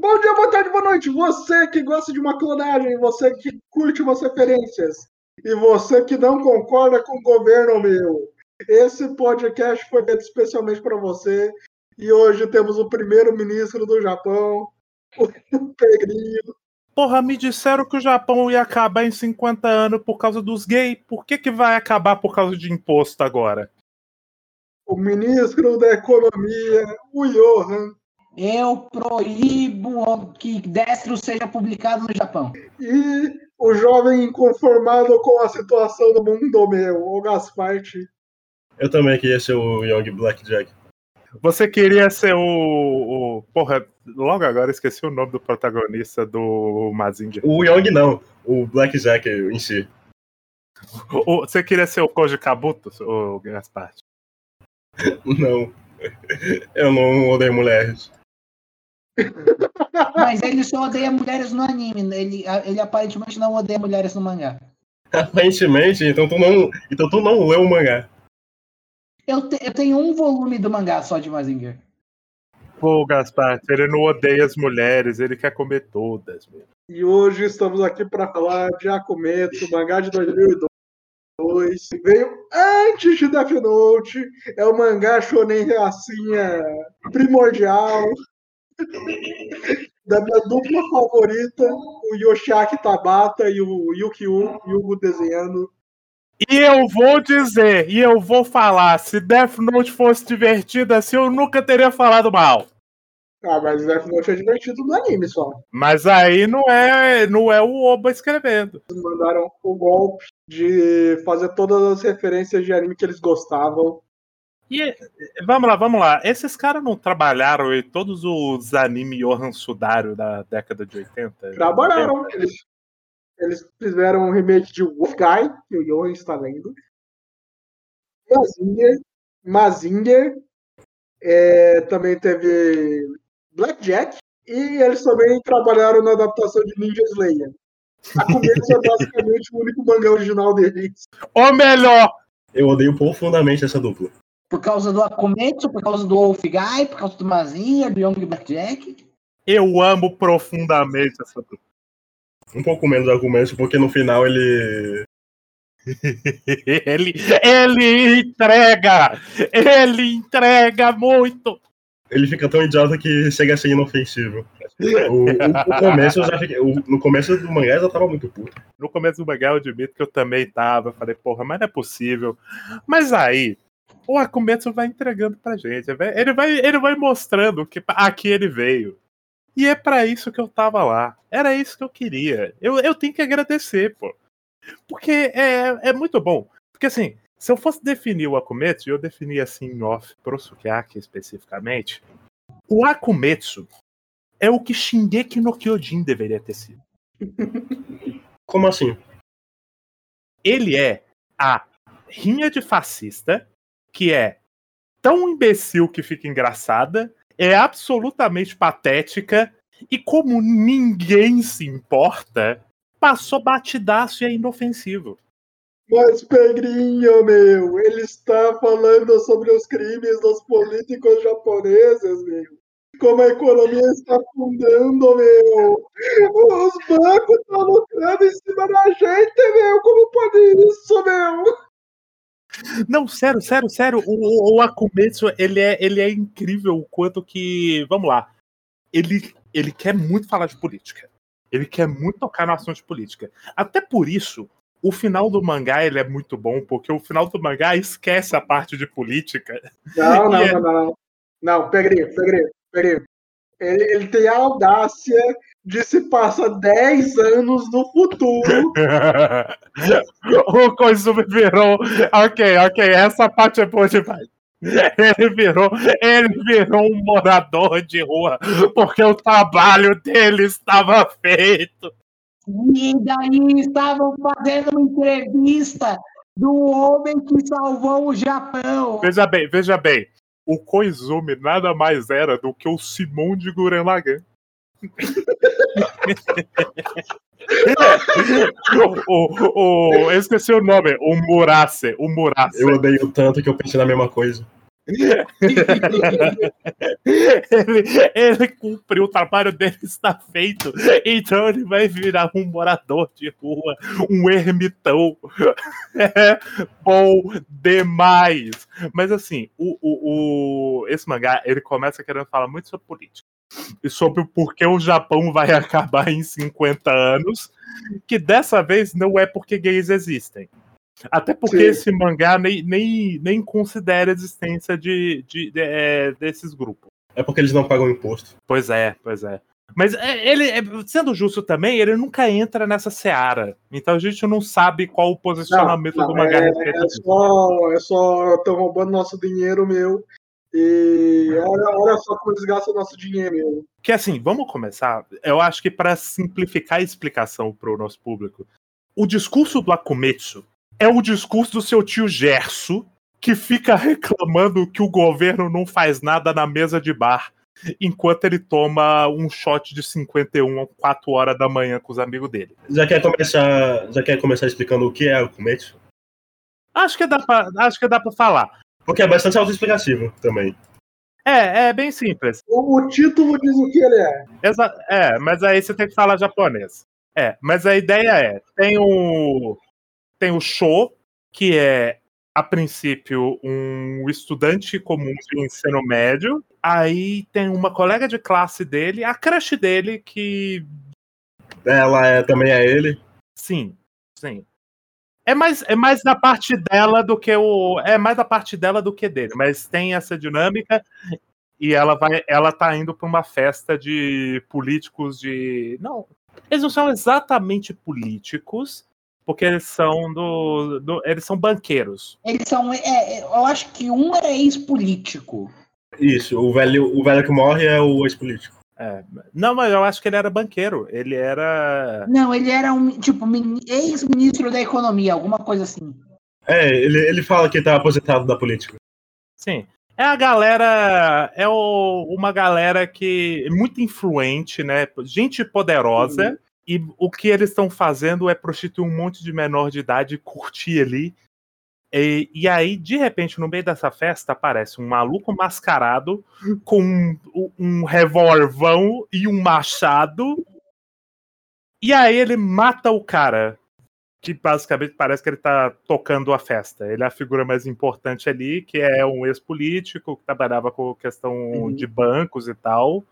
Bom dia, boa tarde, boa noite. Você que gosta de uma clonagem, você que curte umas referências e você que não concorda com o governo meu. Esse podcast foi feito especialmente para você. E hoje temos o primeiro-ministro do Japão, o Pedrinho. Porra, me disseram que o Japão ia acabar em 50 anos por causa dos gays. Por que, que vai acabar por causa de imposto agora? O ministro da Economia, o Johan eu proíbo que Destro seja publicado no Japão. E o jovem inconformado com a situação do mundo meu, o Gasparte. Eu também queria ser o Young Blackjack. Você queria ser o, o. Porra, logo agora esqueci o nome do protagonista do Mazinger. O Young não, o Blackjack em si. O, você queria ser o Koji Kabuto, o Gasparte? Não. Eu não odeio mulheres. Mas ele só odeia mulheres no anime. Né? Ele, ele aparentemente não odeia mulheres no mangá. Aparentemente, então tu não, então tu não leu o mangá. Eu, te, eu tenho um volume do mangá só de Mazinger. Pô, Gaspar, ele não odeia as mulheres, ele quer comer todas. Mesmo. E hoje estamos aqui para falar de Akumetsu, mangá de 2002. Veio antes de Death Note. É o mangá shonen racinha primordial da minha dupla favorita, o Yoshiaki Tabata e o Yukio Yugo desenhando. E eu vou dizer, e eu vou falar, se Death Note fosse divertido assim, eu nunca teria falado mal. Ah, mas Death Note é divertido no anime só. Mas aí não é, não é o Oba escrevendo. Eles mandaram o golpe de fazer todas as referências de anime que eles gostavam e vamos lá, vamos lá. Esses caras não trabalharam em todos os anime Johan Sudário da década de 80? Trabalharam. Eles, eles fizeram um remake de Wolf Guy, que o Johan está lendo. Mazinger. Mazinger. É, também teve Blackjack. E eles também trabalharam na adaptação de Ninja Slayer. A começo é basicamente o único mangá original deles. Ou melhor! Eu odeio profundamente essa dupla. Por causa do Akumetsu, por causa do Wolf Guy, por causa do Mazinha, do Young Blackjack. Eu amo profundamente essa dupla. Um pouco menos do Akumetsu, porque no final ele. ele, ele entrega! Ele entrega muito! Ele fica tão idiota que chega a ser inofensivo. O, o, começo eu já fiquei, o, no começo do mangá eu já tava muito puto. No começo do mangá eu admito que eu também tava. Falei, porra, mas não é possível. Mas aí, o Akumetsu vai entregando pra gente. Ele vai, ele vai mostrando que aqui ele veio. E é para isso que eu tava lá. Era isso que eu queria. Eu, eu tenho que agradecer, pô. Porque é, é muito bom. Porque assim, se eu fosse definir o Akumetsu, eu definia assim em off pro Sukiyaki especificamente. O Akumetsu é o que Shingeki no Kyojin deveria ter sido. Como assim? Ele é a rinha de fascista que é tão imbecil que fica engraçada, é absolutamente patética e como ninguém se importa, passou batidaço e é inofensivo. Mas, Pedrinho, meu, ele está falando sobre os crimes dos políticos japoneses, meu. Como a economia está afundando, meu. Os bancos estão lucrando em cima da gente, meu. Como pode isso, meu? Não, sério, sério, sério. O, o Akumetsu, ele é, ele é incrível o quanto que. Vamos lá. Ele, ele quer muito falar de política. Ele quer muito tocar no assunto de política. Até por isso, o final do mangá ele é muito bom, porque o final do mangá esquece a parte de política. Não, não, é... não, não, não. Não, Pedrinho, Pedrinho, Pedrinho. Ele, ele tem a audácia de se passa 10 anos no futuro. o Koizumi virou. Ok, ok, essa parte é boa demais. Ele virou, ele virou um morador de rua porque o trabalho dele estava feito. E daí estavam fazendo uma entrevista do homem que salvou o Japão. Veja bem, veja bem. O Koizumi nada mais era do que o Simon de Guren Lagann o, o, eu esqueci o nome, o Murasse, o Murasse. Eu odeio tanto que eu pensei na mesma coisa. Ele, ele cumpriu o trabalho dele, está feito. Então ele vai virar um morador de rua, um ermitão. É bom demais. Mas assim, o, o, o, esse mangá ele começa querendo falar muito sobre política. E sobre o porquê o Japão vai acabar em 50 anos. Que dessa vez não é porque gays existem. Até porque Sim. esse mangá nem, nem, nem considera a existência de, de, de é, desses grupos. É porque eles não pagam imposto. Pois é, pois é. Mas é, ele, é, sendo justo também, ele nunca entra nessa seara. Então a gente não sabe qual o posicionamento não, não, do mangá. É, é só, é só estão roubando nosso dinheiro meu. E olha, olha só como eles gastam nosso dinheiro meu. Que assim, vamos começar. Eu acho que para simplificar a explicação para o nosso público, o discurso do Akumetsu é o discurso do seu tio Gerso, que fica reclamando que o governo não faz nada na mesa de bar, enquanto ele toma um shot de 51 às 4 horas da manhã com os amigos dele. Já quer começar, já quer começar explicando o que é o Kumetsu? Acho que dá pra, acho que dá para falar. Porque é bastante autoexplicativo também. É, é bem simples. O, título diz o que ele é. Exa é, mas aí você tem que falar japonês. É, mas a ideia é, tem o tem o Sho, que é, a princípio, um estudante comum de ensino médio. Aí tem uma colega de classe dele, a crush dele, que. Ela é, também é ele? Sim, sim. É mais, é mais da parte dela do que o. É mais da parte dela do que dele, mas tem essa dinâmica e ela vai. Ela tá indo para uma festa de políticos de. Não. Eles não são exatamente políticos, porque eles são do, do, eles são banqueiros. Eles são, é, é eu acho que um é ex-político. Isso, o velho, o velho que morre é o ex-político. É, não, mas eu acho que ele era banqueiro. Ele era. Não, ele era um tipo ex-ministro da economia, alguma coisa assim. É, ele, ele fala que tá aposentado da política. Sim. É a galera. É o, uma galera que. é muito influente, né? Gente poderosa. Uhum. E o que eles estão fazendo é prostituir um monte de menor de idade e curtir ali. E, e, aí, de repente, no meio dessa festa, aparece um maluco mascarado com um, um revolvão e um machado. E aí ele mata o cara. Que basicamente parece que ele tá tocando a festa. Ele é a figura mais importante ali, que é um ex-político que trabalhava com questão uhum. de bancos e tal.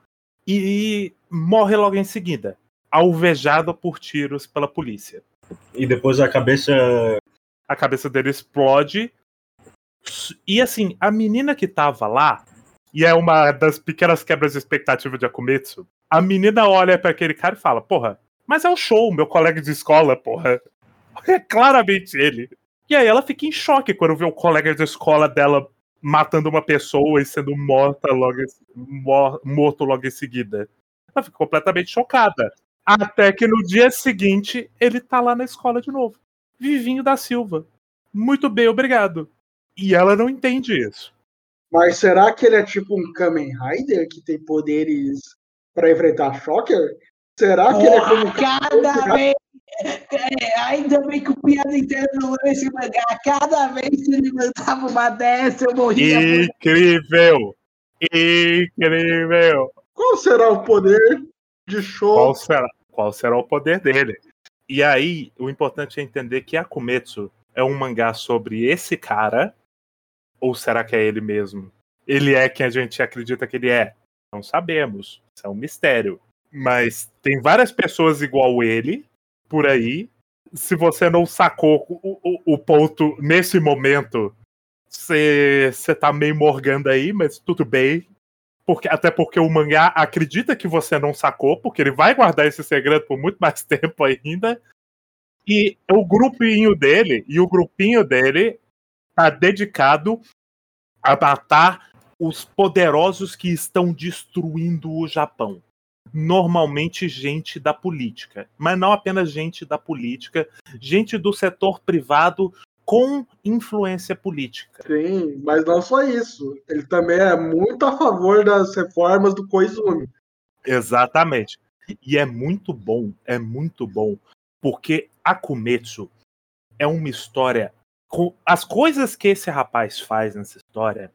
E morre logo em seguida alvejado por tiros pela polícia. E depois a cabeça. A cabeça dele explode. E assim, a menina que tava lá, e é uma das pequenas quebras de expectativa de Akumetsu, a menina olha para aquele cara e fala: Porra, mas é o show, meu colega de escola, porra. É claramente ele. E aí ela fica em choque quando vê o colega de escola dela matando uma pessoa e sendo morta logo, morto logo em seguida. Ela fica completamente chocada. Até que no dia seguinte ele tá lá na escola de novo. Vivinho da Silva. Muito bem, obrigado. E ela não entende isso. Mas será que ele é tipo um Kamen Rider que tem poderes para enfrentar Shocker? Será que oh, ele é como. Cada vez. É, ainda bem que o piada inteiro não leu esse mangá. Cada vez que ele mandava uma dessa, eu morria. Incrível! Incrível! Qual será o poder de show? Qual será? Qual será o poder dele. E aí, o importante é entender que Akumetsu é um mangá sobre esse cara, ou será que é ele mesmo? Ele é quem a gente acredita que ele é? Não sabemos. Isso é um mistério. Mas tem várias pessoas igual ele por aí. Se você não sacou o, o, o ponto nesse momento, você tá meio morgando aí, mas tudo bem. Porque, até porque o mangá acredita que você não sacou, porque ele vai guardar esse segredo por muito mais tempo ainda. E o grupinho dele, e o grupinho dele tá dedicado a matar os poderosos que estão destruindo o Japão. Normalmente gente da política, mas não apenas gente da política, gente do setor privado com influência política. Sim, mas não só isso. Ele também é muito a favor das reformas do Koizumi. Exatamente. E é muito bom, é muito bom, porque Akumetsu é uma história com as coisas que esse rapaz faz nessa história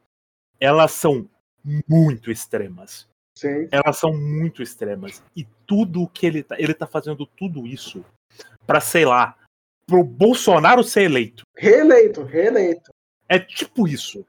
elas são muito extremas. Sim. Elas são muito extremas. E tudo que ele tá. Ele tá fazendo tudo isso pra, sei lá, pro Bolsonaro ser eleito. Reeleito, reeleito. É tipo isso.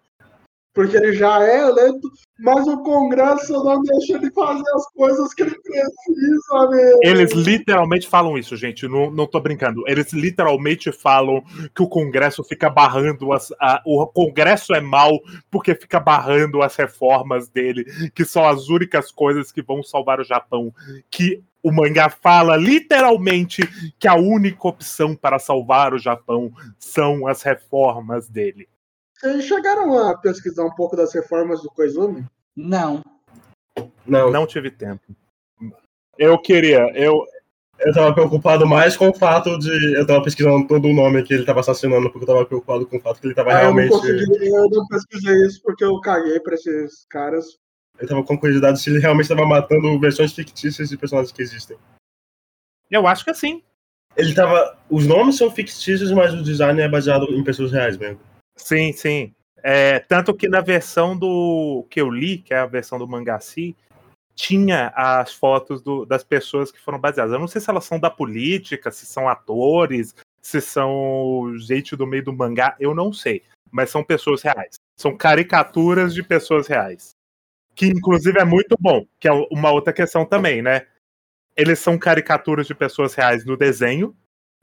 Porque ele já é eleito, mas o Congresso não deixa ele fazer as coisas que ele precisa, meu. Eles literalmente falam isso, gente. Não, não tô brincando. Eles literalmente falam que o Congresso fica barrando as. a- o Congresso é mal porque fica barrando as reformas dele, que são as únicas coisas que vão salvar o Japão. Que o mangá fala literalmente que a única opção para salvar o Japão são as reformas dele. Vocês chegaram a pesquisar um pouco das reformas do Koizumi? Não. Não, Não tive tempo. Eu queria, eu, eu tava preocupado mais com o fato de. Eu tava pesquisando todo o nome que ele tava assassinando, porque eu tava preocupado com o fato que ele tava Ah, eu, não realmente. consegui, eu não pesquisei isso porque eu caguei pra esses caras. Eu tava com curiosidade se ele realmente tava matando versões fictícias de personagens que existem. eu acho que assim. Ele tava. Os nomes são fictícios, mas o design é baseado em pessoas reais mesmo. Sim, sim. É, tanto que na versão do que eu li, que é a versão do Mangaci, tinha as fotos do- das pessoas que foram baseadas. Eu não sei se elas são da política, se são atores, se são gente do meio do mangá, eu não sei. Mas são pessoas reais. São caricaturas de pessoas reais. Que inclusive é muito bom, que é uma outra questão também, né? Eles são caricaturas de pessoas reais no desenho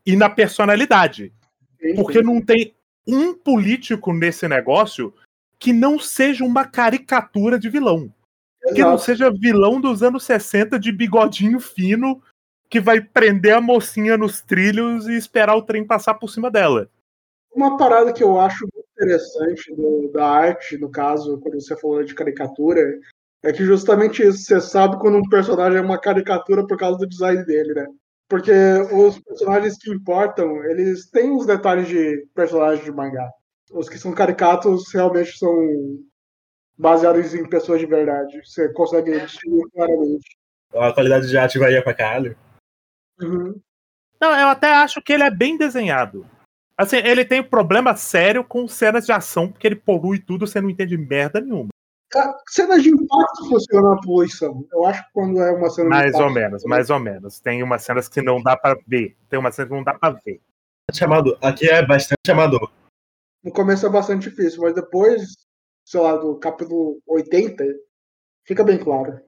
e na personalidade. Sim, Porque sim. não tem um político nesse negócio que não seja uma caricatura de vilão. Que não Exato. seja vilão dos anos 60 de bigodinho fino que vai prender a mocinha nos trilhos e esperar o trem passar por cima dela. Uma parada que eu acho interessante do- da arte, no caso, quando você falou de caricatura, é que justamente isso, você sabe quando um personagem é uma caricatura por causa do design dele, né? Porque os personagens que importam, eles têm os detalhes de personagem de mangá. Os que são caricatos realmente são baseados em pessoas de verdade. Você consegue distinguir claramente. A qualidade de arte varia pra caralho. Uhum. Não, eu até acho que ele é bem desenhado. Assim, ele tem um problema sério com cenas de ação, porque ele polui tudo, você não entende merda nenhuma. A cena de impacto funciona a poluição. Eu acho que quando é uma cena de Mais ou impacto, menos, mais ou menos. Tem umas cenas que não dá pra ver. Tem umas cenas que não dá pra ver. Chamado, aqui é bastante amador. No começo é bastante difícil, mas depois, sei lá, do capítulo 80, fica bem claro.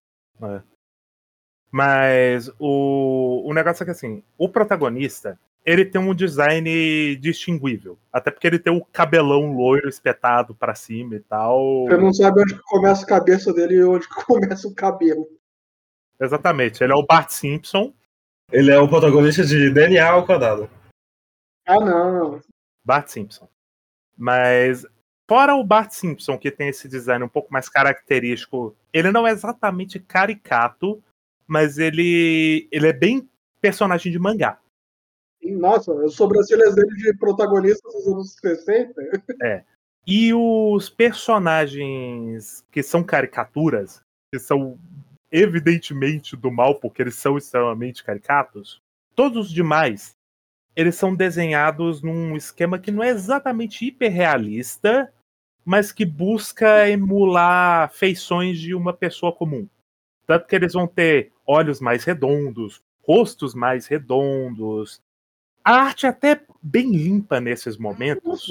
Mas o, o negócio é que assim, o protagonista, ele tem um design distinguível. Até porque ele tem o cabelão loiro espetado pra cima e tal. Você não sabe onde que começa a cabeça dele e onde começa o cabelo. Exatamente, ele é o Bart Simpson. Ele é o protagonista de DNA ao quadrado. Ah, não. Bart Simpson. Mas, fora o Bart Simpson, que tem esse design um pouco mais característico, ele não é exatamente caricato, mas ele, ele é bem personagem de mangá. Nossa, as sobrancelhas dele de protagonista dos anos 60. E os personagens que são caricaturas, que são evidentemente do mal, porque eles são extremamente caricatos, todos os demais, eles são desenhados num esquema que não é exatamente hiperrealista, mas que busca emular feições de uma pessoa comum. Tanto que eles vão ter olhos mais redondos, rostos mais redondos. A arte é até bem limpa nesses momentos.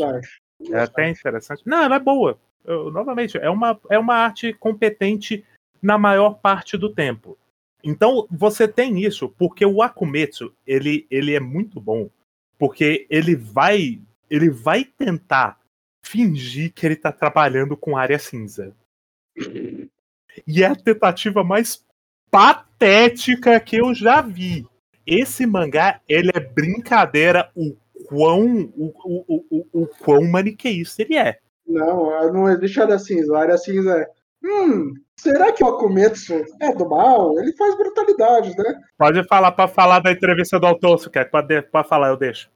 É até interessante. Não, ela é boa. Eu, novamente, é uma, é uma arte competente na maior parte do tempo. Então, você tem isso, porque o Akumetsu, ele, ele é muito bom, porque ele vai ele vai tentar fingir que ele tá trabalhando com área cinza. E é a tentativa mais patética que eu já vi. Esse mangá, ele é brincadeira o quão, o, o, o, o, quão maniqueísta ele é. Não, não existe área cinza. A área cinza é. Hum, será que o Akumetsu é do mal? Ele faz brutalidades, né? Pode falar pra falar da entrevista do autor, se quer. Pode, de- pode falar, eu deixo.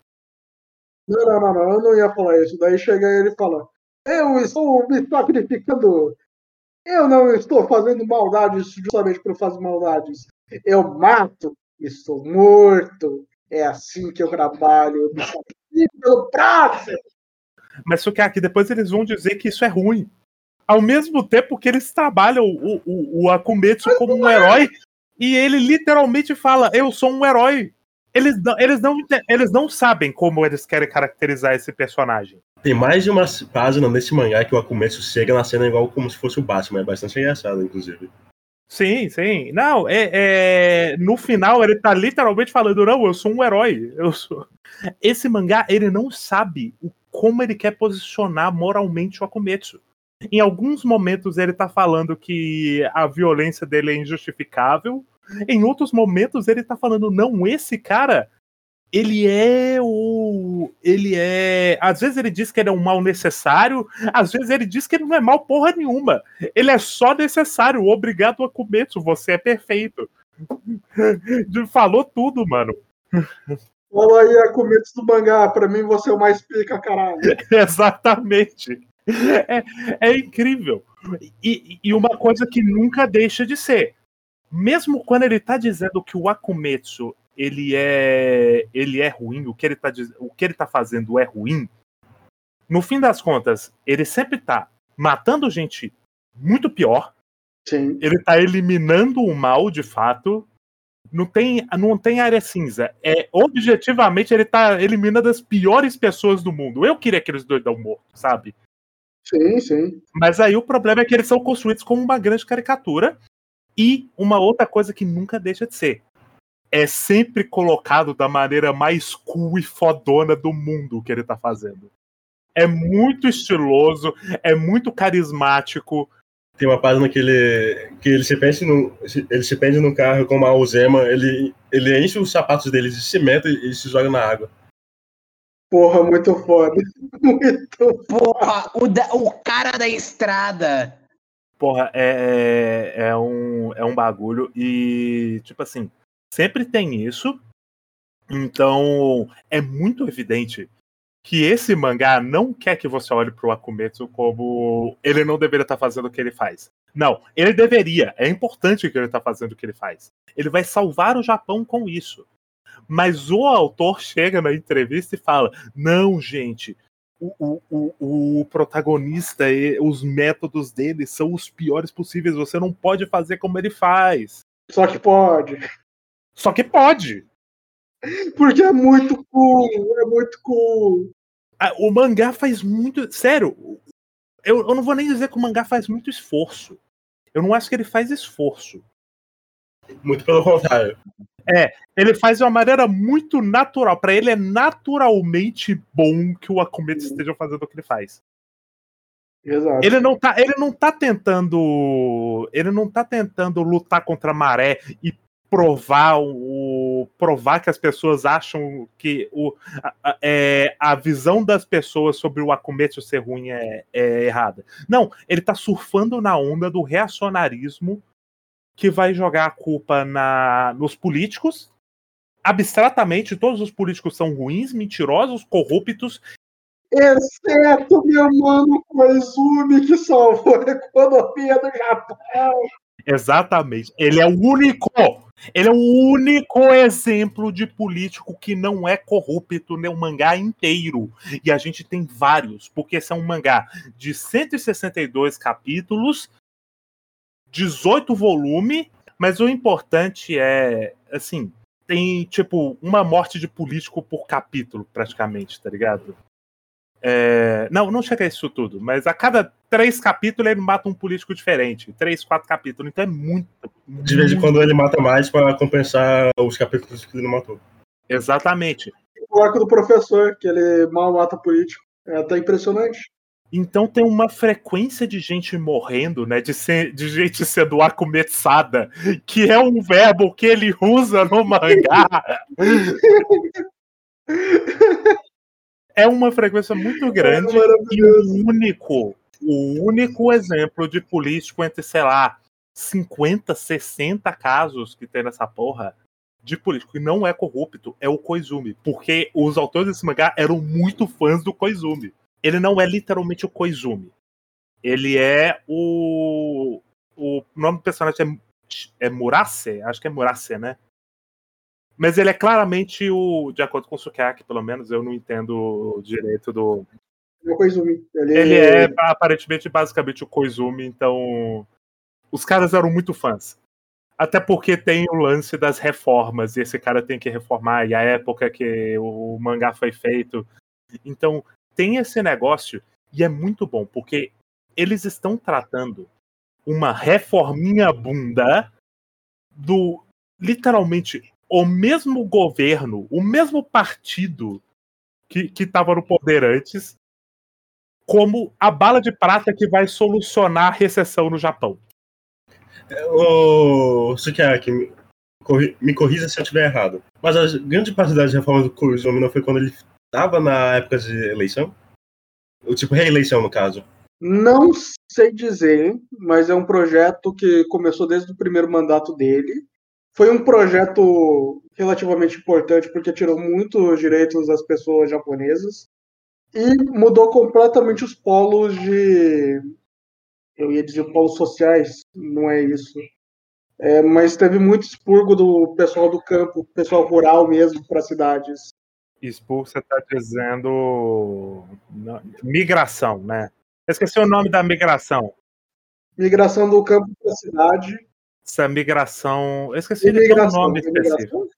Não, não, não, não, eu não ia falar isso. Daí chega ele e fala: Eu estou me sacrificando. Eu não estou fazendo maldades justamente por fazer maldades. Eu mato, estou morto. É assim que eu trabalho. Eu me sacrifico pelo prazo. Mas só que aqui depois eles vão dizer que isso é ruim. Ao mesmo tempo que eles trabalham o, o, o Akumetsu como um herói, e ele literalmente fala: Eu sou um herói. Eles não, eles, não, eles não sabem como eles querem caracterizar esse personagem. Tem mais de uma página nesse mangá que o Akumetsu chega na cena igual como se fosse o Batman. É bastante engraçado, inclusive. Sim, sim. Não, é, é, no final ele tá literalmente falando: Não, eu sou um herói. Eu sou... Esse mangá, ele não sabe o, como ele quer posicionar moralmente o Akumetsu. Em alguns momentos ele tá falando que a violência dele é injustificável. Em outros momentos ele tá falando, não, esse cara, ele é o. Ele é. Às vezes ele diz que ele é um mal necessário, às vezes ele diz que ele não é mal porra nenhuma. Ele é só necessário. Obrigado a Kumetsu, você é perfeito. Falou tudo, mano. Fala aí a do mangá, pra mim você é o mais pica, caralho. Exatamente. É, é incrível. E, e, uma coisa que nunca deixa de ser. Mesmo quando ele tá dizendo que o Akumetsu ele é ele é ruim, o que ele tá, o que ele tá fazendo é ruim, no fim das contas, ele sempre tá matando gente muito pior. Sim. Ele tá eliminando o mal de fato. Não tem, não tem área cinza. É objetivamente ele tá eliminando as piores pessoas do mundo. Eu queria aqueles dois dar morto, sabe? Sim, sim. Mas aí o problema é que eles são construídos como uma grande caricatura. E uma outra coisa que nunca deixa de ser. É sempre colocado da maneira mais cool e fodona do mundo que ele tá fazendo. É muito estiloso, é muito carismático. Tem uma página que ele, que ele se pende no, ele se pende no carro com uma alzema, ele, ele enche os sapatos dele de cimento e, e se joga na água. Porra, muito foda. Muito Porra, o, da, o cara da estrada. Porra, é, é, é, um, é um bagulho. E, tipo assim, sempre tem isso. Então, é muito evidente que esse mangá não quer que você olhe pro Akumetsu como ele não deveria estar tá fazendo o que ele faz. Não, ele deveria. É importante que ele está fazendo o que ele faz. Ele vai salvar o Japão com isso. Mas o autor chega na entrevista e fala: não, gente, o, o, o, protagonista e os métodos dele são os piores possíveis. Você não pode fazer como ele faz. Só que pode. Só que pode. Porque é muito cool, é muito cool. Ah, o mangá faz muito. Sério, eu, eu não vou nem dizer que o mangá faz muito esforço. Eu não acho que ele faz esforço. Muito pelo contrário. É, ele faz de uma maneira muito natural. Para ele é naturalmente bom que o Akumetsu esteja fazendo o que ele faz. Exato. Ele não tá, ele não tá tentando, ele não tá tentando lutar contra a maré e provar o provar que as pessoas acham que o, a, é, a visão das pessoas sobre o Akumetsu ser ruim é, é errada. Não, ele tá surfando na onda do reacionarismo que vai jogar a culpa na, nos políticos. Abstratamente, todos os políticos são ruins, mentirosos, corruptos. Exceto meu mano Koizumi, que salvou a economia do Japão. Exatamente. Ele é o único. Ele é o único exemplo de político que não é corrupto no mangá inteiro. E a gente tem vários, porque esse é um mangá de 162 capítulos 18 volumes, mas o importante é, assim, tem tipo uma morte de político por capítulo, praticamente, tá ligado? É... Não, não chega a isso tudo, mas a cada três capítulos ele mata um político diferente. Três, quatro capítulos, então é muito. De vez em quando ele mata mais para compensar os capítulos que ele não matou. Exatamente. O arco do professor, que ele mal mata político. É até impressionante. Então tem uma frequência de gente morrendo, né? De, ser, de gente sendo acomeçada, que é um verbo que ele usa no mangá. é uma frequência muito grande é e o único, o único exemplo de político entre, sei lá, 50, 60 casos que tem nessa porra de político que não é corrupto é o Koizumi, porque os autores desse mangá eram muito fãs do Koizumi ele não é literalmente o Koizumi. Ele é o. O nome do personagem é, é Murase? Acho que é Murase, né? Mas ele é claramente o. De acordo com o Sukiyaki, pelo menos, eu não entendo direito do. É o Koizumi. Ele, Ele é aparentemente basicamente o Koizumi, então os caras eram muito fãs. Até porque tem o lance das reformas, e esse cara tem que reformar, e a época que o mangá foi feito. Então, tem esse negócio, e é muito bom, porque eles estão tratando uma reforminha bunda do literalmente o mesmo governo, o mesmo partido que estava no poder antes, como a bala de prata que vai solucionar a recessão no Japão. Ô, Sukiyaki, me, corri- me corrija se eu estiver errado. Mas a grande parte das reformas do Koizumi não foi quando ele estava na época de eleição? O tipo reeleição, no caso. Não sei dizer, mas é um projeto que começou desde o primeiro mandato dele. Foi um projeto relativamente importante porque tirou muitos direitos das pessoas japonesas e mudou completamente os polos de. Eu ia dizer polos sociais, não é isso. É, mas teve muito expurgo do pessoal do campo, pessoal rural mesmo, para cidades. Expor, você está dizendo migração, né? Eu esqueci o nome da migração. Migração do campo para a cidade. Essa migração. Eu esqueci de ter um nome específico.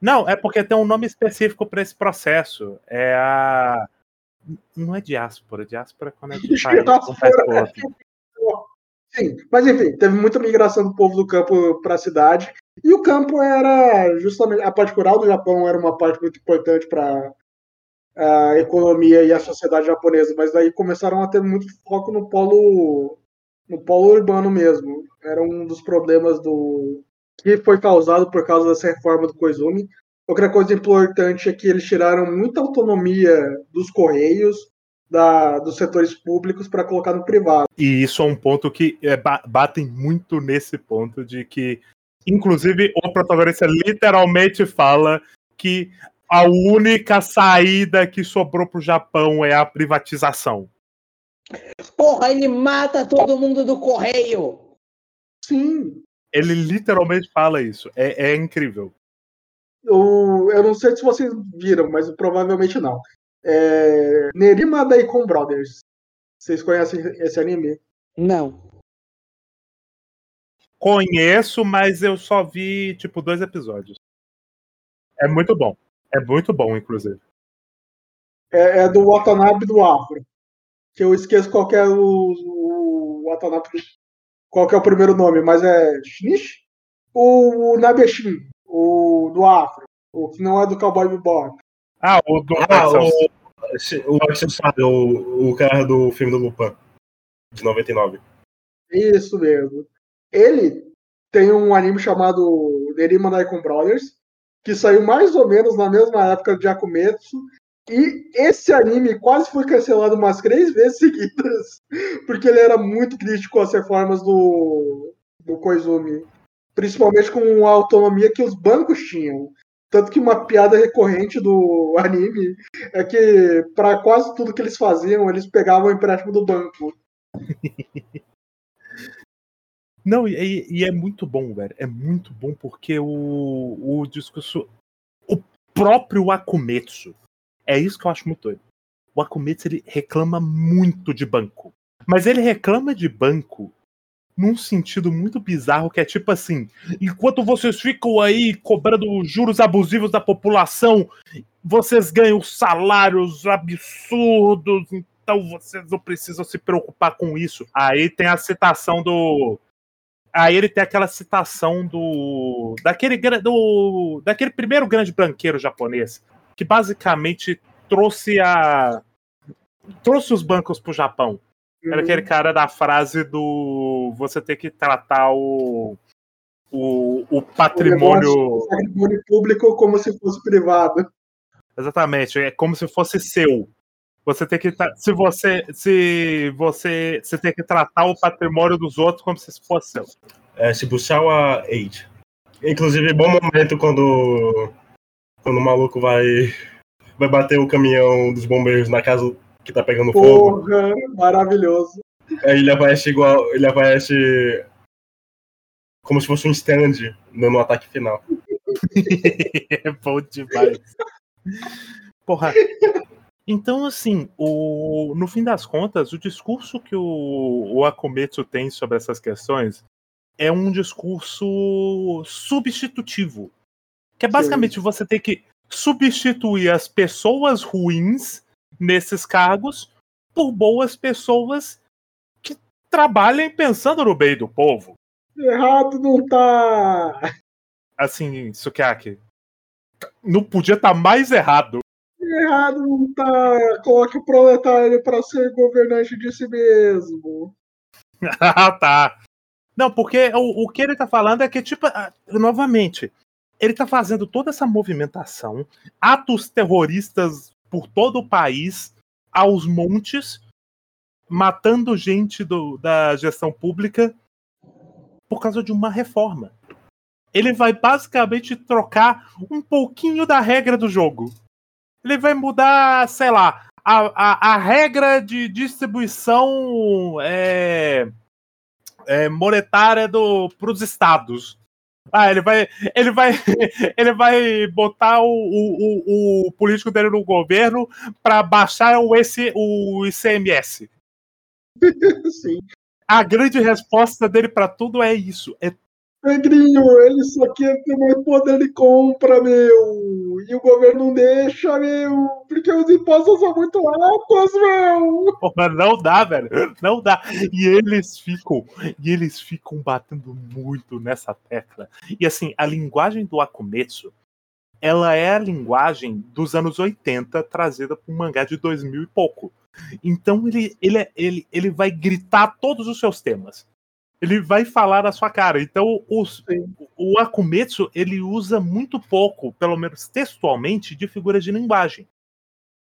Não, é porque tem um nome específico para esse processo. É a. Não é diáspora. Diáspora é quando sai de país. Sim, mas enfim, teve muita migração do povo do campo para a cidade. E o campo era justamente. A parte rural do Japão era uma parte muito importante para a economia e a sociedade japonesa, mas daí começaram a ter muito foco no polo no polo urbano mesmo. Era um dos problemas do que foi causado por causa dessa reforma do Koizumi. Outra coisa importante é que eles tiraram muita autonomia dos correios, da, dos setores públicos para colocar no privado. E isso é um ponto que é, ba- batem muito nesse ponto de que, inclusive, o protagonista literalmente fala que a única saída que sobrou pro Japão é a privatização. Porra, ele mata todo mundo do correio. Sim, Ele literalmente fala isso. É, é incrível. eu, eu não sei se vocês viram, mas provavelmente não. É, Nerima Daikon Brothers. Vocês conhecem esse anime? Não. Conheço, mas eu só vi, tipo, dois episódios. É muito bom. É muito bom, inclusive. É, é do Watanabe do Afro. Que eu esqueço qual que é o, o Watanabe. Qual que é o primeiro nome, mas é Shinichi? O, o Nabeshin, o do Afro. O que não é do Cowboy Bebop. Ah, o do Ah, o, o Axel o, o cara do filme do Lupin, de 99. Isso mesmo. Ele tem um anime chamado Nerima Daikon Brothers, que saiu mais ou menos na mesma época de Akumetsu. E esse anime quase foi cancelado umas três vezes seguidas, porque ele era muito crítico às reformas do, do Koizumi, principalmente com a autonomia que os bancos tinham. Tanto que uma piada recorrente do anime é que, para quase tudo que eles faziam, eles pegavam o empréstimo do banco. Não, e, e é muito bom, velho. É muito bom porque o, o discurso. O próprio Akumetsu. É isso que eu acho muito doido. O Akumetsu ele reclama muito de banco. Mas ele reclama de banco num sentido muito bizarro, que é tipo assim: enquanto vocês ficam aí cobrando juros abusivos da população, vocês ganham salários absurdos, então vocês não precisam se preocupar com isso. Aí tem a citação do. Aí ele tem aquela citação do. Daquele, do, daquele primeiro grande banqueiro japonês, que basicamente trouxe a. trouxe os bancos pro Japão. Era aquele cara da frase do você ter que tratar o, o, o patrimônio. O patrimônio público como se fosse privado. Exatamente, é como se fosse seu. Você tem que se você se você você tem que tratar o patrimônio dos outros como se fosse seu. É Shibusawa 8. Inclusive, bom momento quando, quando o maluco vai, vai bater o caminhão dos bombeiros na casa que tá pegando fogo. Porra, maravilhoso. Aí ele aparece igual. Ele aparece como se fosse um stand dando um ataque final. é bom demais. Porra, Então, assim, o, no fim das contas, o discurso que o, o Akumetsu tem sobre essas questões é um discurso substitutivo. Que é basicamente você ter que substituir as pessoas ruins nesses cargos por boas pessoas que trabalhem pensando no bem do povo. Errado não tá. Assim, Sukiyaki, não podia estar tá mais errado. Errado não tá. Coloque o proletário para ser governante de si mesmo. ah, tá. Não, porque o, o que ele tá falando é que, tipo, ah, novamente, ele tá fazendo toda essa movimentação, atos terroristas por todo o país, aos montes, matando gente do, da gestão pública por causa de uma reforma. Ele vai basicamente trocar um pouquinho da regra do jogo. Ele vai mudar, sei lá, a, a, a regra de distribuição é, é, monetária para os estados. Ah, ele vai, ele vai, ele vai botar o, o, o, político dele no governo para baixar o, esse, o ICMS. Sim. A grande resposta dele para tudo é isso, é Negrinho, ele só quer ter mais poder de compra, meu. E o governo não deixa, meu. Porque os impostos são muito altos, meu. Não dá, velho. Não dá. E eles ficam, e eles ficam batendo muito nessa tecla. E assim, a linguagem do Akumetsu, ela é a linguagem dos anos 80 trazida para um mangá de 2000 e pouco. Então ele, ele, ele, ele vai gritar todos os seus temas ele vai falar na sua cara. Então, os, o Akumetsu, ele usa muito pouco, pelo menos textualmente, de figuras de linguagem.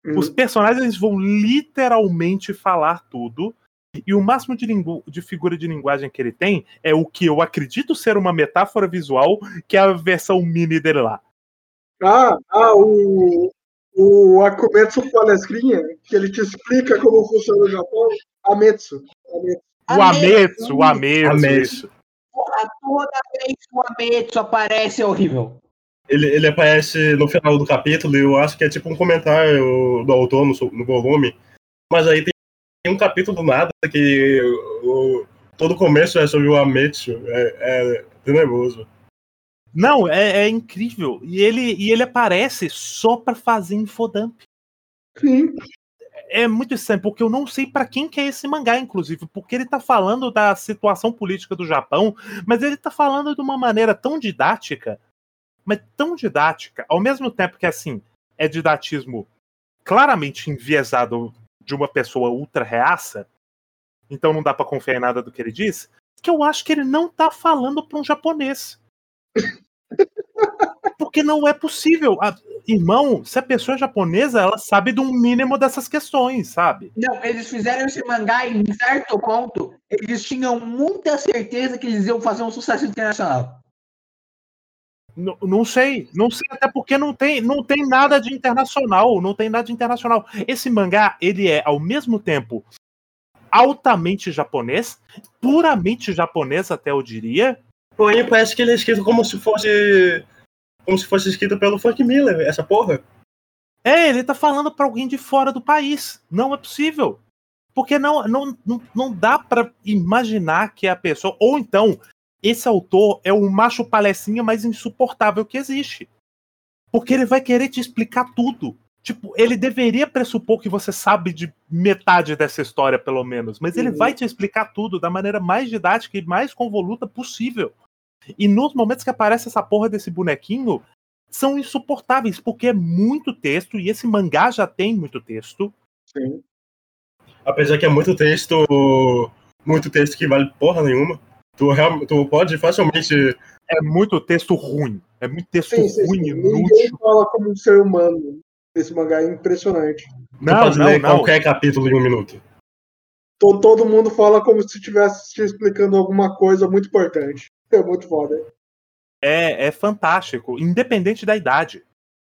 Uhum. Os personagens vão literalmente falar tudo. E o máximo de, de, figura de linguagem que ele tem é o que eu acredito ser uma metáfora visual, que é a versão mini dele lá. Ah, ah o, o Akumetsu Palestrinha, que ele te explica como funciona o Japão. Ametsu. Ametsu. O Ametsu, o Ametsu. Toda vez que o Ametsu aparece é horrível. Ele, ele aparece no final do capítulo e eu acho que é tipo um comentário do autor no, no volume. Mas aí tem, tem um capítulo do nada que o, todo o começo é sobre o Ametsu. É, é tenebroso. Não, é, é, incrível. E ele, e ele aparece só pra fazer infodump. Sim é muito estranho, porque eu não sei para quem que é esse mangá, inclusive, porque ele tá falando da situação política do Japão, mas ele tá falando de uma maneira tão didática, mas tão didática, ao mesmo tempo que, assim, é didatismo claramente enviesado de uma pessoa ultra reaça, então não dá para confiar em nada do que ele diz, que eu acho que ele não tá falando para um japonês. Porque não é possível irmão, se a pessoa é japonesa, ela sabe de um mínimo dessas questões, sabe? Não, eles fizeram esse mangá em certo ponto, eles tinham muita certeza que eles iam fazer um sucesso internacional. Não, não sei, não sei até porque não tem, não tem nada de internacional, não tem nada de internacional. Esse mangá, ele é ao mesmo tempo altamente japonês, puramente japonês até eu diria. Porém, parece que ele é escrito como se fosse como se fosse escrita pelo Frank Miller, essa porra. É, ele tá falando para alguém de fora do país. Não é possível. Porque não, não, não, não dá para imaginar que a pessoa. Ou então, esse autor é o macho palestrinha mais insuportável que existe. Porque ele vai querer te explicar tudo. Tipo, ele deveria pressupor que você sabe de metade dessa história, pelo menos. Mas ele uhum. vai te explicar tudo da maneira mais didática e mais convoluta possível. E nos momentos que aparece essa porra desse bonequinho, são insuportáveis, porque é muito texto, e esse mangá já tem muito texto. Sim. Apesar que é muito texto. Muito texto que vale porra nenhuma. Tu, tu pode facilmente. É muito texto ruim. É muito texto sim, sim, ruim, sim. inútil. Ninguém fala como um ser humano. Esse mangá é impressionante. Não, não, não. qualquer capítulo em um minuto. Todo, todo mundo fala como se estivesse te explicando alguma coisa muito importante. É muito foda. É, é fantástico, independente da idade.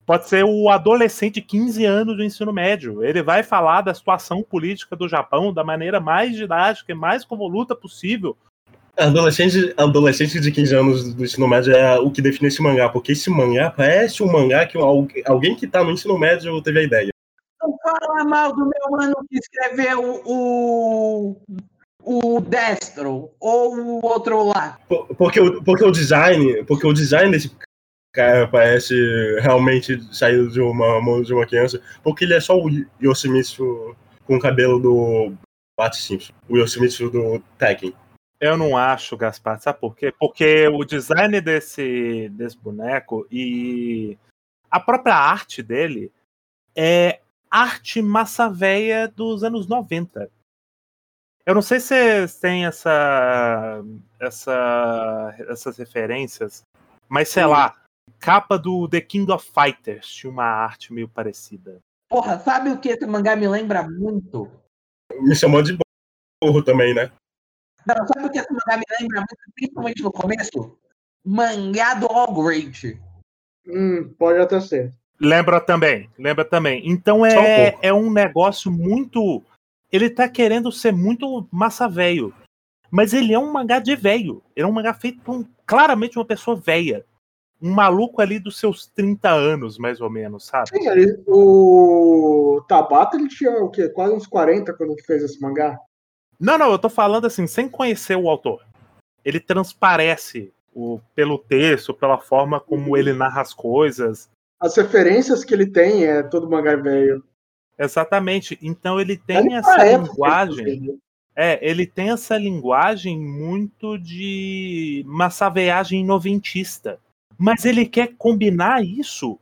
Pode ser o adolescente de 15 anos do ensino médio. Ele vai falar da situação política do Japão da maneira mais didática e mais convoluta possível. Adolescente, adolescente de 15 anos do ensino médio é o que define esse mangá, porque esse mangá parece um mangá que alguém que tá no ensino médio teve a ideia. Não fala mal do meu mano que escreveu o, o Destro ou o outro lá? Por- Porque o, porque o design, porque o design desse cara parece realmente saído de uma mão de uma criança, porque ele é só o Yoshimitsu com o cabelo do Bart Simpson, o Yoshimitsu do Tekken. Eu não acho, Gaspar, sabe por quê? Porque o design desse, desse boneco e a própria arte dele é arte massa véia dos anos 90. Eu não sei se vocês têm essa, essa, essas referências, mas sei Sim. lá, capa do The King of Fighters tinha uma arte meio parecida. Porra, sabe o que esse mangá me lembra muito? Me chamou de burro também, né? Não, sabe o que esse mangá me lembra muito, principalmente no começo? Mangá do All Great. Hum, pode até ser. Lembra também, lembra também. Então um é, pouco. é um negócio muito. Ele tá querendo ser muito massa velho. Mas ele é um mangá de velho. Ele é um mangá feito por um- claramente uma pessoa velha. Um maluco ali dos seus 30 anos, mais ou menos, sabe? Sim, ele- o Tabata ele tinha o quê? Quase uns 40 quando ele fez esse mangá. Não, não, eu tô falando assim, sem conhecer o autor. Ele transparece o, pelo texto, pela forma como ele narra as coisas. As referências que ele tem é todo mangá velho. Exatamente. Então ele tem Ali essa linguagem. É, ele tem essa linguagem muito de massaveagem noventista. Mas ele quer combinar isso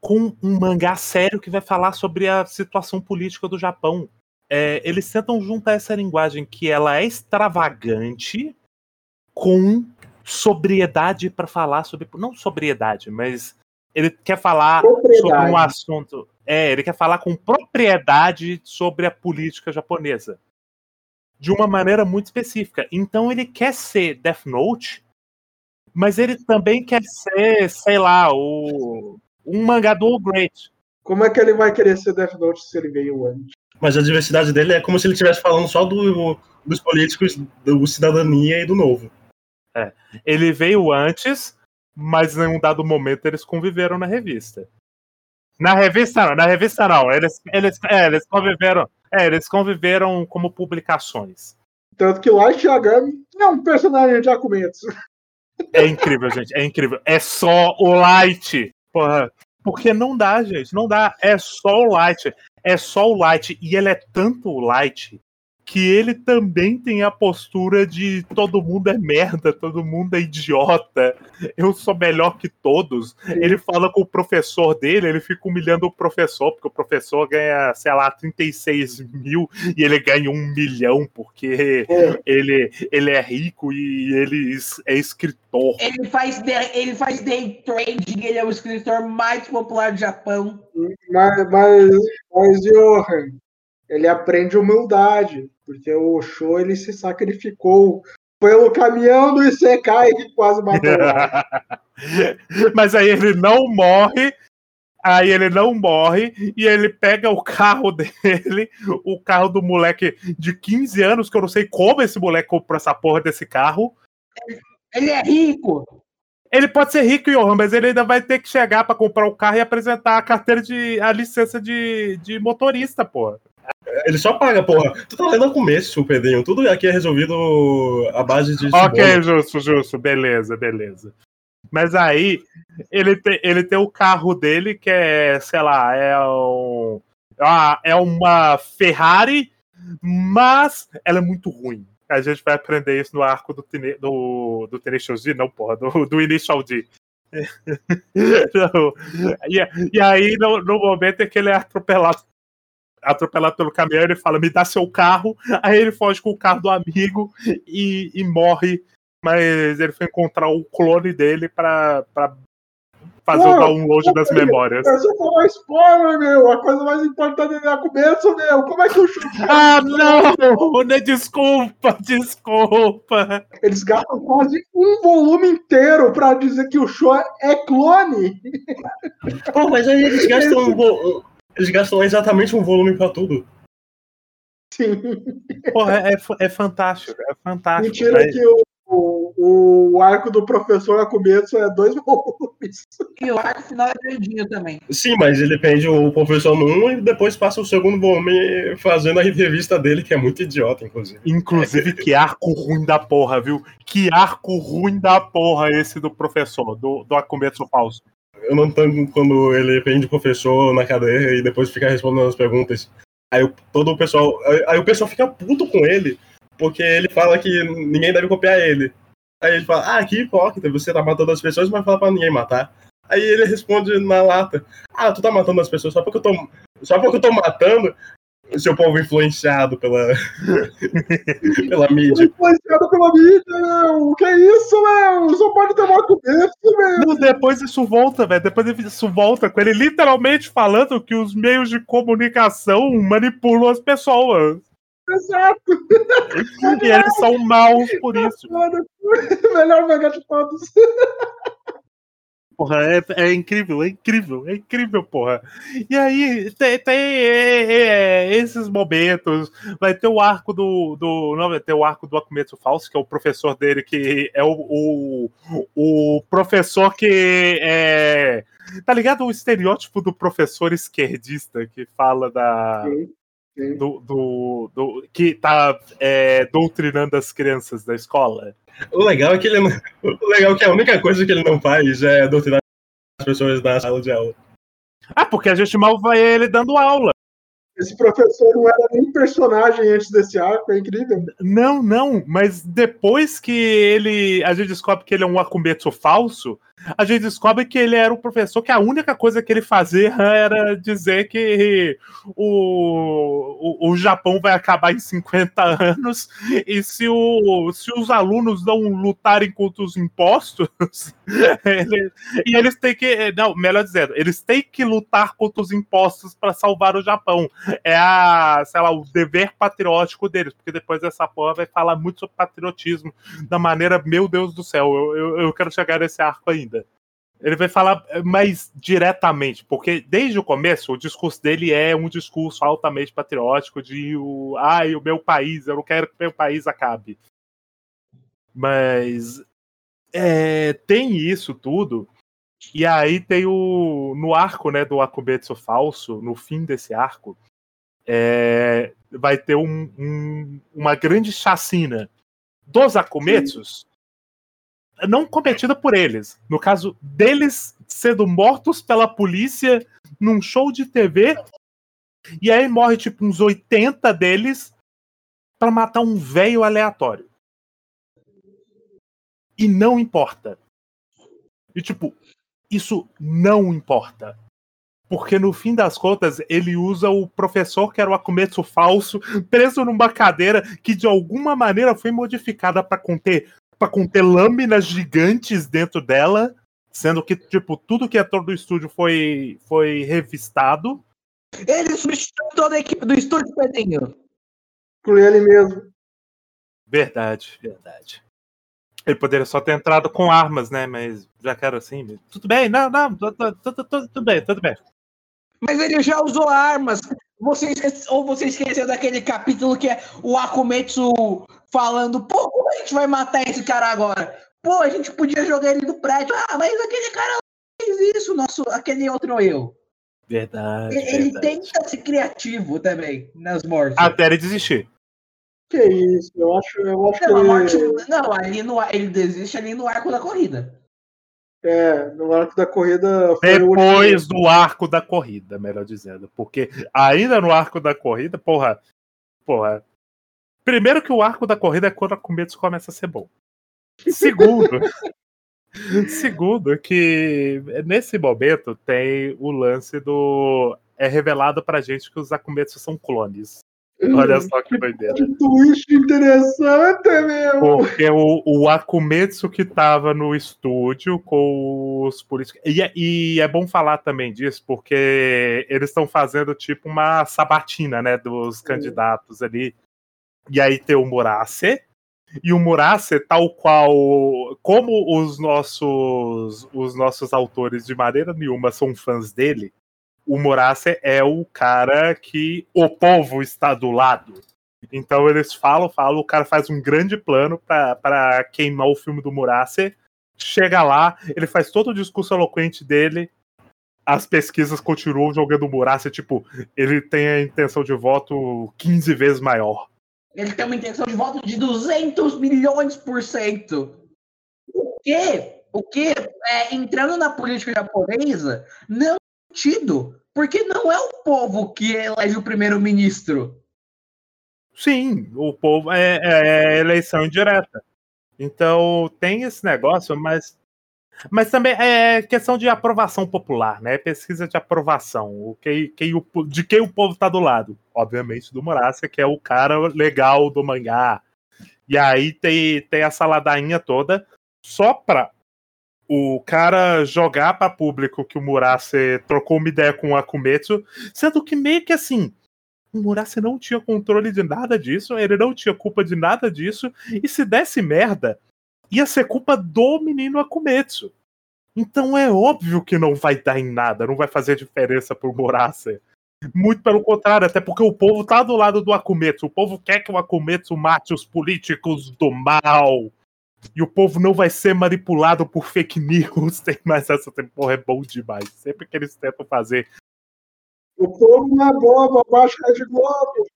com um mangá sério que vai falar sobre a situação política do Japão. É, eles tentam juntar essa linguagem que ela é extravagante com sobriedade para falar sobre. Não sobriedade, mas ele quer falar sobre um assunto. É, ele quer falar com propriedade sobre a política japonesa. De uma maneira muito específica. Então ele quer ser Death Note, mas ele também quer ser, sei lá, o um mangá do All Great. Como é que ele vai querer ser Death Note se ele veio antes? Mas a diversidade dele é como se ele estivesse falando só do, dos políticos, do cidadania e do novo. Ele veio antes, mas em um dado momento eles conviveram na revista. Na revista não, na revista não. Eles, eles, é, eles conviveram. É, eles conviveram como publicações. Tanto que Light Yagami é um personagem de Akumetsu. É incrível, gente. É incrível. É só o Light. Porra. Porque não dá, gente. Não dá. É só o Light. É só o Light. E ele é tanto o Light que ele também tem a postura de todo mundo é merda, todo mundo é idiota, eu sou melhor que todos. Ele fala com o professor dele, ele fica humilhando o professor, porque o professor ganha, sei lá, 36 mil e ele ganha um milhão, porque É, ele, ele é rico e ele é escritor. Ele faz, day- ele faz day trading, ele é o escritor mais popular do Japão. mas, mas, mas, Johan, ele aprende humildade, porque o Osho ele se sacrificou pelo caminhão do Isekai que quase matou. Mas aí ele não morre. Aí ele não morre e ele pega o carro dele, o carro do moleque de 15 anos, que eu não sei como esse moleque comprou essa porra desse carro. Ele é rico. Ele pode ser rico, Johan, mas ele ainda vai ter que chegar pra comprar o carro e apresentar a carteira de. a licença de, de motorista, pô. Ele só paga, porra. Tu tá lendo no começo, Pedrinho. Tudo aqui é resolvido à base de. Ok, justo, justo. Beleza, beleza. Mas aí, ele tem, ele tem o carro dele, que é, sei lá, é, um, é uma- é uma Ferrari, mas ela é muito ruim. A gente vai aprender isso no arco do, do, do Tenacious não, porra, do, do Initial D. E, e aí, no, no momento em que ele é atropelado, atropelado pelo caminhão, ele fala, me dá seu carro, aí ele foge com o carro do amigo e, e morre, mas ele foi encontrar o clone dele pra, pra fazer o download das pô, memórias. Você falou spoiler, meu! A coisa mais importante é começo, meu! Como é que o Osho... Ah, não! né, Desculpa, desculpa. Eles gastam quase um volume inteiro pra dizer que o Osho é clone! Pô, mas aí eles gastam. um vo- Eles gastam exatamente um volume pra tudo. Sim. Porra, é, é fantástico, é fantástico. Mentira mas- que o, o, O arco do professor Akumetsu é dois volumes. E o arco final é verdinho também. Sim, mas ele prende o professor 1 e depois passa o segundo volume fazendo a revista dele, que é muito idiota, inclusive. Inclusive, que arco ruim da porra, viu? Que arco ruim da porra esse do professor, do, do Akumetsu falso. Eu não tanto quando ele prende o professor na cadeira e depois fica respondendo as perguntas. Aí todo o pessoal. Aí, aí o pessoal fica puto com ele, porque ele fala que ninguém deve copiar ele. Aí ele fala, ah, que hipócrita, você tá matando as pessoas, mas fala pra ninguém matar. Aí ele responde na lata, ah, tu tá matando as pessoas só porque eu tô. Só porque eu tô matando seu povo influenciado pela. pela mídia. Influenciado pela mídia, meu. Que isso, meu? Só pode ter uma começo, meu. Não, depois isso volta, velho. Depois isso volta com ele literalmente falando que os meios de comunicação manipulam as pessoas. Exato. E eles são maus por isso. Melhor mangá de todos. Porra, é, é incrível, é incrível, é incrível, porra. E aí, tem, tem é, é, esses momentos. Vai ter o arco do. do não, vai ter o arco do Akumetsu Falso, que é o professor dele, que é o, o, o professor que é. Tá ligado o estereótipo do professor esquerdista que fala da. Sim. Do, do, do- que tá é, doutrinando as crianças da escola. O legal é que ele não. O legal é que a única coisa que ele não faz é doutrinar as pessoas na sala de aula. Ah, porque a gente mal vai ele dando aula. Esse professor não era nem personagem antes desse arco, é incrível. Não, não, mas depois que ele. A gente descobre que ele é um Akumetsu falso, a gente descobre que ele era um professor que a única coisa que ele fazia era dizer que o, o, o Japão vai acabar em 50 anos e se, o, se os alunos não lutarem contra os impostos, ele- e eles têm que. Não, melhor dizendo, eles têm que lutar contra os impostos para salvar o Japão é a, sei lá, o dever patriótico deles, porque depois essa porra vai falar muito sobre patriotismo da maneira, meu Deus do céu, eu, eu, eu quero chegar nesse arco ainda. Ele vai falar mais diretamente, porque desde o começo o discurso dele é um discurso altamente patriótico de o, ai, o meu país, eu não quero que o meu país acabe. Mas é, tem isso tudo, e aí tem o. No arco, né, do Akubetsu falso, no fim desse arco, é, vai ter um- um- uma grande chacina dos Akumetsus, não cometida por eles. No caso, deles sendo mortos pela polícia num show de TV. E aí morre tipo uns 80 deles pra matar um velho aleatório. E não importa. E tipo, isso não importa. Porque no fim das contas, ele usa o professor que era o Akumetsu falso, preso numa cadeira que de alguma maneira foi modificada para conter para conter lâminas gigantes dentro dela, sendo que tipo tudo que é todo do estúdio foi foi revistado. Ele substituiu toda a equipe do estúdio Pedrinho. Inclui ele mesmo. Verdade, verdade. Ele poderia só ter entrado com armas, né? Mas já quero assim. Tudo bem, não, não, tudo, tudo, tudo, tudo bem, tudo bem. Mas ele já usou armas. Você esquece- ou você esqueceu daquele capítulo que é o Akumetsu falando, pô, como a gente vai matar esse cara agora? Pô, a gente podia jogar ele no prédio. Ah, mas aquele cara fez isso, nosso, aquele outro eu. Verdade. Ele, verdade. tenta ser criativo também nas mortes. Até ele desistir. Que isso, eu acho, eu acho não, a morte, que não, ali no, ele desiste ali no arco da corrida. É, no arco da corrida Depois do arco da corrida, melhor dizendo. Porque ainda no arco da corrida, porra. Porra. Primeiro que o arco da corrida é quando a Kumetsu começa a ser bom. Segundo. segundo, que nesse momento tem o lance do. É revelado pra gente que os Akumetsu são clones. Olha só que doideira. Que twist interessante, meu! Porque o, o Akumetsu que tava no estúdio com os políticos. E, é- e é bom falar também disso, porque eles estão fazendo tipo uma sabatina, né, dos candidatos ali. E aí tem o Murase. E o Murase, tal qual. Como os nossos, os nossos autores de maneira nenhuma são fãs dele, o Murase é o cara que o povo está do lado. Então eles falam, falam, o cara faz um grande plano pra queimar o filme do Murase. Chega lá, ele faz todo o discurso eloquente dele. As pesquisas continuam jogando o Murase, tipo, ele tem a intenção de voto 15 vezes maior. Ele tem uma intenção de voto de 200 milhões por cento. O que, o que é, entrando na política japonesa, não tido, porque não é o povo que elege o primeiro-ministro. Sim, o povo é, é eleição indireta. Então tem esse negócio, mas mas também é questão de aprovação popular, né? Pesquisa de aprovação. O que, quem, o, de quem o povo tá do lado? Obviamente do Murasa, que é o cara legal do mangá. E aí tem, tem essa ladainha toda só pra o cara jogar para público que o Murase trocou uma ideia com o Akumetsu, sendo que meio que assim, o Murase não tinha controle de nada disso, ele não tinha culpa de nada disso, e se desse merda, ia ser culpa do menino Akumetsu. Então é óbvio que não vai dar em nada, não vai fazer diferença pro Murase. Muito pelo contrário, até porque o povo tá do lado do Akumetsu. O povo quer que o Akumetsu mate os políticos do mal. E o povo não vai ser manipulado por fake news. Tem mais essa porra, é bom demais. Sempre que eles tentam fazer. O povo não é bobo, abaixa a Rede Globo.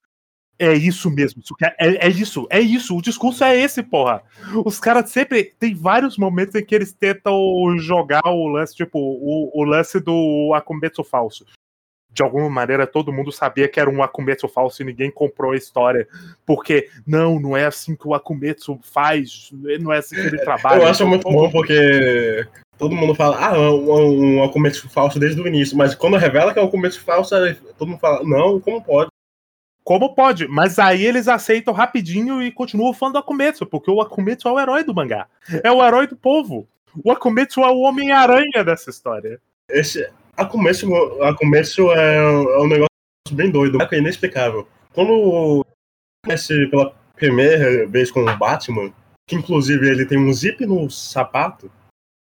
É isso mesmo. É, é isso, é isso. O discurso é esse, porra. Os caras sempre. Tem vários momentos em que eles tentam jogar o lance, tipo, o, o lance do Akumetsu falso. De alguma maneira, todo mundo sabia que era um Akumetsu falso e ninguém comprou a história. Porque, não, não é assim que o Akumetsu faz, não é assim que ele trabalha. Eu acho muito bom porque todo mundo fala, ah, um, um Akumetsu falso desde o início. Mas quando revela que é um Akumetsu falso, todo mundo fala, não, como pode? Como pode? Mas aí eles aceitam rapidinho e continuam falando do Akumetsu, porque o Akumetsu é o herói do mangá. É o herói do povo. O Akumetsu é o Homem-Aranha dessa história. Esse Akumetsu, Akumetsu é, é um negócio bem doido, é inexplicável. Quando comece pela primeira vez com o Batman, que inclusive ele tem um zip no sapato,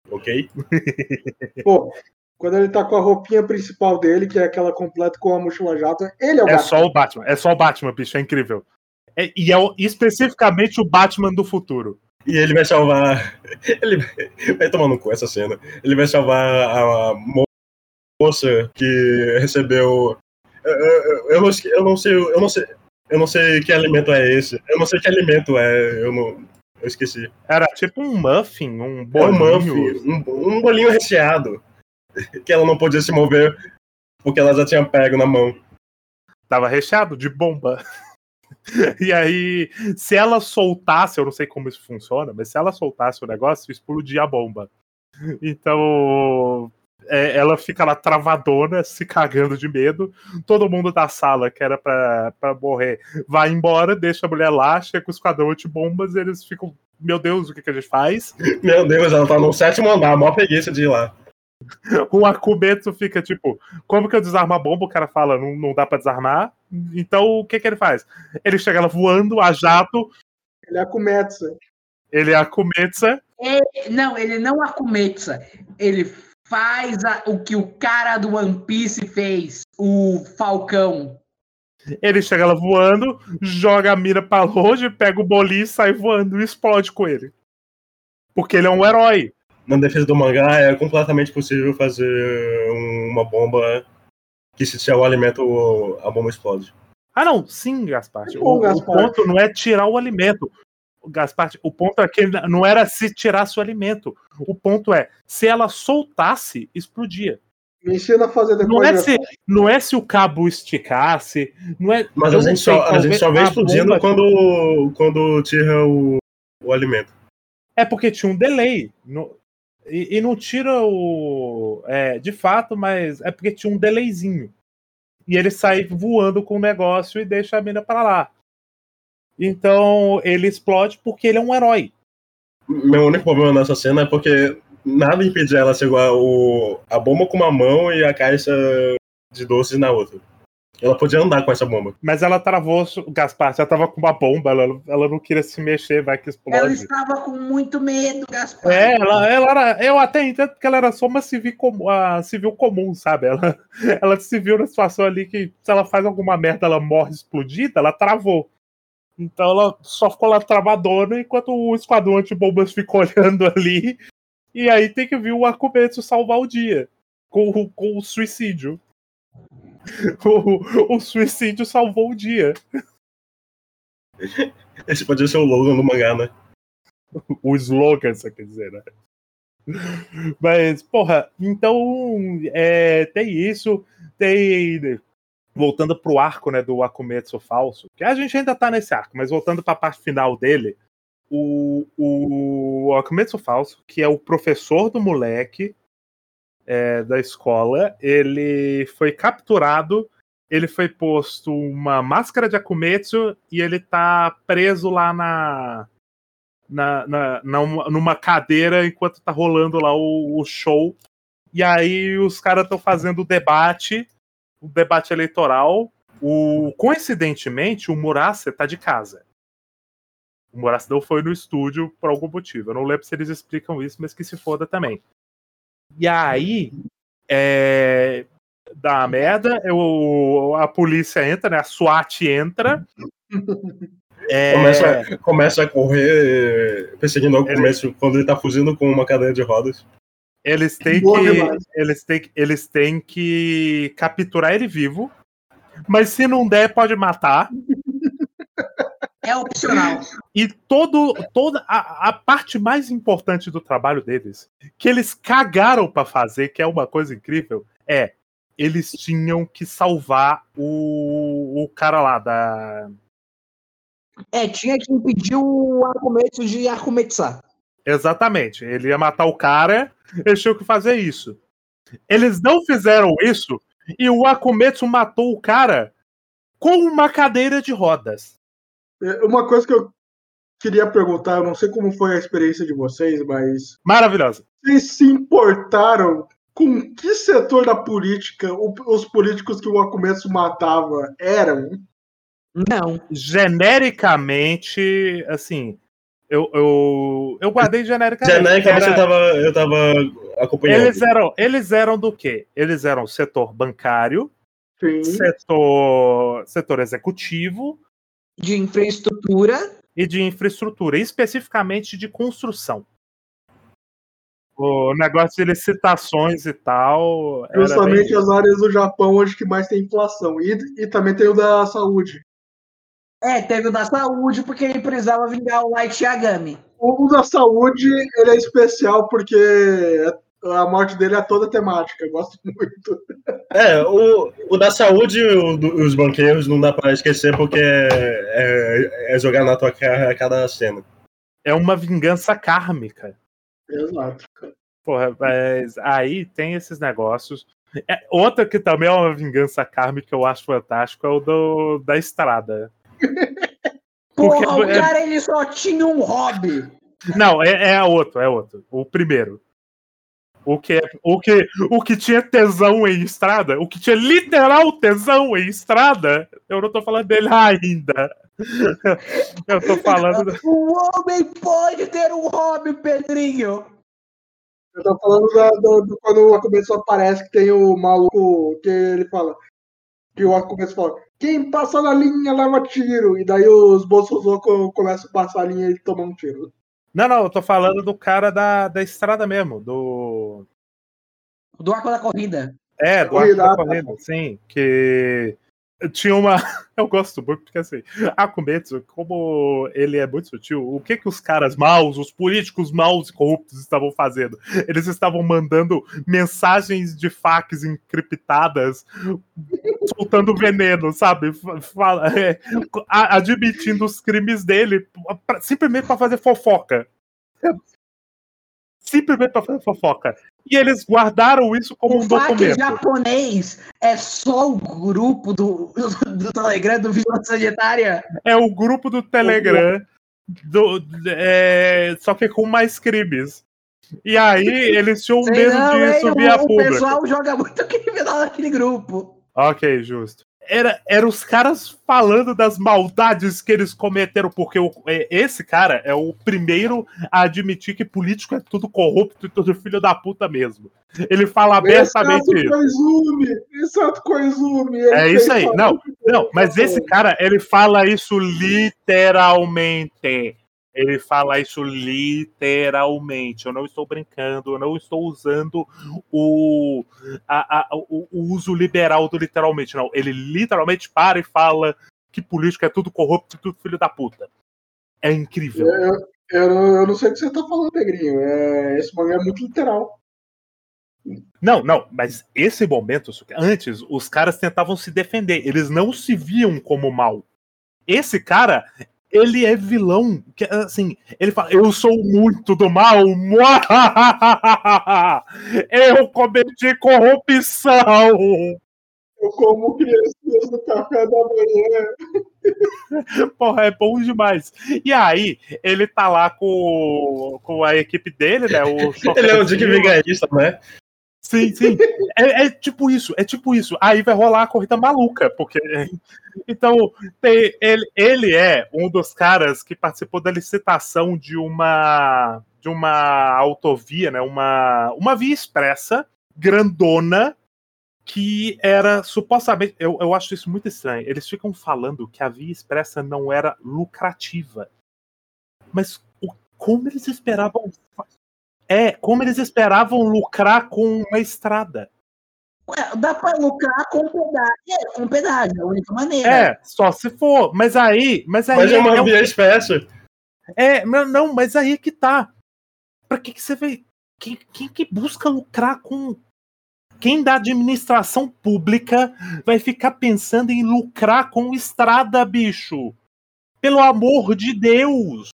ok? Pô, quando ele tá com a roupinha principal dele, que é aquela completa com a mochila jato, ele é o É Batman. só o Batman, é só o Batman, bicho, é incrível. É- e é o- especificamente o Batman do futuro. E ele vai salvar. Ele vai- tomar no cu essa cena. Ele vai salvar a mo- moça que recebeu. Eu, eu, eu não, sei- eu não sei. Eu não sei. Eu não sei que alimento é esse. Eu não sei que alimento é. Eu não. Eu esqueci. Era tipo um muffin, um É um bolinho. muffin, um, um bolinho recheado. Que ela não podia se mover porque ela já tinha pego na mão. Tava recheado de bomba. E aí, se ela soltasse, eu não sei como isso funciona, mas se ela soltasse o negócio, explodia a bomba. Então, é, ela fica lá travadona, se cagando de medo. Todo mundo da sala, que era pra, pra morrer, vai embora, deixa a mulher lá, chega com o esquadrão de bombas, e eles ficam, meu Deus, o que, que a gente faz? Meu Deus, ela tá no sétimo andar, mó preguiça de ir lá. O Akumetsu fica tipo, como que eu desarmo a bomba? O cara fala, não, não dá pra desarmar. Então o que que ele faz? Ele chega lá voando a jato, Ele é a Kumetsu. ele é Akumetsa, Não, ele não Akumetsa. Ele faz a- o que o cara do One Piece fez, o Falcão. ele chega lá voando, joga a mira pra longe, pega o bolinho e sai voando e explode com ele. Porque ele é um herói. Na defesa do mangá, é completamente possível fazer uma bomba que se tiver o alimento, a bomba explode. Ah, não, sim, Gaspar. Bom, O, o Gaspar. ponto não é tirar o alimento. Gaspar, o ponto é que não era se tirasse o alimento. O ponto é, se ela soltasse, explodia. Me ensina a fazer depois. Não é, se, não é se o cabo esticasse, não é. Mas a gente, só, a gente só vê a explodindo quando, quando tira o, o alimento. É porque tinha um delay. No- e, e não tira o. É, de fato, mas é porque tinha um delayzinho. E ele sai voando com o negócio e deixa a mina pra lá. Então ele explode porque ele é um herói. Meu único problema nessa cena é porque nada impedia ela segurar o, a bomba com uma mão e a caixa de doces na outra. Ela podia andar com essa bomba. Mas ela travou, Gaspar já tava com uma bomba, ela, ela não queria se mexer, vai que Ela explode. estava com muito medo, Gaspar. É, ela, ela era. Eu até entendo que ela era só uma civil, comum, a civil comum, sabe? Ela, ela se viu na situação ali que se ela faz alguma merda, ela morre explodida, ela travou. Então ela só ficou lá travadona enquanto o esquadrão antibombas ficou olhando ali. E aí tem que vir o Arcometso salvar o dia. Com, com o suicídio. O, o suicídio salvou o dia. Esse podia ser o logo do mangá, né? O slogan, você quer dizer, né? Mas, porra, então é, tem isso, tem. Voltando pro arco né, do Akumetsu falso, que a gente ainda tá nesse arco, mas voltando pra parte final dele, o, o Akumetsu falso, que é o professor do moleque é, da escola, ele foi capturado, ele foi posto uma máscara de Akumetsu e ele tá preso lá na, na, na, na numa cadeira enquanto tá rolando lá o, o show. E aí os caras estão fazendo o debate, o debate eleitoral. O, coincidentemente, o Murasa tá de casa. O Murasa não foi no estúdio por algum motivo. Eu não lembro se eles explicam isso, mas que se foda também. E aí, é, dá merda, eu, a polícia entra, né? A SWAT entra. É... Começa, começa a correr perseguindo o começo quando ele tá fugindo com uma cadeira de rodas. Eles têm que. Eles têm, eles têm que capturar ele vivo. Mas se não der, pode matar. É opcional. E todo, toda a, a parte mais importante do trabalho deles, que eles cagaram para fazer, que é uma coisa incrível, é eles tinham que salvar o, o cara lá da é, tinha que impedir o argumento de argumentizar. Exatamente. Ele ia matar o cara, eles tinham que fazer isso. Eles não fizeram isso e o Akumetsu matou o cara com uma cadeira de rodas. É, uma coisa que eu queria perguntar, eu não sei como foi a experiência de vocês, mas. Maravilhosa. Vocês se importaram com que setor da política os políticos que o Akumetsu matava eram? Não. Genericamente, assim, eu, eu, eu guardei genericamente. Genericamente era... eu, tava, eu tava acompanhando. Eles eram, eles eram do quê? Eles eram setor bancário, Sim. setor, setor executivo. De infraestrutura. E de infraestrutura, especificamente de construção. O negócio de licitações e tal. Justamente as áreas do Japão onde que mais tem inflação. E, e também tem o da saúde. É, teve o da saúde, porque ele precisava vingar o Light Yagami. O da saúde, ele é especial porque a morte dele é toda temática, eu gosto muito. É, o, o da saúde, o, os banqueiros não dá pra esquecer porque é, é, é jogar na tua cara a cada cena. É uma vingança kármica. Exato. Porra, mas aí tem esses negócios. É, outra que também é uma vingança kármica que eu acho fantástico é o do, da estrada. Porra, Porque, o é- cara ele só tinha um hobby. Não, é, é outro, é outro. O primeiro. O que, o, que, o que tinha tesão em estrada, o que tinha literal tesão em estrada, eu não tô falando dele ainda. Eu tô falando. O homem pode ter um hobby, Pedrinho. Eu tô falando da, do, do, quando a começou aparece que tem o maluco que ele fala. Que o começo fala, quem passa na linha leva tiro. E daí os bolsosocos começam a passar a linha e tomam um tiro. Não, não, eu tô falando do cara da, da estrada mesmo, do. Do arco da corrida. É, do arco da corrida, sim. Que tinha uma. Eu gosto muito, porque assim, a Kumetsu, como ele é muito sutil, o que que os caras maus, os políticos maus e corruptos estavam fazendo? Eles estavam mandando mensagens de fax encriptadas, soltando veneno, sabe? Fala, é, admitindo os crimes dele, pra, simplesmente para fazer fofoca simplesmente para fazer fofoca. E eles guardaram isso como o um documento. O japonês é só o grupo do, do Telegram do Vigilância Sanitária? É o grupo do Telegram, do, é, só que com mais crimes. E aí eles tinham medo de subir a público. O pessoal joga muito criminal naquele grupo. Ok, justo. Era, era os caras falando das maldades que eles cometeram, porque o, é, esse cara é o primeiro a admitir que político é tudo corrupto e tudo filho da puta mesmo. Ele fala abertamente Exato Koizumi, exato Koizumi. ele É isso fez aí. falar Não, não, mas esse cara, ele fala isso literalmente. Ele fala isso literalmente. Eu não estou brincando, eu não estou usando o, a- a- o, o uso liberal do literalmente, não. Ele literalmente para e fala que político é tudo corrupto e tudo filho da puta. É incrível. Eu, eu, não- eu não sei o que você tá falando, Negrinho. É, esse mangá é muito literal. Não, não, mas esse momento, antes, os caras tentavam se defender, eles não se viam como mal. Esse cara, ele é vilão, que, assim, ele fala, eu sou muito do mal, eu cometi corrupção. Eu como crianças no café da manhã. Porra, é bom demais. E aí, ele tá lá com, com a equipe dele, né? O Ele é um Dick Vigarista, né? Sim, sim. É, é tipo isso, é tipo isso. Aí vai rolar a corrida maluca, porque. Então, tem- ele, ele é um dos caras que participou da licitação de uma de uma autovia, né? Uma, uma via expressa grandona que era supostamente. Eu, eu acho isso muito estranho. Eles ficam falando que a via expressa não era lucrativa. Mas o- como eles esperavam é, como eles esperavam lucrar com uma estrada. Ué, dá pra lucrar com pedágio. É, com pedágio, é a única maneira. É, só se for. Mas aí. Mas aí Mas é uma é, via expressa. é, não, não, mas aí é que tá. Pra que, que você vê? Quem, quem que busca lucrar com. Quem da administração pública vai ficar pensando em lucrar com estrada, bicho? Pelo amor de Deus!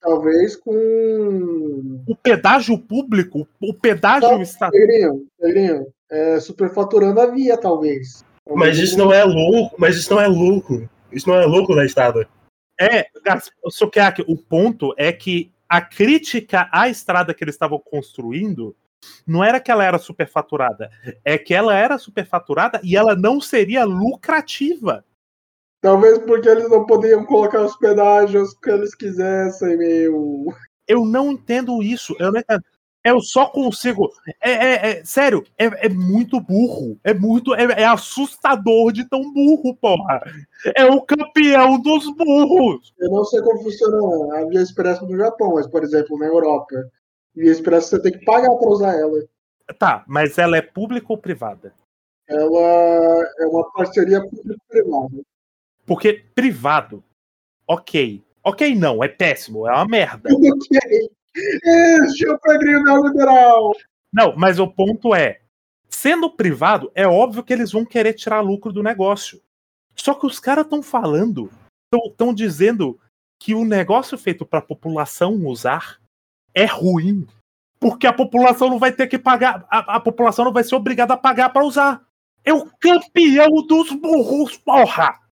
Talvez com. O pedágio público, o pedágio está. Negrinho, Negrinho. É, superfaturando a via, talvez. Mas isso não é louco. Mas isso não é louco. Isso não é louco da estrada. É, Gas- Sukiaki, o ponto é que a crítica à estrada que eles estavam construindo não era que ela era superfaturada, é que ela era superfaturada e ela não seria lucrativa. Talvez porque eles não podiam colocar os pedágios que eles quisessem, meu. Eu não entendo isso. Eu, não entendo. eu só consigo. É, é- é- sério, é, é muito burro. É muito. É, é assustador de tão burro, porra. É o campeão dos burros. Eu não sei como funciona a via expressa no Japão, mas, por exemplo, na Europa, via expressa você tem que pagar para usar ela. Tá, mas ela é pública ou privada? Ela é uma parceria público-privada. Porque privado, ok. Ok, não, é péssimo, é uma merda. Ok. Este é o Pedrinho neoliberal. Não, mas o ponto é: sendo privado, é óbvio que eles vão querer tirar lucro do negócio. Só que os caras estão falando, estão dizendo que o negócio feito para a população usar é ruim. Porque a população não vai ter que pagar, a, a população não vai ser obrigada a pagar para usar. É o campeão dos burros, porra!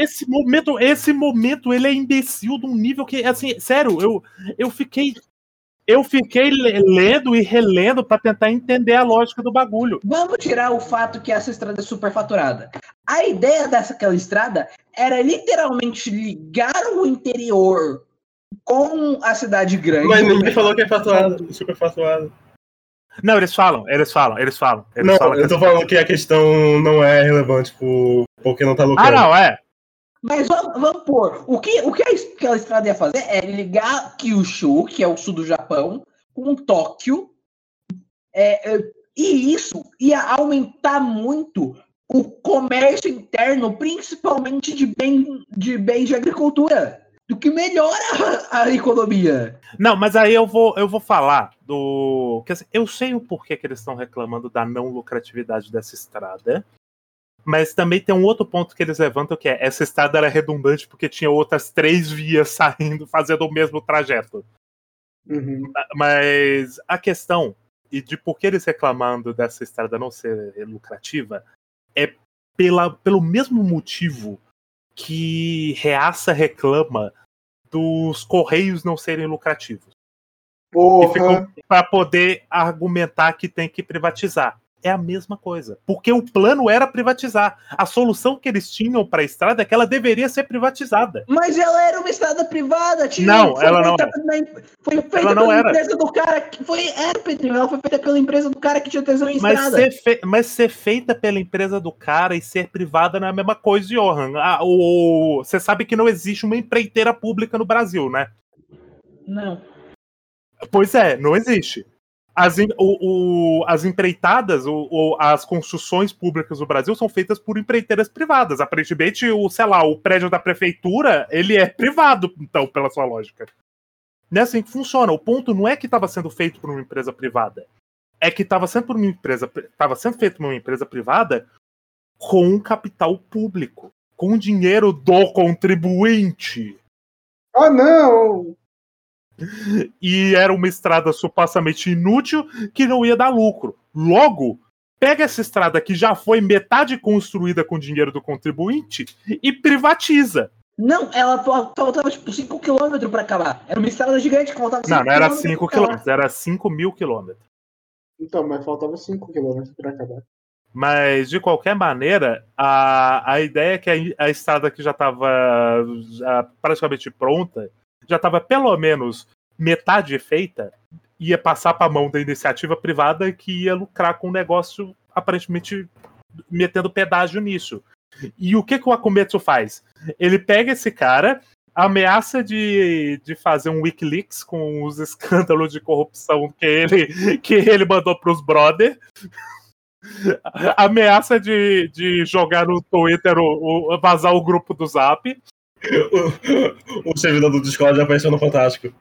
Esse momento, esse momento, ele é imbecil de um nível que, assim, sério, eu, eu fiquei. Eu fiquei le- lendo e relendo para tentar entender a lógica do bagulho. Vamos tirar o fato que essa estrada é superfaturada. A ideia dessa estrada era literalmente ligar o interior com a cidade grande. Mas ninguém falou que é faturado, super faturado. Não, eles falam, eles falam, eles falam. Eles Não, falam eu tô falando que a questão não é relevante por, porque não tá Ah, lucrando. não, é. Mas vamos, vamos pôr, o que, o que aquela estrada ia fazer é ligar Kyushu, que é o sul do Japão, com Tóquio, é, é, e isso ia aumentar muito o comércio interno, principalmente de, bem, de bens de agricultura, do que melhora a, a economia. Não, mas aí eu vou, eu vou falar do. Quer dizer, eu sei o porquê que eles estão reclamando da não lucratividade dessa estrada. Mas também tem um outro ponto que eles levantam que é essa estrada era redundante porque tinha outras três vias saindo, fazendo o mesmo trajeto. Uhum. Mas a questão e de por que eles reclamando dessa estrada não ser lucrativa é pela, pelo mesmo motivo que Reaça reclama dos correios não serem lucrativos. Para poder argumentar que tem que privatizar. É a mesma coisa. Porque o plano era privatizar. A solução que eles tinham para a estrada é que ela deveria ser privatizada. Mas ela era uma estrada privada, tio. Não, Foi ela não feita na- Foi feita Ela não pela era. empresa do cara que. Foi, era, Pedrinho. Ela foi feita pela empresa do cara que tinha tesão em Mas estrada. ser, fe- mas ser feita pela empresa do cara e ser privada não é a mesma coisa, Johan. Ah, o- Você sabe que não existe uma empreiteira pública no Brasil, né? Não. Pois é, não existe. As, o- o- as empreitadas, as construções públicas do Brasil são feitas por empreiteiras privadas. Aparentemente, o, sei lá, o prédio da prefeitura, ele é privado, então, pela sua lógica. Não é assim que funciona. O ponto não é que estava sendo feito por uma empresa privada. É que estava sendo por uma empresa, estava sendo feito por uma empresa privada com capital público, com dinheiro do contribuinte. Ah, não! E era uma estrada supostamente inútil que não ia dar lucro. Logo, pega essa estrada que já foi metade construída com dinheiro do contribuinte e privatiza. Não, ela fal- faltava tipo 5km pra acabar. Era uma estrada gigante que faltava 5 Não, não era quilômetros 5 pra acabar. quilômetros, era 5 mil quilômetros. Então, mas faltava 5 km para acabar. Mas, de qualquer maneira, a, a ideia é que a, a estrada que já estava praticamente pronta, já estava pelo menos metade feita, ia passar para a mão da iniciativa privada que ia lucrar com o negócio, aparentemente metendo pedágio nisso. E o que, que o Akumetsu faz? Ele pega esse cara, ameaça de, de fazer um Wikileaks com os escândalos de corrupção que ele, que ele mandou para os brother ameaça de, de jogar no Twitter o, o- vazar o grupo do Zap. O, o servidor do Discord já apareceu no Fantástico.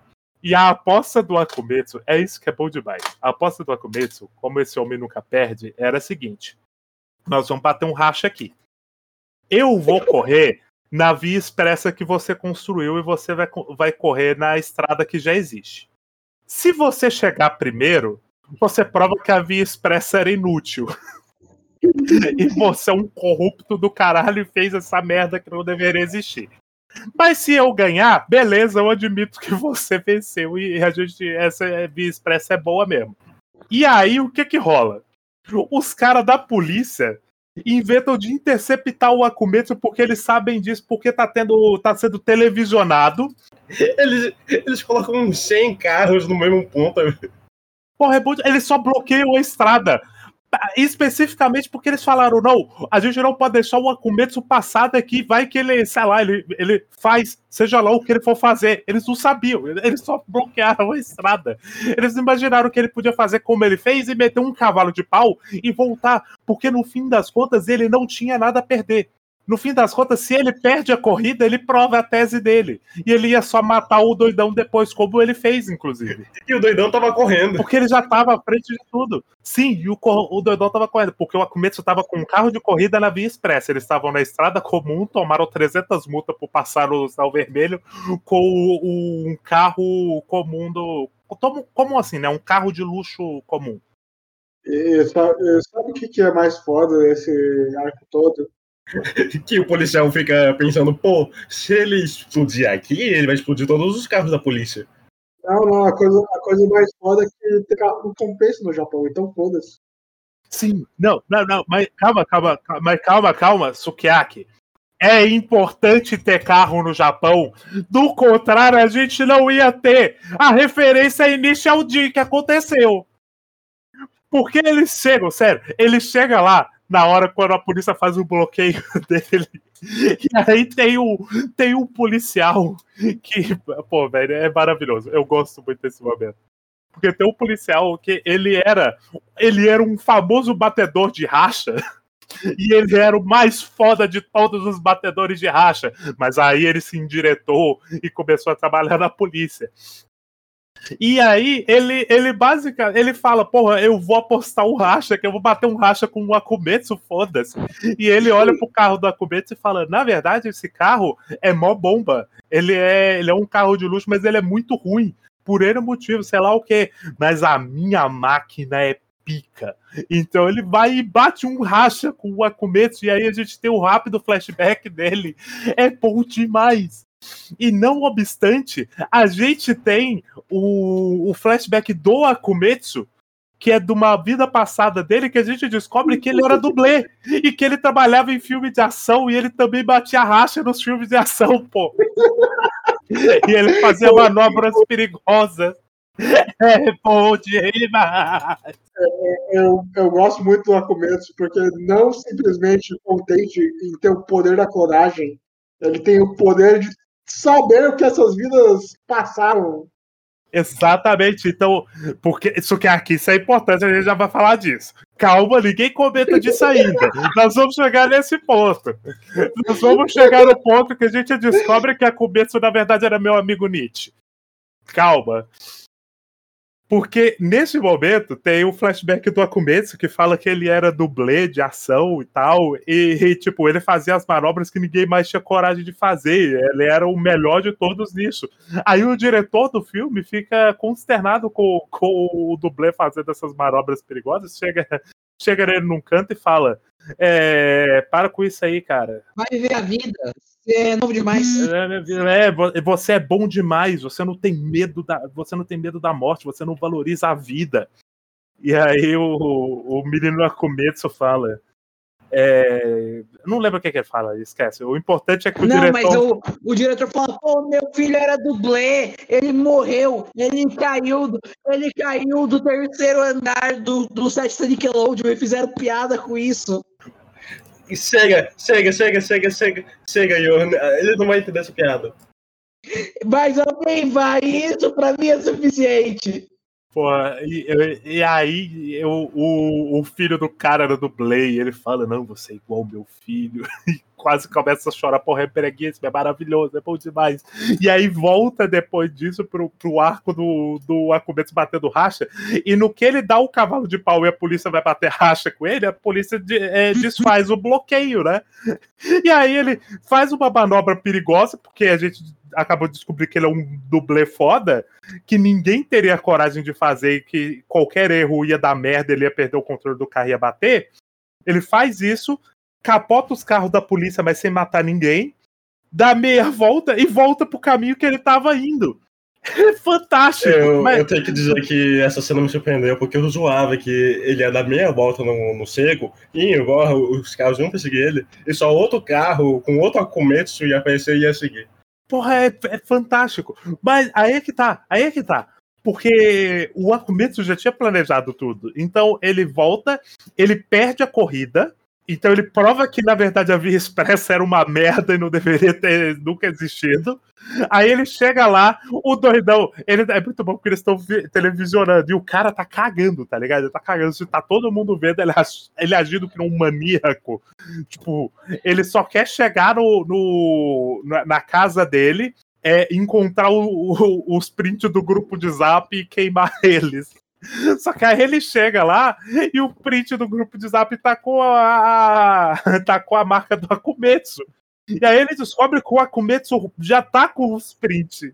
E a aposta do Akumetsu, é isso que é bom demais. A aposta do Akumetsu, como esse homem nunca perde, era a seguinte: nós vamos bater um racha aqui. Eu vou correr na via expressa que você construiu e você vai, vai correr na estrada que já existe. Se você chegar primeiro, você prova que a via expressa era inútil. e você é um corrupto do caralho e fez essa merda que não deveria existir. Mas se eu ganhar, beleza, eu admito que você venceu e a gente essa via expressa é boa mesmo. E aí o que que rola? Os caras da polícia inventam de interceptar o Akumetsu porque eles sabem disso, porque tá tendo tá sendo televisionado. Eles, eles colocam uns 100 carros no mesmo ponto. Porra, é de- eles só bloqueiam a estrada. Especificamente porque eles falaram, não, a gente não pode deixar o Akumetsu passar daqui, vai que ele, sei lá, ele, ele faz, seja lá o que ele for fazer. Eles não sabiam, eles só bloquearam a estrada. Eles imaginaram que ele podia fazer como ele fez e meter um cavalo de pau e voltar, porque no fim das contas ele não tinha nada a perder. No fim das contas, se ele perde a corrida, ele prova a tese dele. E ele ia só matar o doidão depois, como ele fez, inclusive. E o doidão tava correndo. Porque ele já tava à frente de tudo. Sim, e o, o Doidão tava correndo, porque o Akumetsu tava com um carro de corrida na via expressa. Eles estavam na estrada comum, tomaram 300 multas por passar o sinal vermelho com o- o- um carro comum do. Como, como assim, né? Um carro de luxo comum. E sabe, sabe o que, que é mais foda desse arco todo? Que o policial fica pensando, pô, se ele explodir aqui, ele vai explodir todos os carros da polícia. Não, não, a coisa, a coisa mais foda é que tem carro não compensa no Japão, então foda-se. Sim, não, não, não, mas calma, calma, calma, mas calma, calma, Sukiyaki. É importante ter carro no Japão. Do contrário, a gente não ia ter a referência à Initial D que aconteceu. Porque eles chegam, sério, ele chega lá na hora quando a polícia faz o bloqueio dele. E aí tem um, tem um policial que, pô, velho, é maravilhoso. Eu gosto muito desse momento. Porque tem um policial que ele era ele era um famoso batedor de racha. E ele era o mais foda de todos os batedores de racha. Mas aí ele se endireitou e começou a trabalhar na polícia. E aí ele, ele basicamente ele fala, porra, eu vou apostar um racha, que eu vou bater um racha com um Akumetsu, foda-se. E ele olha pro carro do Akumetsu e fala, na verdade, esse carro é mó bomba. Ele é, ele é um carro de luxo, mas ele é muito ruim. Por ele motivo, sei lá o quê. Mas a minha máquina é pica. Então ele vai e bate um racha com o Akumetsu, e aí a gente tem o rápido flashback dele. É bom demais. E não obstante, a gente tem o, o flashback do Akumetsu que é de uma vida passada dele, que a gente descobre que ele era dublê e que ele trabalhava em filme de ação e ele também batia racha nos filmes de ação, pô. E ele fazia manobras perigosas. É bom demais. Eu, eu gosto muito do Akumetsu porque não simplesmente contente em ter o poder da coragem, ele tem o poder de saber o que essas vidas passaram. Exatamente. Então, porque isso que aqui isso é importante, a gente já vai falar disso. Calma, ninguém comenta disso ainda. Nós vamos chegar nesse ponto. Nós vamos chegar no ponto que a gente descobre que a Kumetsu, na verdade, era meu amigo Nietzsche. Calma. Porque nesse momento tem o um flashback do Akumetsu que fala que ele era dublê de ação e tal, e, e, tipo, ele fazia as manobras que ninguém mais tinha coragem de fazer. Ele era o melhor de todos nisso. Aí o diretor do filme fica consternado com, com o dublê fazendo essas manobras perigosas, chega, chega nele num canto e fala: é, para com isso aí, cara. Vai viver a vida. É novo demais. É, é, você é bom demais. Você não tem medo da, você não tem medo da morte. Você não valoriza a vida. E aí o, o menino Akumetsu fala. É, não lembro o que, que ele fala, esquece. O importante é que o não, diretor. Mas o, o diretor fala: pô, meu filho era dublê, ele morreu, ele caiu, ele caiu do terceiro andar do, do set da Nickelodeon e fizeram piada com isso. Chega, chega, chega, chega, chega, chega, Johan. Ele não vai entender essa piada. Mas alguém vai, isso pra mim é suficiente. Pô, e, e aí eu, o, o filho do cara do dublê, ele fala, não, você é igual meu filho. Quase começa a chorar, porra, é preguiça, é maravilhoso, é bom demais. E aí volta depois disso pro, pro arco do, do Akumetsu batendo racha, e no que ele dá o cavalo de pau e a polícia vai bater racha com ele, a polícia de, é, desfaz o bloqueio, né? E aí ele faz uma manobra perigosa, porque a gente acabou de descobrir que ele é um dublê foda, que ninguém teria coragem de fazer e que qualquer erro ia dar merda, ele ia perder o controle do carro e ia bater. Ele faz isso, capota os carros da polícia, mas sem matar ninguém, dá meia volta e volta pro caminho que ele tava indo. É fantástico. Eu, mas... eu, tenho que dizer que essa cena me surpreendeu, porque eu zoava que ele ia dar meia volta no, no seco, e embora os carros iam perseguir ele, e só outro carro com outro Akumetsu ia aparecer e ia seguir. Porra, é, é fantástico. Mas aí é que tá, aí é que tá. Porque o Akumetsu já tinha planejado tudo. Então ele volta, ele perde a corrida, então ele prova que, na verdade, a Via Expressa era uma merda e não deveria ter nunca existido. Aí ele chega lá, o doidão, ele é muito bom porque eles estão televisionando e o cara tá cagando, tá ligado? Ele tá cagando, se tá todo mundo vendo ele, ele agindo como um maníaco. Tipo, ele só quer chegar no, no na casa dele, é encontrar o, o, os prints do grupo de zap e queimar eles. Só que aí ele chega lá e o print do grupo de zap tá com a, tá com a marca do Akumetsu. E aí ele descobre que o Akumetsu já tá com os prints,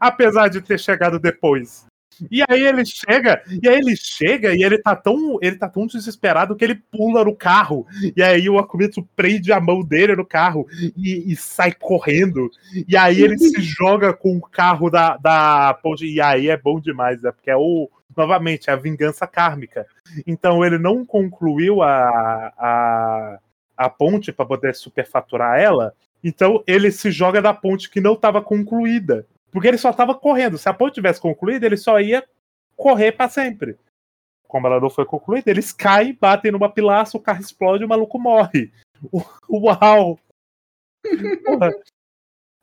apesar de ter chegado depois. E aí ele chega, e aí ele chega e ele tá tão, ele tá tão desesperado que ele pula no carro. E aí o Akumetsu prende a mão dele no carro e, e sai correndo. E aí ele se joga com o carro da, da. E aí é bom demais, né? Porque é o, novamente, a vingança kármica. Então ele não concluiu a, a, a ponte para poder superfaturar ela. Então ele se joga da ponte que não estava concluída. Porque ele só estava correndo. Se a ponte tivesse concluída, ele só ia correr para sempre. Como ela não foi concluída, eles caem, batem numa pilaça, o carro explode e o maluco morre. Uau!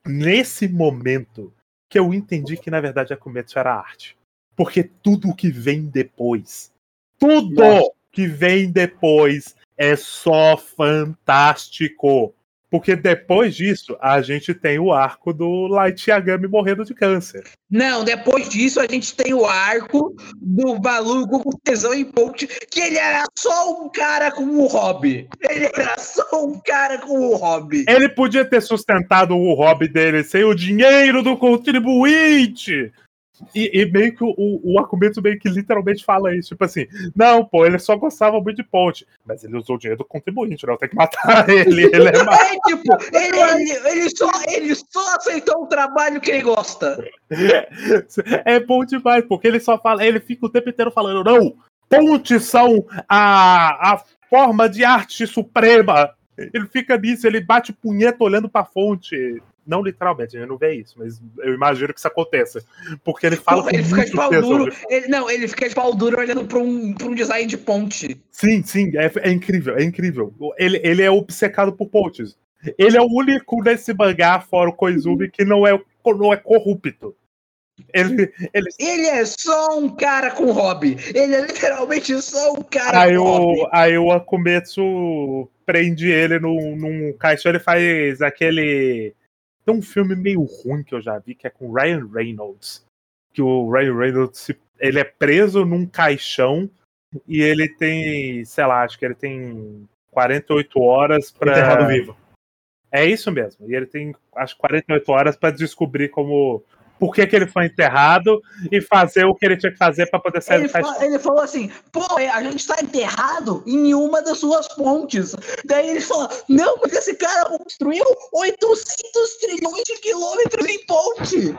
Nesse momento que eu entendi que na verdade a Kometsu era arte. Porque tudo que vem depois, tudo Nossa. que vem depois é só fantástico. Porque depois disso, a gente tem o arco do Light Yagami morrendo de câncer. Não, depois disso, a gente tem o arco do maluco com tesão em ponte, que ele era só um cara com o hobby. Ele era só um cara com o hobby. Ele podia ter sustentado o hobby dele sem o dinheiro do contribuinte. E, e, meio que o, o Akumetsu meio que literalmente fala isso, tipo assim, não, pô, ele só gostava muito de ponte, mas ele usou o dinheiro do contribuinte, não tem que matar ele. Ele é, é tipo, ele, ele, ele, só, ele só aceitou o trabalho que ele gosta. É bom demais, porque ele só fala, ele fica o tempo inteiro falando, não, pontes são a, a forma de arte suprema. Ele fica nisso, ele bate punheta olhando pra fonte. Não literalmente, a gente não vê isso, mas eu imagino que isso aconteça. Porque ele fala. Ele fica de pau duro. Ele, não, ele fica de pau duro olhando pra um, pra um design de ponte. Sim, sim, é, é incrível, é incrível. Ele, ele é obcecado por pontes. Ele é o único nesse mangá, fora o Koizumi, que não é, não é corrupto. Ele, ele, Ele é só um cara com hobby. Ele é literalmente só um cara aí, com hobby. o, aí o Akumetsu prende ele num, num caixão, ele faz aquele. Tem um filme meio ruim que eu já vi, que é com o Ryan Reynolds. Que o Ryan Reynolds ele é preso num caixão e ele tem, sei lá, acho que ele tem 48 horas pra. Enterrado vivo. É isso mesmo. E ele tem, acho, 48 horas pra descobrir como. Por que, que ele foi enterrado e fazer o que ele tinha que fazer pra poder sair Ele, do fa- ele falou assim: pô, a gente está enterrado em uma das suas pontes. Daí ele fala: não, porque esse cara construiu 800 trilhões de quilômetros em ponte.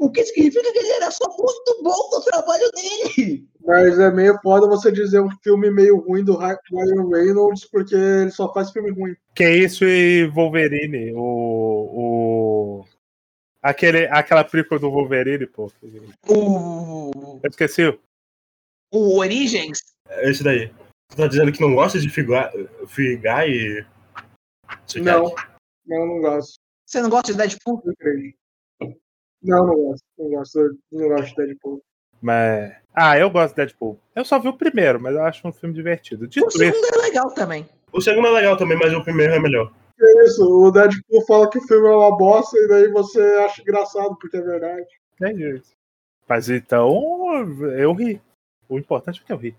O que significa que ele era só muito bom no trabalho dele. Mas é meio foda você dizer um filme meio ruim do Ryan Reynolds, porque ele só faz filme ruim. Que é isso e Wolverine, o. o aquele, aquela película do Wolverine, pô. O, Eu esqueci. o Origens. É esse daí. Você tá dizendo que não gosta de figar, figar e. Não, não, não gosto. Você não gosta de Deadpool? Não. Não, não gosto. Não gosto, não gosto de Deadpool. Mas. Ah, eu gosto de Deadpool. Eu só vi o primeiro, mas eu acho um filme divertido. O Dito isso, segundo é legal também. O segundo é legal também, mas o primeiro é melhor. É isso, o Deadpool fala que o filme é uma bosta e daí você acha engraçado, porque é verdade. é isso. Mas então, eu ri. O importante é que eu ri.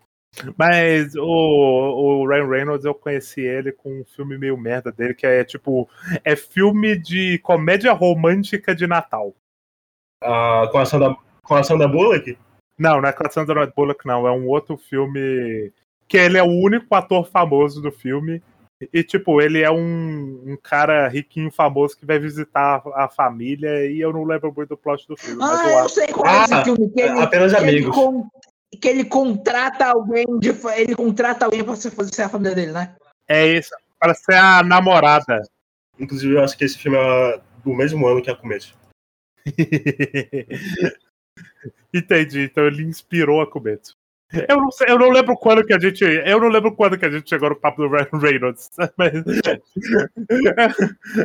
Mas o, o Ryan Reynolds, eu conheci ele com um filme meio merda dele, que é tipo. É filme de comédia romântica de Natal. Ah, com, a Sandra, com a Sandra Bullock? Não, não é com a Sandra Bullock, não. É um outro filme que ele é o único ator famoso do filme. E, tipo, ele é um, um cara riquinho famoso que vai visitar a família. E eu não lembro muito do plot do filme. mas Ah, eu eu sei qual é Ah, esse filme. Que ele, Apenas que ele amigos. con- que ele contrata alguém de ele contrata alguém pra ser, fazer ser a família dele, né? É isso. Para ser a namorada. Inclusive, eu acho que esse filme é do mesmo ano que a Comédia. Entendi. Então ele inspirou a Kumetsu. Eu não, sei, eu não lembro quando que a gente. Eu não lembro quando que a gente chegou no papo do Ryan Reynolds. Mas...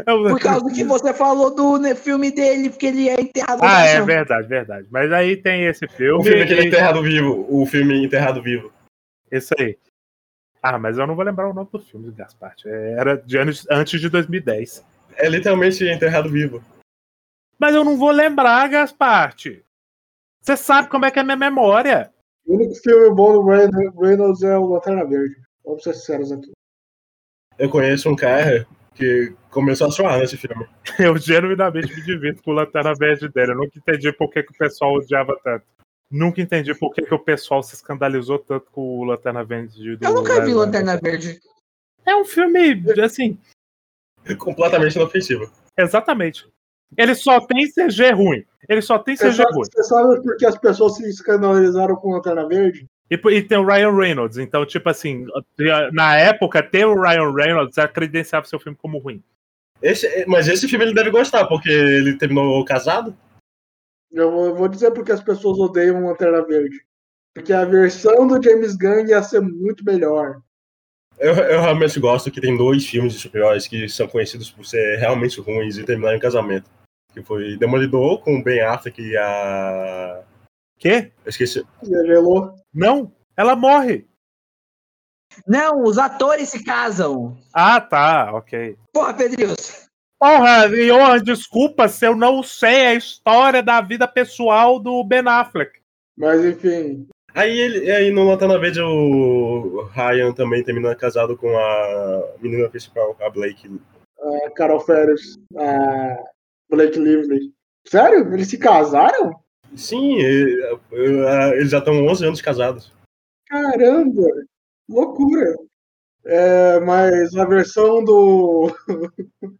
Eu- Por causa que você falou do né, filme dele, porque ele é enterrado no Ah, é caixão. verdade, verdade. Mas aí tem esse filme. O filme que ele é enterrado vivo. O filme Enterrado Vivo. Isso aí. Ah, mas eu não vou lembrar o nome do filme, Gaspar. Era de anos antes de 2010. É literalmente Enterrado Vivo. Mas eu não vou lembrar, Gaspar. Você sabe como é que é a minha memória. O único filme bom do Ryan Reynolds é o Lanterna Verde. Vamos ser sinceros aqui. Eu conheço um cara que começou a chorar nesse filme. Eu genuinamente me divirto com o Lanterna Verde dele. Eu nunca entendi por que, que o pessoal odiava tanto. Nunca entendi por que, que o pessoal se escandalizou tanto com o Lanterna Verde do Eu nunca vi Ryan Lanterna. Verde. É um filme, assim, Completamente inofensivo. exatamente. Ele só tem CG ruim. Ele só tem CG sabe, ruim. você sabe por que as pessoas se escandalizaram com Lanterna Verde? E, e tem o Ryan Reynolds. Então, tipo assim, na época, ter o Ryan Reynolds já credenciava seu filme como ruim. Esse, mas esse filme ele deve gostar, porque ele terminou casado. Eu vou, eu vou dizer porque as pessoas odeiam Lanterna Verde. Porque a versão do James Gunn ia ser muito melhor. Eu, eu realmente gosto que tem dois filmes de super-heróis que são conhecidos por ser realmente ruins e terminaram em casamento. Que foi Demolidor com o Ben Affleck e a. Quê? Eu esqueci. A Gelou. Não, ela morre. Não, os atores se casam. Ah, tá, ok. Porra, Pedrius. Porra, e oh, desculpa se eu não sei a história da vida pessoal do Ben Affleck. Mas enfim, Aí, ele, aí no Lanterna Verde o Ryan também termina casado com a menina principal, a Blake. a Carol Ferris, a Blake Lively. Sério? Eles se casaram? Sim, e- eles já estão 11 anos casados. Caramba! Loucura! É, mas a versão do.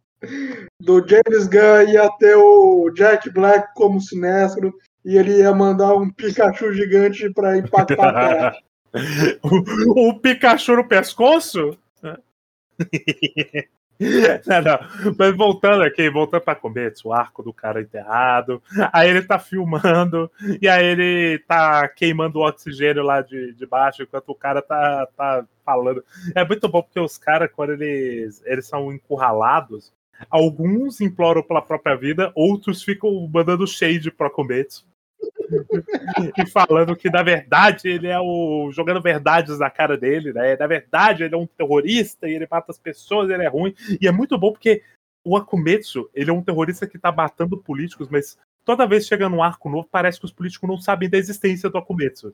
do James Gunn ia ter o Jack Black como sinestro e ele ia mandar um Pikachu gigante pra impactar a Terra. o, o Pikachu no pescoço? Não, não. Mas voltando aqui, voltando pra Cometes, o arco do cara enterrado. Aí ele tá filmando, e aí ele tá queimando o oxigênio lá de, de baixo, enquanto o cara tá, tá falando. É muito bom porque os caras, quando eles, eles são encurralados, alguns imploram pela própria vida, outros ficam mandando shade pro Cometes. e falando que na verdade ele é o. jogando verdades na cara dele, né? Na verdade, ele é um terrorista e ele mata as pessoas, ele é ruim. E é muito bom porque o Akumetsu, ele é um terrorista que tá matando políticos, mas toda vez que chega num arco novo, parece que os políticos não sabem da existência do Akumetsu.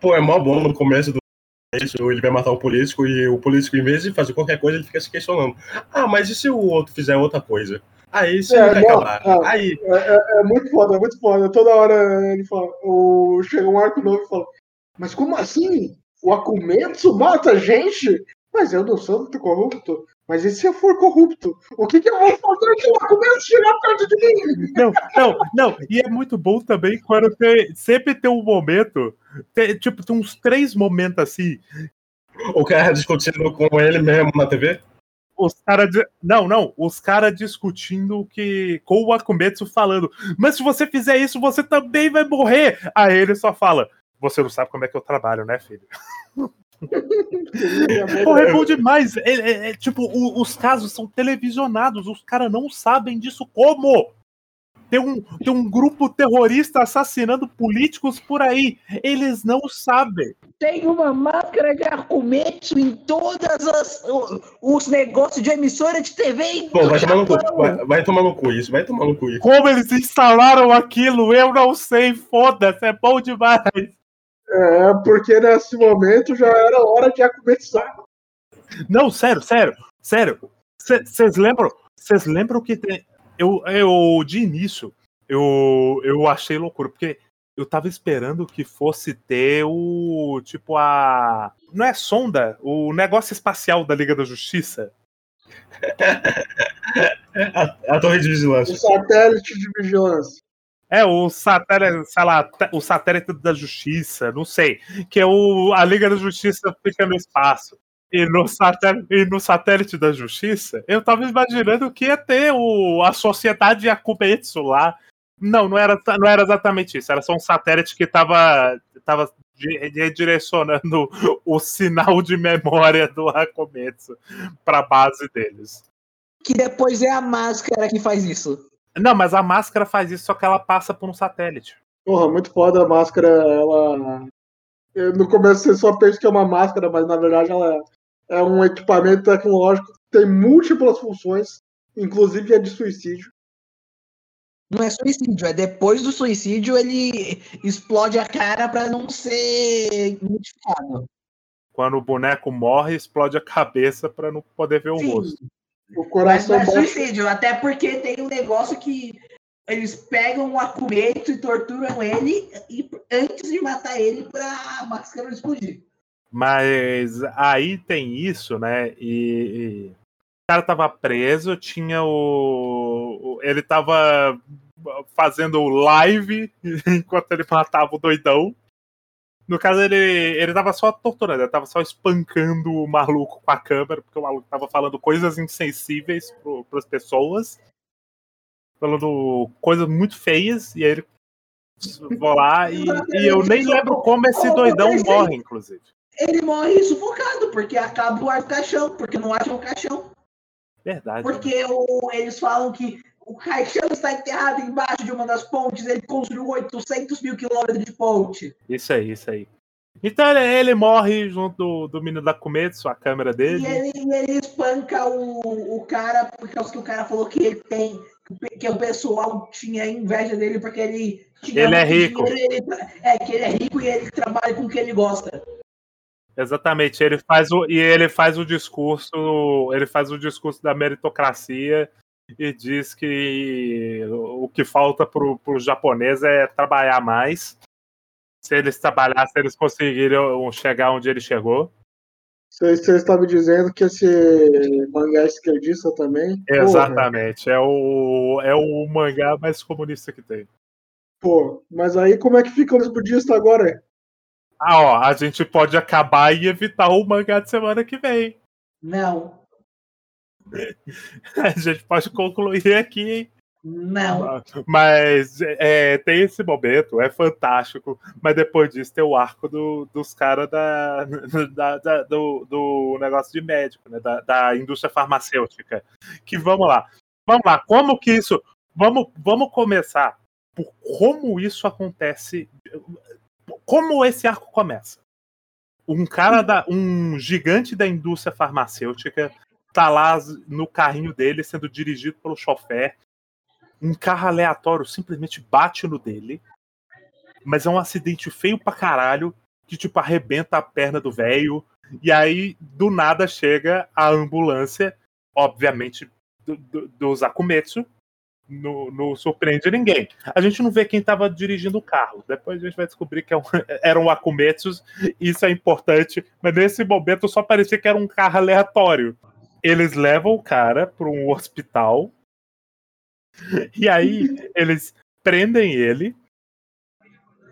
Pô, é mó bom no começo do ele vai matar o político e o político, em vez de fazer qualquer coisa, ele fica se questionando. Ah, mas e se o outro fizer outra coisa? Aí você é, vai acabar. É, Aí. É, é, é, muito foda, é muito foda. Toda hora ele fala, o, chega um arco novo e fala, mas como assim? O Akumetsu mata gente? Mas eu não sou muito corrupto. Mas e se eu for corrupto? O que, que eu vou fazer se o Akumetsu chegar perto de mim? Não, não, não. E é muito bom também quando tem, sempre tem um momento, tem, tipo, tem uns três momentos assim. O cara discutindo com ele mesmo na TV? Os caras. Não, não. Os caras discutindo que. Com o Akumetsu falando. Mas se você fizer isso, você também vai morrer. Aí ele só fala. Você não sabe como é que eu trabalho, né, filho? Porra, é bom demais. É, é, é tipo, o, os casos são televisionados. Os caras não sabem disso como tem um, tem um grupo terrorista assassinando políticos por aí. Eles não sabem. Tem uma máscara de Arcumetsu em todos os negócios de emissora de TV. Pô, vai tomar no cu. Vai, vai, tomar no cu isso, vai tomar no cu isso. Como eles instalaram aquilo, eu não sei. Foda-se, é bom demais. É, porque nesse momento já era hora de acomeçar. Não, sério, sério, sério. Vocês lembram? Vocês lembram que tem, eu, eu de início, eu, eu achei loucura, porque eu tava esperando que fosse ter o. Tipo, a. Não é sonda, o negócio espacial da Liga da Justiça. a, a torre de vigilância. O satélite de vigilância. É, o satélite, sei lá, o satélite da justiça, não sei. Que é o, a Liga da Justiça fica no espaço. E no, satélite, e no satélite da justiça, eu tava imaginando que ia ter o, a sociedade Akumetsu lá. Não, não era, não era exatamente isso. Era só um satélite que tava, tava redirecionando o sinal de memória do Akumetsu pra base deles. Que depois é a máscara que faz isso. Não, mas a máscara faz isso, só que ela passa por um satélite. Porra, muito foda a máscara, ela. No começo você só pensa que é uma máscara, mas na verdade ela é um equipamento tecnológico que tem múltiplas funções, inclusive a de suicídio. Não é suicídio, é depois do suicídio ele explode a cara para não ser identificado. Quando o boneco morre, explode a cabeça para não poder ver Sim. o rosto. O coração Mas não é suicídio, até porque tem um negócio que eles pegam o acumento e torturam ele e, antes de matar ele para a máscara explodir. Mas aí tem isso, né? E, e o cara tava preso, tinha o. Ele tava fazendo live enquanto ele matava o doidão. No caso, ele, ele tava só torturando, ele tava só espancando o maluco com a câmera, porque o maluco tava falando coisas insensíveis para as pessoas, falando coisas muito feias, e aí ele vou lá e, e eu nem lembro como esse doidão morre, inclusive ele morre sufocado, porque acaba o ar do caixão, porque não acha o caixão. Verdade. Porque o, eles falam que o caixão está enterrado embaixo de uma das pontes, ele construiu 800 mil quilômetros de ponte. Isso aí, isso aí. Então ele, ele morre junto do, do menino da Cometo, a câmera dele. E ele, ele espanca o, o cara, porque que o cara falou que ele tem, que o pessoal tinha inveja dele porque ele tinha ele é rico. Dinheiro, ele, é, que ele é rico e ele trabalha com o que ele gosta. Exatamente, ele faz o e ele faz o discurso, ele faz o discurso da meritocracia e diz que o que falta para os japoneses é trabalhar mais. Se eles trabalhassem, eles conseguiriam chegar onde ele chegou. Você, você está me dizendo que esse mangá é esquerdista também? Exatamente, é o, é o mangá mais comunista que tem. Pô, mas aí como é que fica os budistas agora? Ah, ó, a gente pode acabar e evitar o mangá de semana que vem. Não, A gente pode concluir aqui, hein? não. Mas é, tem esse momento, é fantástico. Mas depois disso tem o arco do- dos caras da, da- da- do, do negócio de médico, né? Da, da indústria farmacêutica. Que vamos lá. Vamos lá, como que isso. Vamos, vamos começar por como isso acontece. Como esse arco começa. Um cara da. um gigante da indústria farmacêutica tá lá no carrinho dele sendo dirigido pelo chofer um carro aleatório simplesmente bate no dele, mas é um acidente feio pra caralho, que tipo arrebenta a perna do velho, e aí do nada chega a ambulância, obviamente do, do, dos Akumetsu, não, não surpreende ninguém. A gente não vê quem tava dirigindo o carro, depois a gente vai descobrir que é um, eram Akumetsus, isso é importante, mas nesse momento só parecia que era um carro aleatório. Eles levam o cara para um hospital, e aí eles prendem ele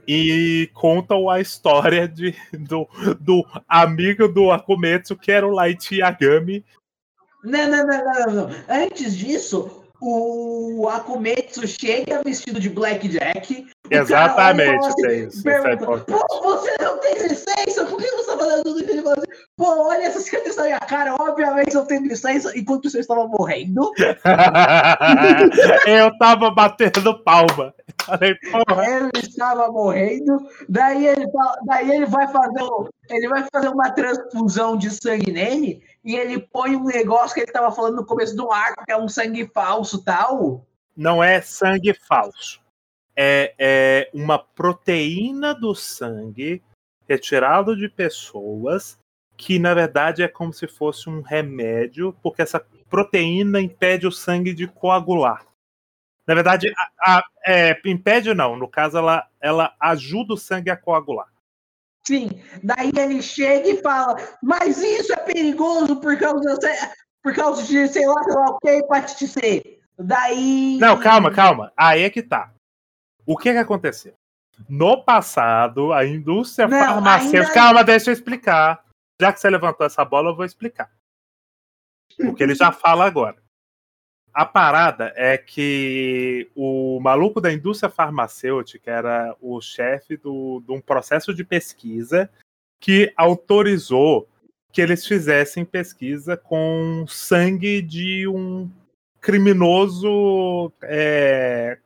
e contam a história de, do, do amigo do Akumetsu, que era o Light Yagami. Não, não, não, não, não. Antes disso, o Akumetsu chega vestido de Blackjack. Exatamente, assim, tem isso, é. Pô, você não tem licença? Por que você tá fazendo tudo isso? Assim, Pô, olha essa cicatriz na minha cara. Obviamente eu tenho licença enquanto você estava morrendo. Eu tava batendo palma. Falei. Ele estava morrendo. Daí ele, daí ele vai fazer ele vai fazer uma transfusão de sangue nele e ele põe um negócio que ele estava falando no começo do arco, que é um sangue falso tal. Não é sangue falso. É, é uma proteína do sangue retirado de pessoas que, na verdade, é como se fosse um remédio, porque essa proteína impede o sangue de coagular. Na verdade, a- a- é, impede não. No caso, ela, ela ajuda o sangue a coagular. Sim, daí ele chega e fala, mas isso é perigoso por causa, por causa de, sei lá, sei lá o que, hepatite C. Daí. Não, calma, calma. Aí é que tá. O que que aconteceu? No passado, a indústria Não, farmacêutica. ainda- Calma, deixa eu explicar. Já que você levantou essa bola, eu vou explicar. Porque ele já fala agora. A parada é que o maluco da indústria farmacêutica era o chefe do- de um processo de pesquisa que autorizou que eles fizessem pesquisa com sangue de um criminoso é,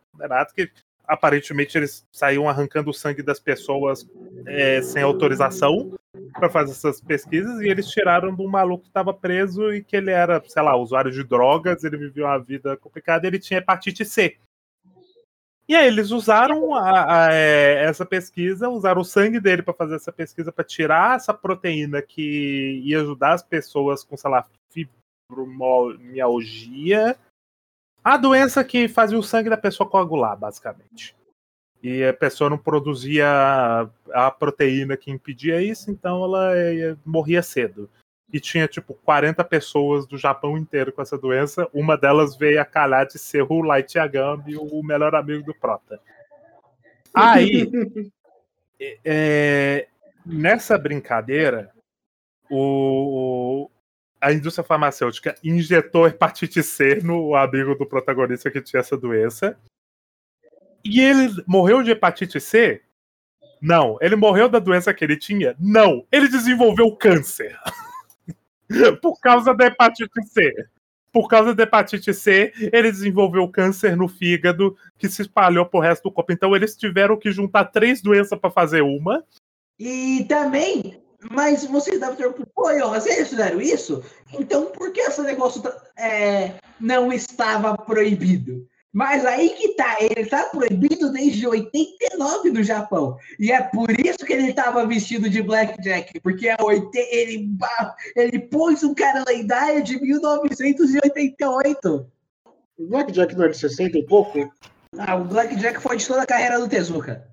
que aparentemente eles saíam arrancando o sangue das pessoas é, sem autorização para fazer essas pesquisas e eles tiraram de um maluco que estava preso e que ele era, sei lá, usuário de drogas, ele vivia uma vida complicada, ele tinha hepatite C. E aí eles usaram a- a, é, essa pesquisa, usaram o sangue dele para fazer essa pesquisa para tirar essa proteína que ia ajudar as pessoas com, sei lá, fibromialgia, a doença que fazia o sangue da pessoa coagular, basicamente. E a pessoa não produzia a proteína que impedia isso, então ela eh, morria cedo. E tinha, tipo, 40 pessoas do Japão inteiro com essa doença. Uma delas veio a calhar de ser o Light Yagami, o melhor amigo do Prota. Aí, é, nessa brincadeira, o, a indústria farmacêutica injetou hepatite C no amigo do protagonista que tinha essa doença. E ele morreu de hepatite C? Não. Ele morreu da doença que ele tinha? Não. Ele desenvolveu câncer. Por causa da hepatite C. Por causa da hepatite C, ele desenvolveu câncer no fígado que se espalhou pro resto do corpo. Então eles tiveram que juntar três doenças para fazer uma. E também, mas vocês devem ter pô, eles fizeram isso, então por que esse negócio tá- é, não estava proibido? Mas aí que tá, ele tá proibido desde 89 no Japão. E é por isso que ele estava vestido de Blackjack, porque é 80, ele, ele pôs um cara lendário de 1988. Blackjack não é de 60 e pouco? Ah, o Blackjack foi de toda a carreira do Tezuka.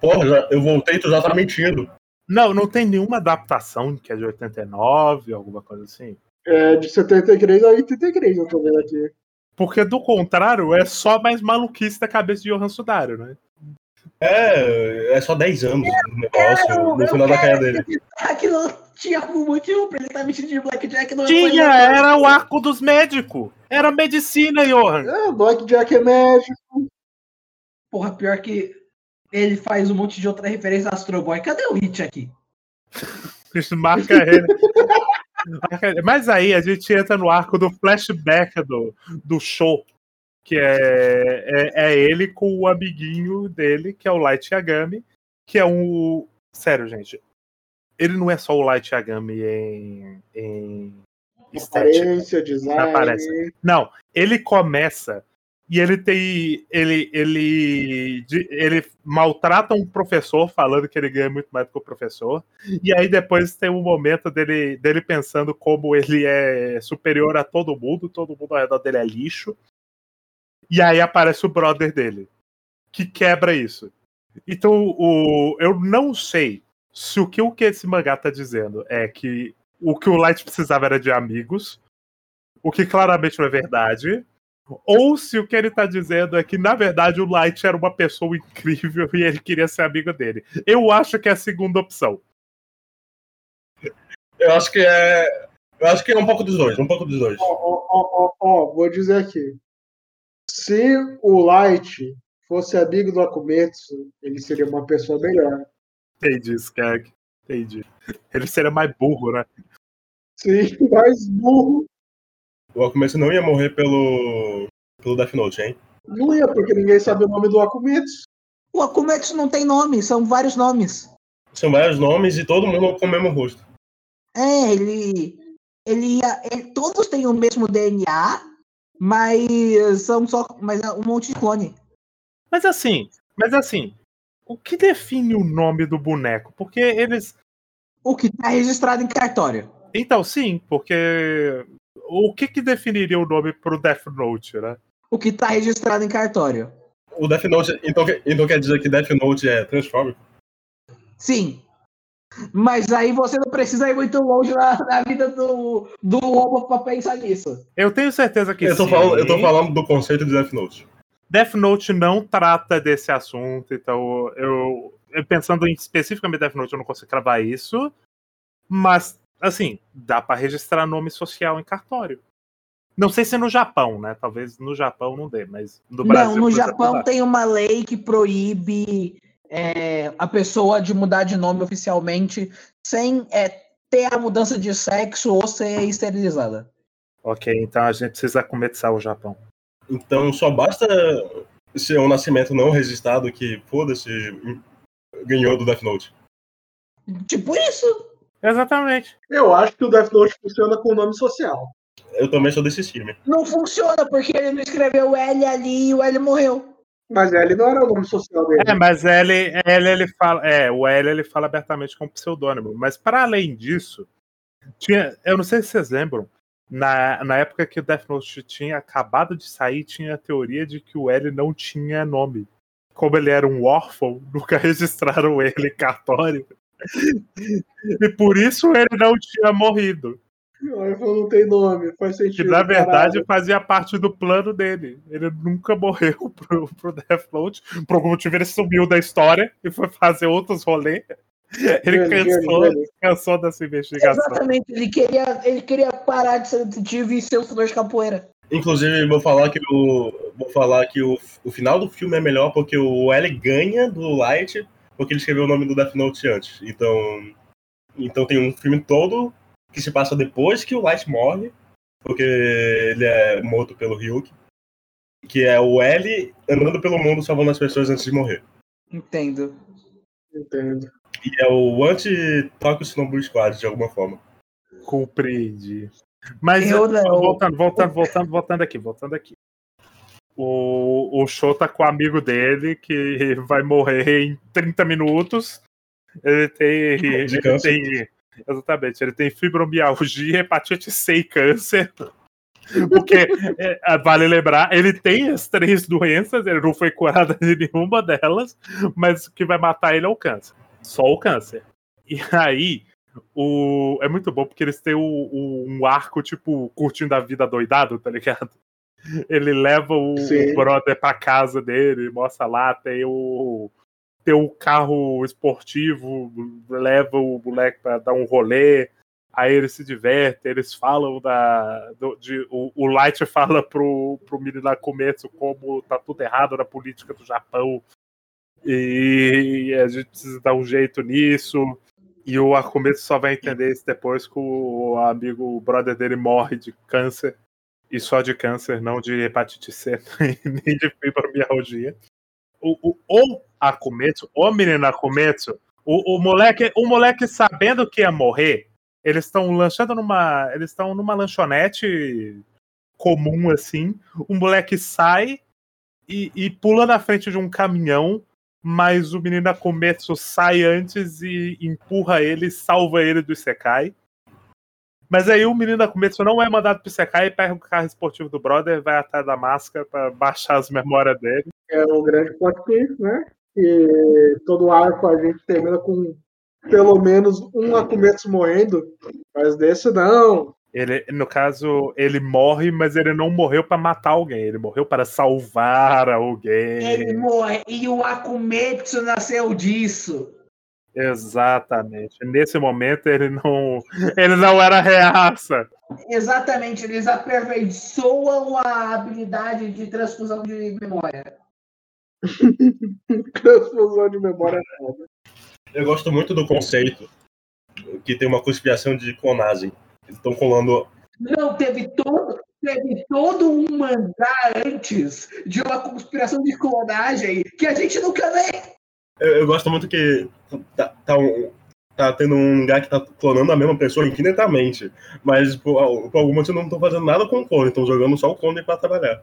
Porra, eu voltei, tu já tá mentindo. Não, não tem nenhuma adaptação que é de 89, alguma coisa assim. É de 73 a 83, eu tô vendo aqui. Porque do contrário, é só mais maluquice da cabeça de Johan Sudário, né? É, é só 10 anos o negócio, Eu- no final da quero carreira dele. não tinha algum motivo pra ele estar vestido de Blackjack. Não Tinha, era o arco dos médicos. Era medicina, Johan. É, Blackjack é médico. Porra, pior que ele faz um monte de outra referência a Astro Boy. Cadê o Hit aqui? Isso marca ele. Marca ele. Mas aí a gente entra no arco do flashback do, do show. Que é, é, é ele com o amiguinho dele, que é o Light Yagami, que é um. Sério, gente. Ele não é só o Light Yagami em, em estética. Aparência, design. Aparece. Não, ele começa e ele tem. Ele, ele, ele maltrata um professor falando que ele ganha muito mais do que o professor. E aí depois tem um momento dele, dele pensando como ele é superior a todo mundo, todo mundo ao redor dele é lixo. E aí aparece o brother dele, que quebra isso. Então, o, eu não sei se o que, o que esse mangá tá dizendo é que o que o Light precisava era de amigos, o que claramente não é verdade, ou se o que ele tá dizendo é que, na verdade, o Light era uma pessoa incrível e ele queria ser amigo dele. Eu acho que é a segunda opção. Eu acho que é. Eu acho que é um pouco dos dois, um pouco dos dois. Ó, ó, ó, ó, ó, vou dizer aqui. Se o Light fosse amigo do Akumetsu, ele seria uma pessoa melhor. Entendi, Skag. Entendi. Ele seria mais burro, né? Sim, mais burro. O Akumetsu não ia morrer pelo. pelo Death Note, hein? Não ia, porque ninguém sabe o nome do Akumetsu. O Akumetsu não tem nome, são vários nomes. São vários nomes e todo mundo com o mesmo rosto. É, ele. Ele ia. ele- todos têm o mesmo DNA, mas são só. Mas é um monte de clone. Mas assim, mas assim, o que define o nome do boneco? Porque eles. O que tá registrado em cartório. Então, sim, porque. O que que definiria o nome pro Death Note, né? O que tá registrado em cartório. O Death Note. Então, então quer dizer que Death Note é transfóbico? Sim. Mas aí você não precisa ir muito longe na, na vida do, do Oba pra pensar nisso. Eu tenho certeza que Eu tô, sim. falando, eu tô falando do conceito de Death Note. Death Note não trata desse assunto, então eu, eu pensando em especificamente Death Note, eu não consigo cravar isso. Mas, assim, dá pra registrar nome social em cartório. Não sei se no Japão, né? Talvez no Japão não dê, mas no Brasil. não, no exemplo, Japão dá. tem uma lei que proíbe é, a pessoa de mudar de nome oficialmente sem é, ter a mudança de sexo ou ser esterilizada. Ok, então a gente precisa começar o Japão. Então só basta ser um nascimento não registrado que, foda-se, ganhou do Death Note. Tipo isso. Exatamente. Eu acho que o Death Note funciona com nome social. Eu também sou desse time. Não funciona porque ele não escreveu L ali e o L morreu. Mas ele não era o nome social dele. É, mas L, L ele fala, é, o L ele fala abertamente com pseudônimo. Mas para além disso, tinha, eu não sei se vocês lembram, na, na época que o Death Note tinha acabado de sair, tinha a teoria de que o L não tinha nome. Como ele era um órfão, nunca registraram ele cartório. E por isso ele não tinha morrido. O órfão não tem nome, faz Que sentido. na verdade caralho. fazia parte do plano dele. Ele nunca morreu pro, pro Death Note. Por algum motivo ele sumiu da história e foi fazer outros rolês. Ele cansou, cansou dessa investigação. Exatamente. Ele queria, ele queria parar de ser detetive e ser lutador de capoeira. Inclusive, vou falar que o. Vou falar que o, o final do filme é melhor porque o L ganha do Light porque ele escreveu o nome do Death Note antes. Então. Então tem um filme todo que se passa depois que o Light morre, porque ele é morto pelo Ryuk. Que é o L andando pelo mundo salvando as pessoas antes de morrer. Entendo. Entendo. E é o anti-Tokyo Snowboard Squad, de alguma forma. Compreendi. Mas Eu não. voltando, voltando, voltando, voltando aqui, voltando aqui. O, o show tá com o amigo dele que vai morrer em 30 minutos. Ele tem. De ele câncer. tem exatamente, ele tem fibromialgia, hepatite C e câncer. Porque, é, vale lembrar, ele tem as três doenças, ele não foi curado de nenhuma delas, mas o que vai matar ele é o câncer. Só o câncer. E aí, o... é muito bom porque eles têm o, o- um arco, tipo, curtindo a vida doidado, tá ligado? Ele leva o, Sim. o brother pra casa dele, mostra lá, tem o, ter um carro esportivo, leva o moleque para dar um rolê, aí eles se divertem, eles falam da. Do, de, o, o, Light fala pro, pro menino lá começo como tá tudo errado na política do Japão. E a gente precisa dar um jeito nisso. E o Akumetsu só vai entender isso depois que o amigo, o brother dele morre de câncer. E só de câncer, não de hepatite C, nem de fibromialgia. O, o, o Akumetsu, o menino Akumetsu, o, o, moleque, o moleque sabendo que ia morrer, eles estão lanchando numa. Eles estão numa lanchonete comum, assim. O moleque sai e, e, pula na frente de um caminhão, mas o menino Akumetsu sai antes e empurra ele, salva ele do Isekai. Mas aí o menino Akumetsu não é mandado pro Isekai e pega o carro esportivo do brother, vai atrás da máscara para baixar as memórias dele. É o grande plot twist, né? E todo arco a gente termina com pelo menos um Akumetsu morrendo, mas desse não. Ele, no caso, ele morre, mas ele não morreu para matar alguém, ele morreu para salvar alguém. Ele morre, e o Akumetsu nasceu disso. Exatamente. Nesse momento ele não, ele não era reaça. Exatamente, eles aperfeiçoam a habilidade de transfusão de memória. transfusão de memória é foda. Eu gosto muito do conceito que tem uma conspiração de clonagem. Estão colando. Não, teve todo, teve todo um mangá antes de uma conspiração de clonagem que a gente nunca vê. Eu, eu gosto muito que tá, tá, um, tá, tendo um lugar que tá clonando a mesma pessoa infinitamente. Mas por, por algum motivo não estão fazendo nada com o clone, estão jogando só o clone para trabalhar.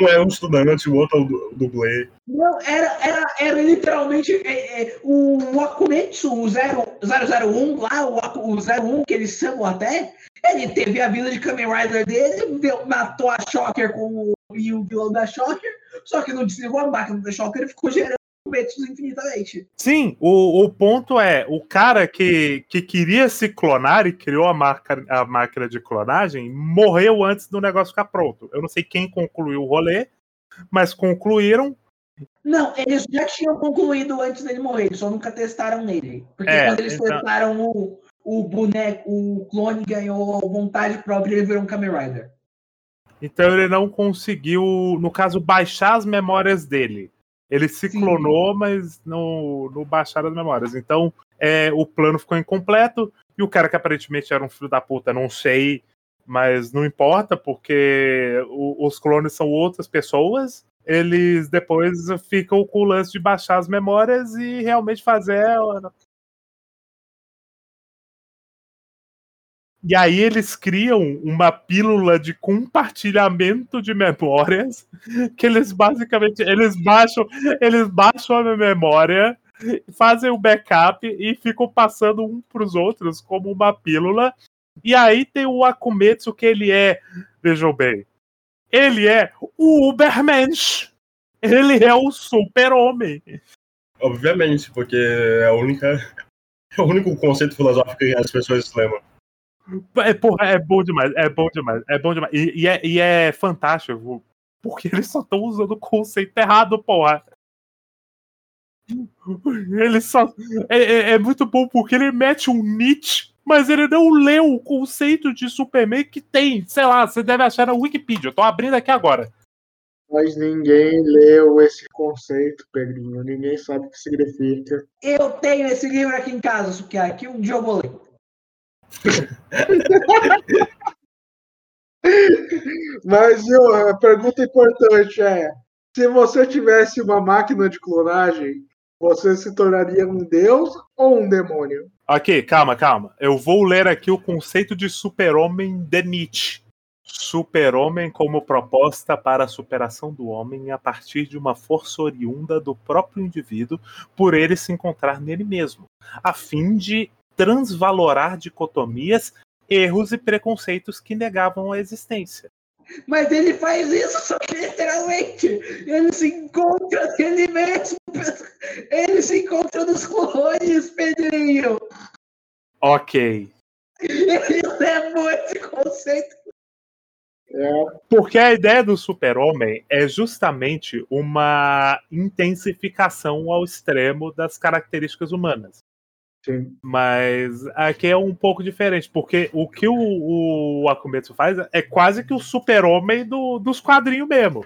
Um é um estudante, o outro é o dublê. Não, era, era, era literalmente é, é, o Akumetsu, o 0, 001 lá, o, o 01 que eles chamam até, ele teve a vida de Kamen Rider dele, deu, matou a Shocker com o, e o vilão da Shocker, só que não desligou a máquina da Shocker e ficou gerando Akumetsus infinitamente. Sim, o, o ponto é, o cara que, que queria se clonar e criou a, marca, a máquina de clonagem morreu antes do negócio ficar pronto. Eu não sei quem concluiu o rolê, mas concluíram. Não, eles já tinham concluído antes dele morrer, eles só nunca testaram nele. Porque é, quando eles então... testaram o, o boneco, o clone ganhou vontade própria e ele virou um Kamen Rider. Então ele não conseguiu, no caso, baixar as memórias dele. Ele se Sim. clonou, mas não, não baixaram as memórias. Então, é, o plano ficou incompleto. E o cara que aparentemente era um filho da puta, não sei, mas não importa, porque o, os clones são outras pessoas. Eles depois ficam com o lance de baixar as memórias e realmente fazer E aí eles criam uma pílula de compartilhamento de memórias, que eles basicamente eles baixam, eles baixam a memória, fazem o backup e ficam passando um para os outros como uma pílula. E aí tem o Akumetsu que ele é, vejam bem, ele é o Ubermensch. Ele é o super-homem. Obviamente, porque é única é o único conceito filosófico que as pessoas lembram. É, porra, é bom demais, é bom demais, é bom demais. E, e, é, e é fantástico, porque eles só estão usando o conceito errado, porra. Ele só. É, é, é, muito bom porque ele mete um Nietzsche, mas ele não leu o conceito de Superman que tem. Sei lá, você deve achar na Wikipedia. Eu tô abrindo aqui agora. Mas ninguém leu esse conceito, Pedrinho. Ninguém sabe o que significa. Eu tenho esse livro aqui em casa, Sukiaki. Um dia eu vou ler. Mas eu, a pergunta importante é: se você tivesse uma máquina de clonagem, você se tornaria um deus ou um demônio? Ok, calma, calma. Eu vou ler aqui o conceito de super-homem de Nietzsche. Super-homem como proposta para a superação do homem a partir de uma força oriunda do próprio indivíduo por ele se encontrar nele mesmo, a fim de transvalorar dicotomias, erros e preconceitos que negavam a existência. Mas ele faz isso só que literalmente. Ele se encontra nele mesmo. Ele se encontra nos clones, Pedrinho. Ok. Ele levou esse conceito. É, Porque a ideia do super-homem é justamente uma intensificação ao extremo das características humanas. Sim. Mas aqui é um pouco diferente, porque o que o, o Akumetsu faz é quase que o super-homem do, dos quadrinhos mesmo.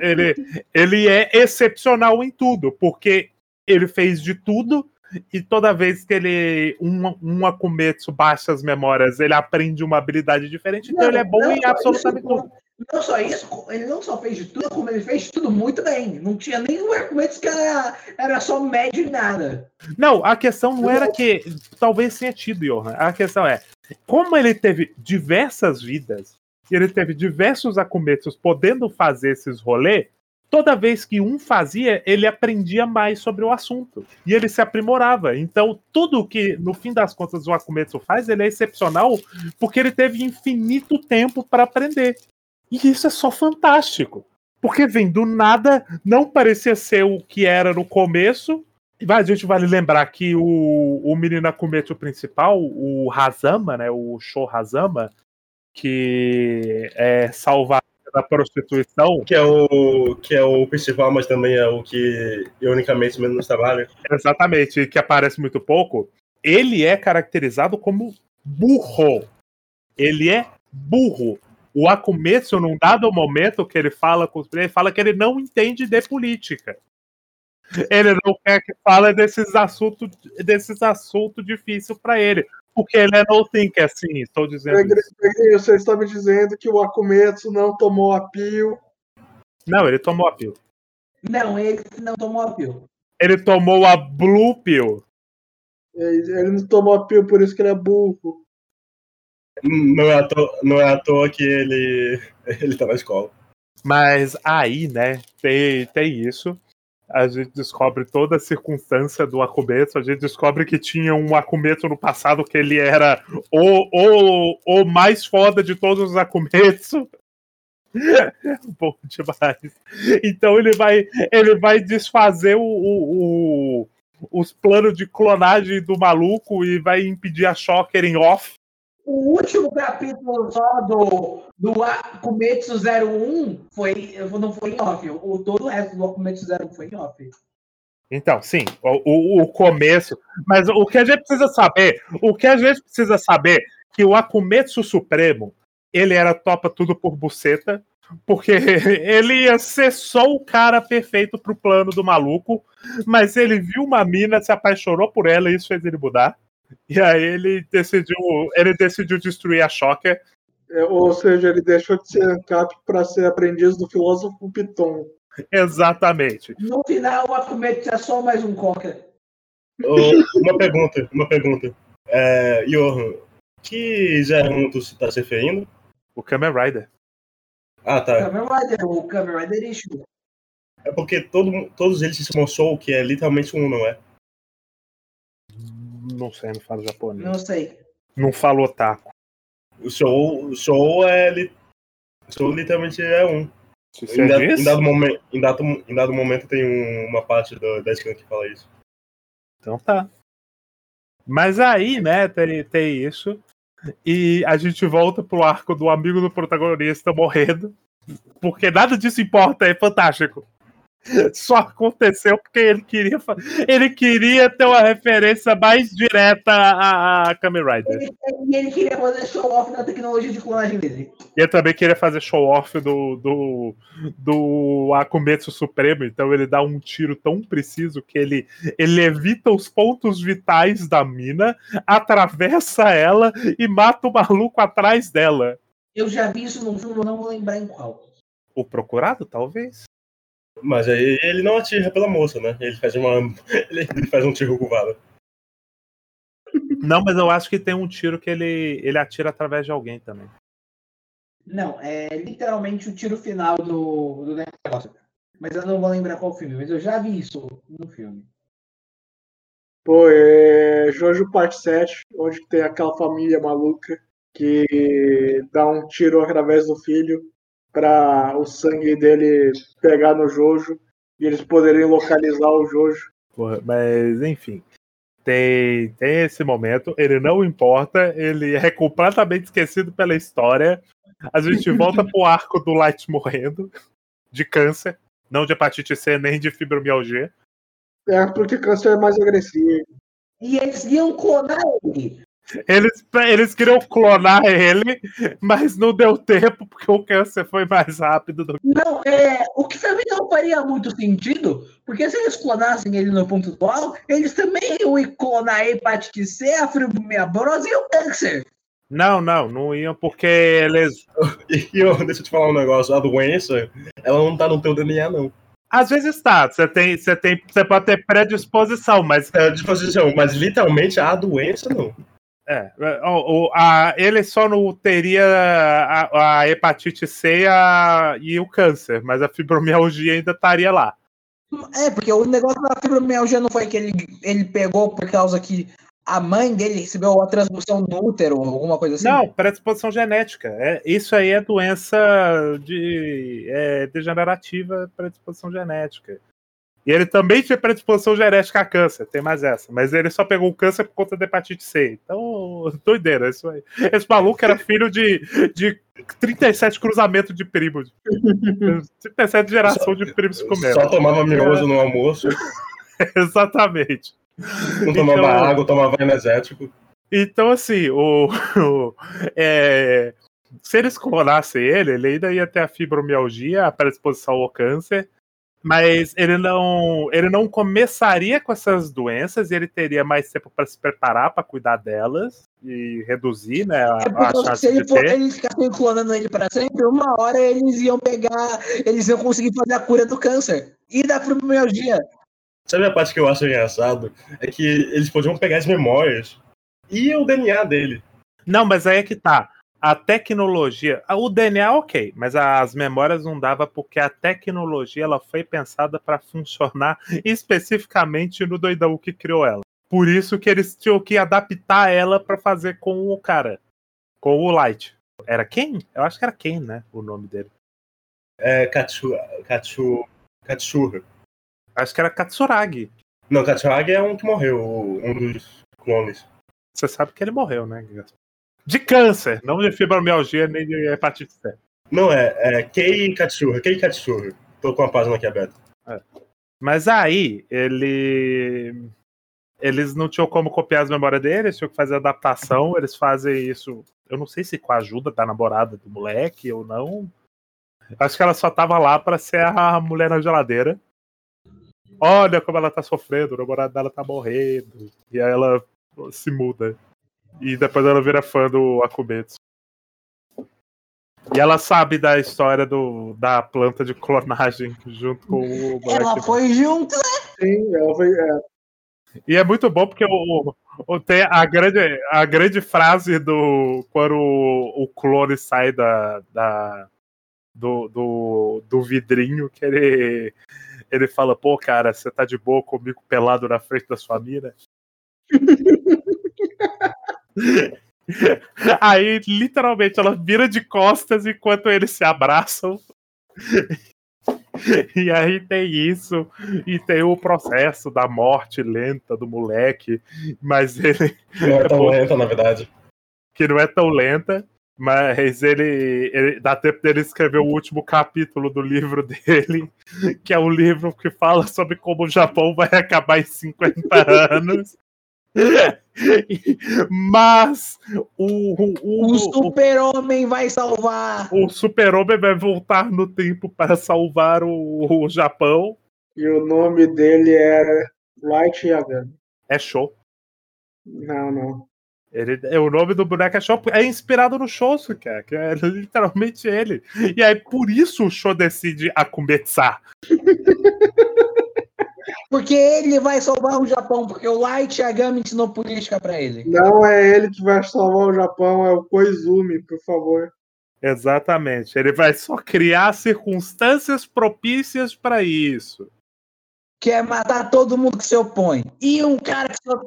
Ele, ele é excepcional em tudo, porque ele fez de tudo e toda vez que ele um, um Akumetsu baixa as memórias, ele aprende uma habilidade diferente, então Não, ele é bom não em absolutamente tudo. Não só isso, ele não só fez de tudo, como ele fez tudo muito bem. Não tinha nenhum argumento que era, era só médio e nada. Não, a questão não era que talvez tenha tido, Johan. A questão é, como ele teve diversas vidas, e ele teve diversos Akumetsus podendo fazer esses rolês, toda vez que um fazia, ele aprendia mais sobre o assunto. E ele se aprimorava. Então, tudo que, no fim das contas, o Akumetsu faz, ele é excepcional porque ele teve infinito tempo para aprender. E isso é só fantástico. Porque vem do nada, não parecia ser o que era no começo, a gente vale lembrar que o, o menino Akumetsu principal, o Hazama, né, o Show Hazama, que é salvar da prostituição, Que é o que é o principal, mas também é o que ironicamente menos trabalha. exatamente, que aparece muito pouco, ele é caracterizado como burro. Ele é burro. O Akumetsu, num dado momento que ele fala com os ele fala que ele não entende de política. Ele não quer que fale desses assuntos desses assuntos difíceis para ele. Porque ele é no think, assim, estou dizendo. isso. Você está me dizendo que o Akumetsu não tomou a pio. Não, ele tomou a pill. Não, ele não tomou a pio. Ele tomou a Blue Pill. Ele não tomou a pio, por isso que ele é burro. Não é à toa, não é à toa que ele ele tá na escola. Mas aí, né, tem, tem isso. A gente descobre toda a circunstância do Akumetsu. A gente descobre que tinha um Akumetsu no passado que ele era o, o, o mais foda de todos os Akumetsu. Bom demais. Então ele vai, ele vai desfazer o, o- o- os planos de clonagem do maluco e vai impedir a Shocker em off. O último capítulo só do, do Akumetsu 01 foi, não foi em off. O, todo o resto do Akumetsu 01 foi em off. Então, sim, o, o, o começo. Mas o que a gente precisa saber, o que a gente precisa saber, que o Akumetsu Supremo, ele era topa tudo por buceta, porque ele ia ser só o cara perfeito pro plano do maluco, mas ele viu uma mina, se apaixonou por ela e isso fez ele mudar. E aí ele decidiu, ele decidiu destruir a Shocker. É, ou seja, ele deixou de ser ANCAP para ser aprendiz do filósofo Piton. Exatamente. No final, o Akumetsu é só mais um Cocker. Ô, uma pergunta, uma pergunta. É, Johan, que Zerron tu tá se referindo? O Kamen Rider. Ah, tá. Kamen Rider, o Kamen Rider Issue. É porque todo, todos eles se Soul, que é literalmente um, não é? Não sei, não falo japonês. Não sei. Não falo otaku. O Soul, o Soul é. li- Soul literalmente é um. Em, diz, em, dado momen- em, dado, em dado momento tem um- uma parte do, da scan que fala isso. Então tá. Mas aí, né, tem, tem isso. E a gente volta pro arco do amigo do protagonista morrendo. Porque nada disso importa, é fantástico. Só aconteceu porque ele queria, ele queria ter uma referência mais direta a, a Kamen Rider. Ele, e ele queria fazer show-off da tecnologia de clonagem dele. E ele também queria fazer show-off do, do, do Akumetsu Supremo, então ele dá um tiro tão preciso que ele, ele evita os pontos vitais da mina, atravessa ela e mata o maluco atrás dela. Eu já vi isso num filme, não vou lembrar em qual. O procurado, talvez? Mas aí ele não atira pela moça, né? Ele faz uma. Ele, faz um tiro com. Não, mas eu acho que tem um tiro que ele, ele atira através de alguém também. Não, é literalmente o tiro final do, do negócio. Mas eu não vou lembrar qual filme, mas eu já vi isso no filme. Pô, é Jojo Parte 7, onde tem aquela família maluca que dá um tiro através do filho para o sangue dele pegar no Jojo e eles poderem localizar o Jojo. Porra, mas, enfim. Tem, tem esse momento, ele não importa, ele é completamente esquecido pela história. A gente volta pro arco do Light morrendo de câncer, não de hepatite C nem de fibromialgia. É porque câncer é mais agressivo. E eles iam clonar ele. Eles, eles queriam clonar ele, mas não deu tempo porque o câncer foi mais rápido do que. Não, é, o que também não faria muito sentido, porque se eles clonassem ele no ponto atual, eles também iam clonar a hepatite C, a fibromialgia e o câncer. Não, não, não iam porque eles. E eu, deixa eu te falar um negócio, a doença, ela não tá no teu DNA, não. Às vezes tá, você tem, você tem, você pode ter predisposição, mas É disposição, mas literalmente a doença não. É, a, ele só não teria a, a hepatite C e, a- e o câncer, mas a fibromialgia ainda estaria lá. É, porque o negócio da fibromialgia não foi que ele, ele pegou por causa que a mãe dele recebeu a transfusão no útero, alguma coisa assim? Não, predisposição genética. É, isso aí é doença de, é, degenerativa, predisposição genética. E ele também tinha predisposição genética a câncer, tem mais essa. Mas ele só pegou o câncer por conta da hepatite C. Então, doideira, isso aí. Esse maluco era filho de, de 37 cruzamentos de primos. 37 geração de primos comendo. Só tomava miojo no almoço, Exatamente. não tomava Então- água, tomava energético. Então, assim, o, o- é, se eles clonassem ele, ele ainda ia ter a fibromialgia, a predisposição ao câncer, mas ele não, ele não começaria com essas doenças e ele teria mais tempo para se preparar para cuidar delas e reduzir né, a, É a porque chance se ele de for, ter. eles ficassem clonando ele para sempre, uma hora eles iam pegar, eles iam conseguir fazer a cura do câncer e da fibromialgia. Sabe a parte que eu acho engraçado? É que eles podiam pegar as memórias e o DNA dele. Não, mas aí é que tá. A tecnologia, o DNA ok, mas as memórias não dava porque a tecnologia ela foi pensada para funcionar especificamente no doidão que criou ela. Por isso que eles tinham que adaptar ela para fazer com o cara, com o Light. Era quem? Eu acho que era quem, né? O nome dele. É Katsu, Katsu, Katsuhiro. Acho que era Katsuragi. Não, Katsuragi é um que morreu, um dos clones. Você sabe que ele morreu, né? Gaspar? De câncer, não de fibromialgia nem de hepatite C. Não, é, é Kei Katsuhiro, Kei Katsuhiro. Tô com a página aqui aberta. Mas aí, ele. Eles não tinham como copiar as memórias deles, tinham que fazer adaptação. Eles fazem isso. Eu não sei se com a ajuda da namorada do moleque ou não. Acho que ela só tava lá pra ser a mulher na geladeira. Olha como ela tá sofrendo, o namorado dela tá morrendo. E aí ela se muda. E depois ela vira fã do Akumetsu. E ela sabe da história do, da planta de clonagem junto com o moleque. Ela foi junto, né? Sim, ela foi. é, E é muito bom porque o, o- tem a grande, a grande frase do quando o, o clone sai da, da do, do, do vidrinho que ele ele fala, pô, cara, você tá de boa comigo pelado na frente da sua mina? Aí, literalmente, ela vira de costas enquanto eles se abraçam. E aí tem isso, e tem o processo da morte lenta do moleque, mas ele, Não é tão bom. lenta, na verdade. que não é tão lenta, mas ele, ele dá tempo dele escrever o último capítulo do livro dele, que é um livro que fala sobre como o Japão vai acabar em 50 anos. Mas o, o, O o, super-homem vai salvar. o super-homem vai voltar no tempo para salvar o, o Japão. E o nome dele era Light Yagami. É show. Não, não. Ele, é, o nome do boneco é show, é inspirado no cara, que é literalmente ele. E aí, por isso o show decide Akumetsa. Porque ele vai salvar o Japão, porque o Light Yagami ensinou política pra ele. Não é ele que vai salvar o Japão, é o Koizumi, por favor. Exatamente. Ele vai só criar circunstâncias propícias para isso. Que é matar todo mundo que se opõe. E um cara que só.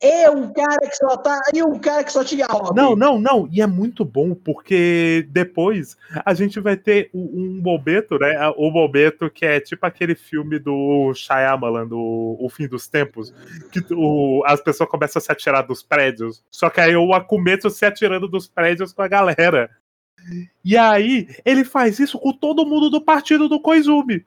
E um cara que só tá. E um cara que só tinha hobby. Não, não, não. E é muito bom, porque depois a gente vai ter um, Bobeto, né? O Bobeto, que é tipo aquele filme do Shyamalan, do O Fim dos Tempos, que o, as pessoas começam a se atirar dos prédios. Só que aí o Akumetsu se atirando dos prédios com a galera. E aí, ele faz isso com todo mundo do partido do Koizumi.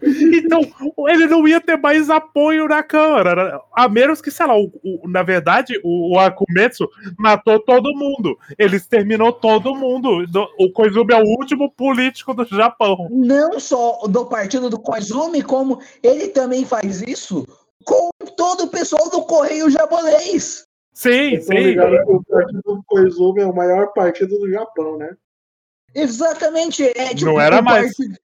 Então, ele não ia ter mais apoio na Câmara. né? A menos que, sei lá, o, o- na verdade, o, o Akumetsu matou todo mundo. Ele exterminou todo mundo. Do- O Koizumi é o último político do Japão. Não só do partido do Koizumi, como ele também faz isso com todo o pessoal do Correio Japonês. Sim, Eu tô sim. ligado o partido do Koizumi é o maior partido do Japão, né? Exatamente. É, tipo, Não era mais. partido-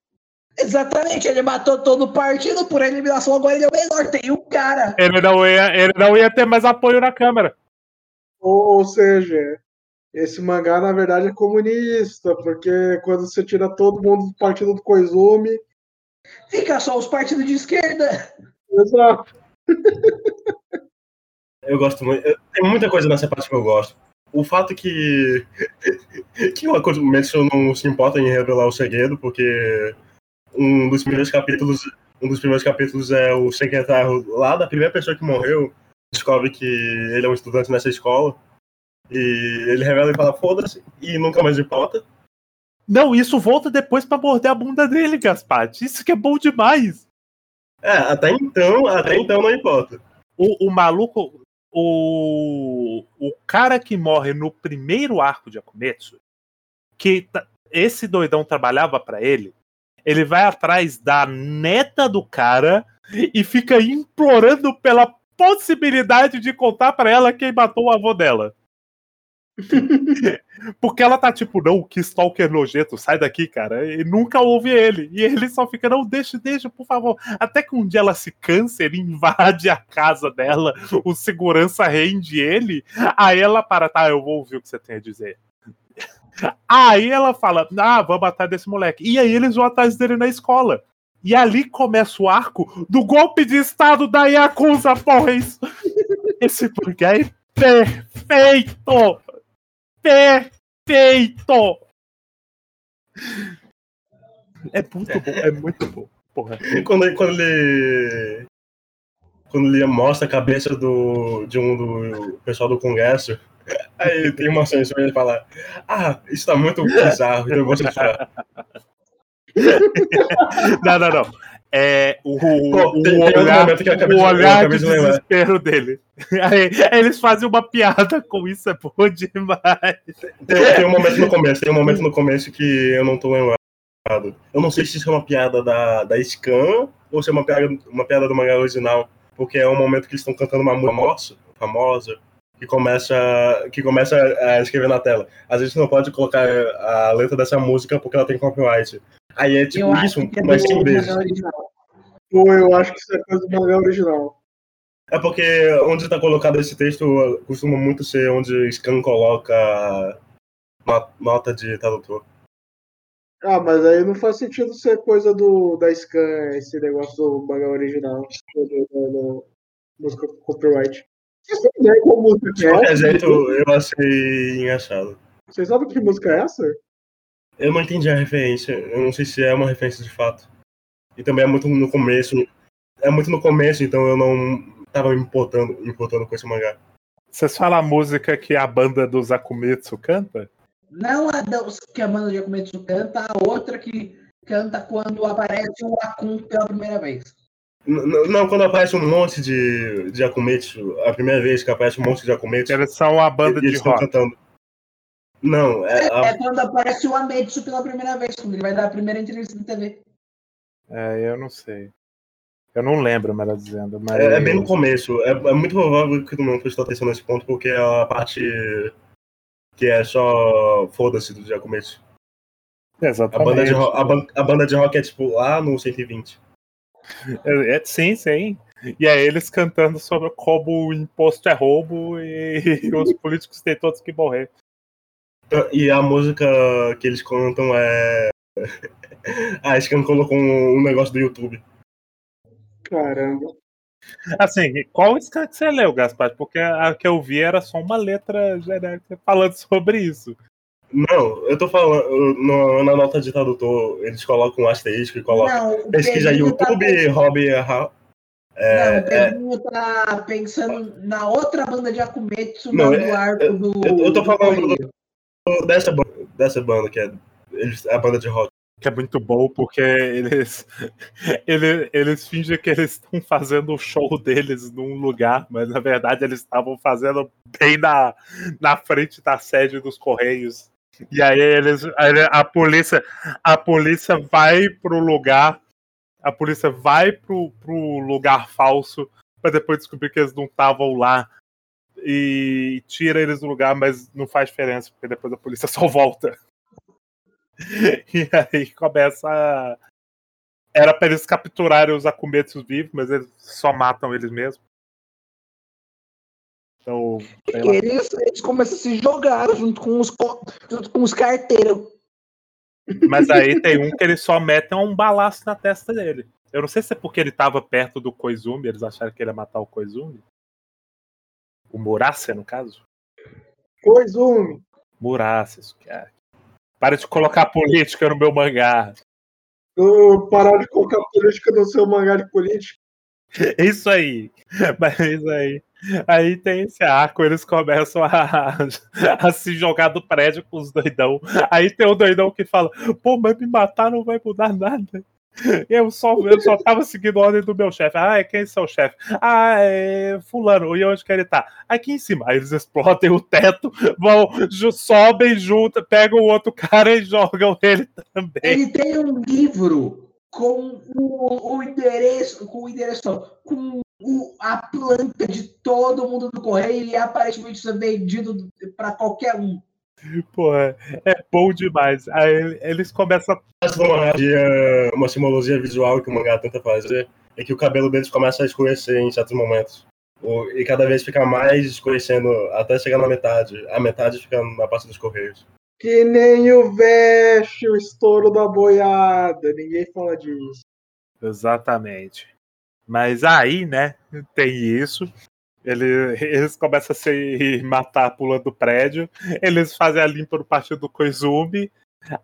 Exatamente, ele matou todo o partido por eliminação, agora ele é o menor. Tem um cara. Ele não, ia, ele não ia ter mais apoio na Câmara. Ou, ou seja, esse mangá na verdade é comunista, porque quando você tira todo mundo do partido do Koizumi. Fica só os partidos de esquerda. Exato. Eu gosto muito. Tem muita coisa nessa parte que eu gosto. O fato que. que o Akumetsu não se importa em revelar o segredo, porque um dos primeiros capítulos. Um dos primeiros capítulos é o secretário lá da primeira pessoa que morreu. Descobre que ele é um estudante nessa escola. E ele revela e fala, foda-se, e nunca mais importa. Não, isso volta depois pra morder a bunda dele, Gaspar. Isso que é bom demais. É, até então, até então não importa. O, o maluco. O, o cara que morre no primeiro arco de Akumetsu, que esse doidão trabalhava pra ele, ele vai atrás da neta do cara e fica implorando pela possibilidade de contar pra ela quem matou o avô dela. Porque ela tá tipo, não, que stalker nojento, sai daqui, cara. E nunca ouve ele. E ele só fica, não, deixa, deixa, por favor. Até que um dia ela se cansa, ele invade a casa dela, o segurança rende ele. Aí ela para, tá, eu vou ouvir o que você tem a dizer. Aí ela fala, ah, vamos atrás desse moleque. E aí eles vão atrás dele na escola. E ali começa o arco do golpe de estado da Yakuza, porra. Isso. Esse mangá é perfeito! Perfeito! É muito bom, é muito bom. Porra. Quando, quando ele. Quando ele mostra a cabeça do, de um do pessoal do Congresso, aí tem uma censura e ele fala: Ah, isso tá muito bizarro, então eu vou censurar. Não, não, não. É o, Pô, o tem- tem olhar, acabei o olhar de desespero dele. Aí, eles fazem uma piada com isso, é bom demais. Tem, tem um momento no começo, tem um momento no começo que eu não tô lembrado. Eu não sei se isso é uma piada da, da Scan ou se é uma piada, uma piada do mangá original, porque é um momento que eles estão cantando uma música famosa, famosa que começa, que começa a escrever na tela. Às vezes não pode colocar a letra dessa música porque ela tem copyright. Aí é tipo eu isso, é mas sem vezes. Ou eu acho que isso é coisa do mangá original. É porque onde está colocado esse texto costuma muito ser onde Scan coloca no- nota de tradutor. Ah, mas aí não faz sentido ser coisa do, da Scan, esse negócio do mangá original. Do, do, do- do- música copyright. Vocês têm ideia qual música De é qualquer essa? jeito, eu achei engraçado. Vocês sabem que música é essa? Eu não entendi a referência. Eu não sei se é uma referência de fato. E também é muito no começo. É muito no começo, então eu não tava me importando, me importando com esse mangá. Vocês falam a música que a banda dos Akumetsu canta? Não a dos- que a banda de Akumetsu canta, a outra que canta quando aparece o Akun pela primeira vez. Não, quando aparece um monte de, de Akumetsu, a primeira vez que aparece um monte de Akumetsu, Eles são a banda de rock. cantando. Não, é, a- É quando aparece o Ametsu pela primeira vez, quando ele vai dar a primeira entrevista na TV. É, eu não sei. Eu não lembro, melhor dizendo. Mas... é, é bem no começo. É, é muito provável que tu não prestou atenção nesse ponto, porque é a parte que é só foda-se do. A Exatamente. banda, de rock, a, ban- a banda de rock é tipo lá no 120. É, é- sim, sim. E é eles cantando sobre como o imposto é roubo e, os políticos têm todos que morrer. E a música que eles cantam é. A Scan colocou um, um negócio do YouTube. Caramba. Assim, qual scan que você leu, Gaspar? Porque a que eu vi era só uma letra genérica falando sobre isso. Não, eu tô falando. no- na nota de tradutor, eles colocam um asterisco e colocam. Não, Pesquisa tá YouTube, pensando- Hobby. Ra- Não, o Pedrinho tá pensando na outra banda de Akumetsu, Não, não, é- do arco do. eu- eu tô do falando Correio. Dessa, ban- dessa banda, que é eles, a banda de rock. Que é muito bom, porque eles, eles, eles fingem que eles estão fazendo o show deles num lugar, mas na verdade eles estavam fazendo bem na, na frente da sede dos Correios. E aí eles. A polícia, a polícia vai pro lugar. A polícia vai pro, pro lugar falso para depois descobrir que eles não estavam lá e tira eles do lugar, mas não faz diferença, porque depois a polícia só volta. E aí começa. Era para eles capturarem os Akumetsus vivos, mas eles só matam eles mesmos. Então. Eles, eles começam a se jogar junto com os, junto com os carteiros. Mas aí tem um que eles só metem um balaço na testa dele. Eu não sei se é porque ele tava perto do Koizumi, eles acharam que ele ia matar o Koizumi. O Murasa, no caso. Koizumi. Murasa, isso que é. Para de colocar política no meu mangá. Eu parar de colocar política no seu mangá de política. Isso aí. Mas isso aí. Aí tem esse arco, eles começam a, a, se jogar do prédio com os doidão. Aí tem o doidão que fala: pô, mas me matar não vai mudar nada. Eu só, eu só tava seguindo a ordem do meu chefe. Ah, quem é seu chefe? Ah, é fulano. E onde que ele tá? Aqui em cima. Aí eles explodem o teto, vão, sobem junto, pegam o outro cara e jogam ele também. Ele tem um livro com o, o endereço, com o endereço, com o, a planta de todo mundo do correio e aparentemente isso é vendido para qualquer um. Porra, é bom demais. Aí eles começam uma, uma simbologia visual que o mangá tenta fazer é que o cabelo deles começa a escurecer em certos momentos. E cada vez fica mais escurecendo até chegar na metade. A metade fica na parte dos correios. Que nem o veste, o estouro da boiada. Ninguém fala disso. Exatamente. Mas aí, né, tem isso. Ele, eles começam a se matar pulando do prédio. Eles fazem a limpa no partido do Koizumi.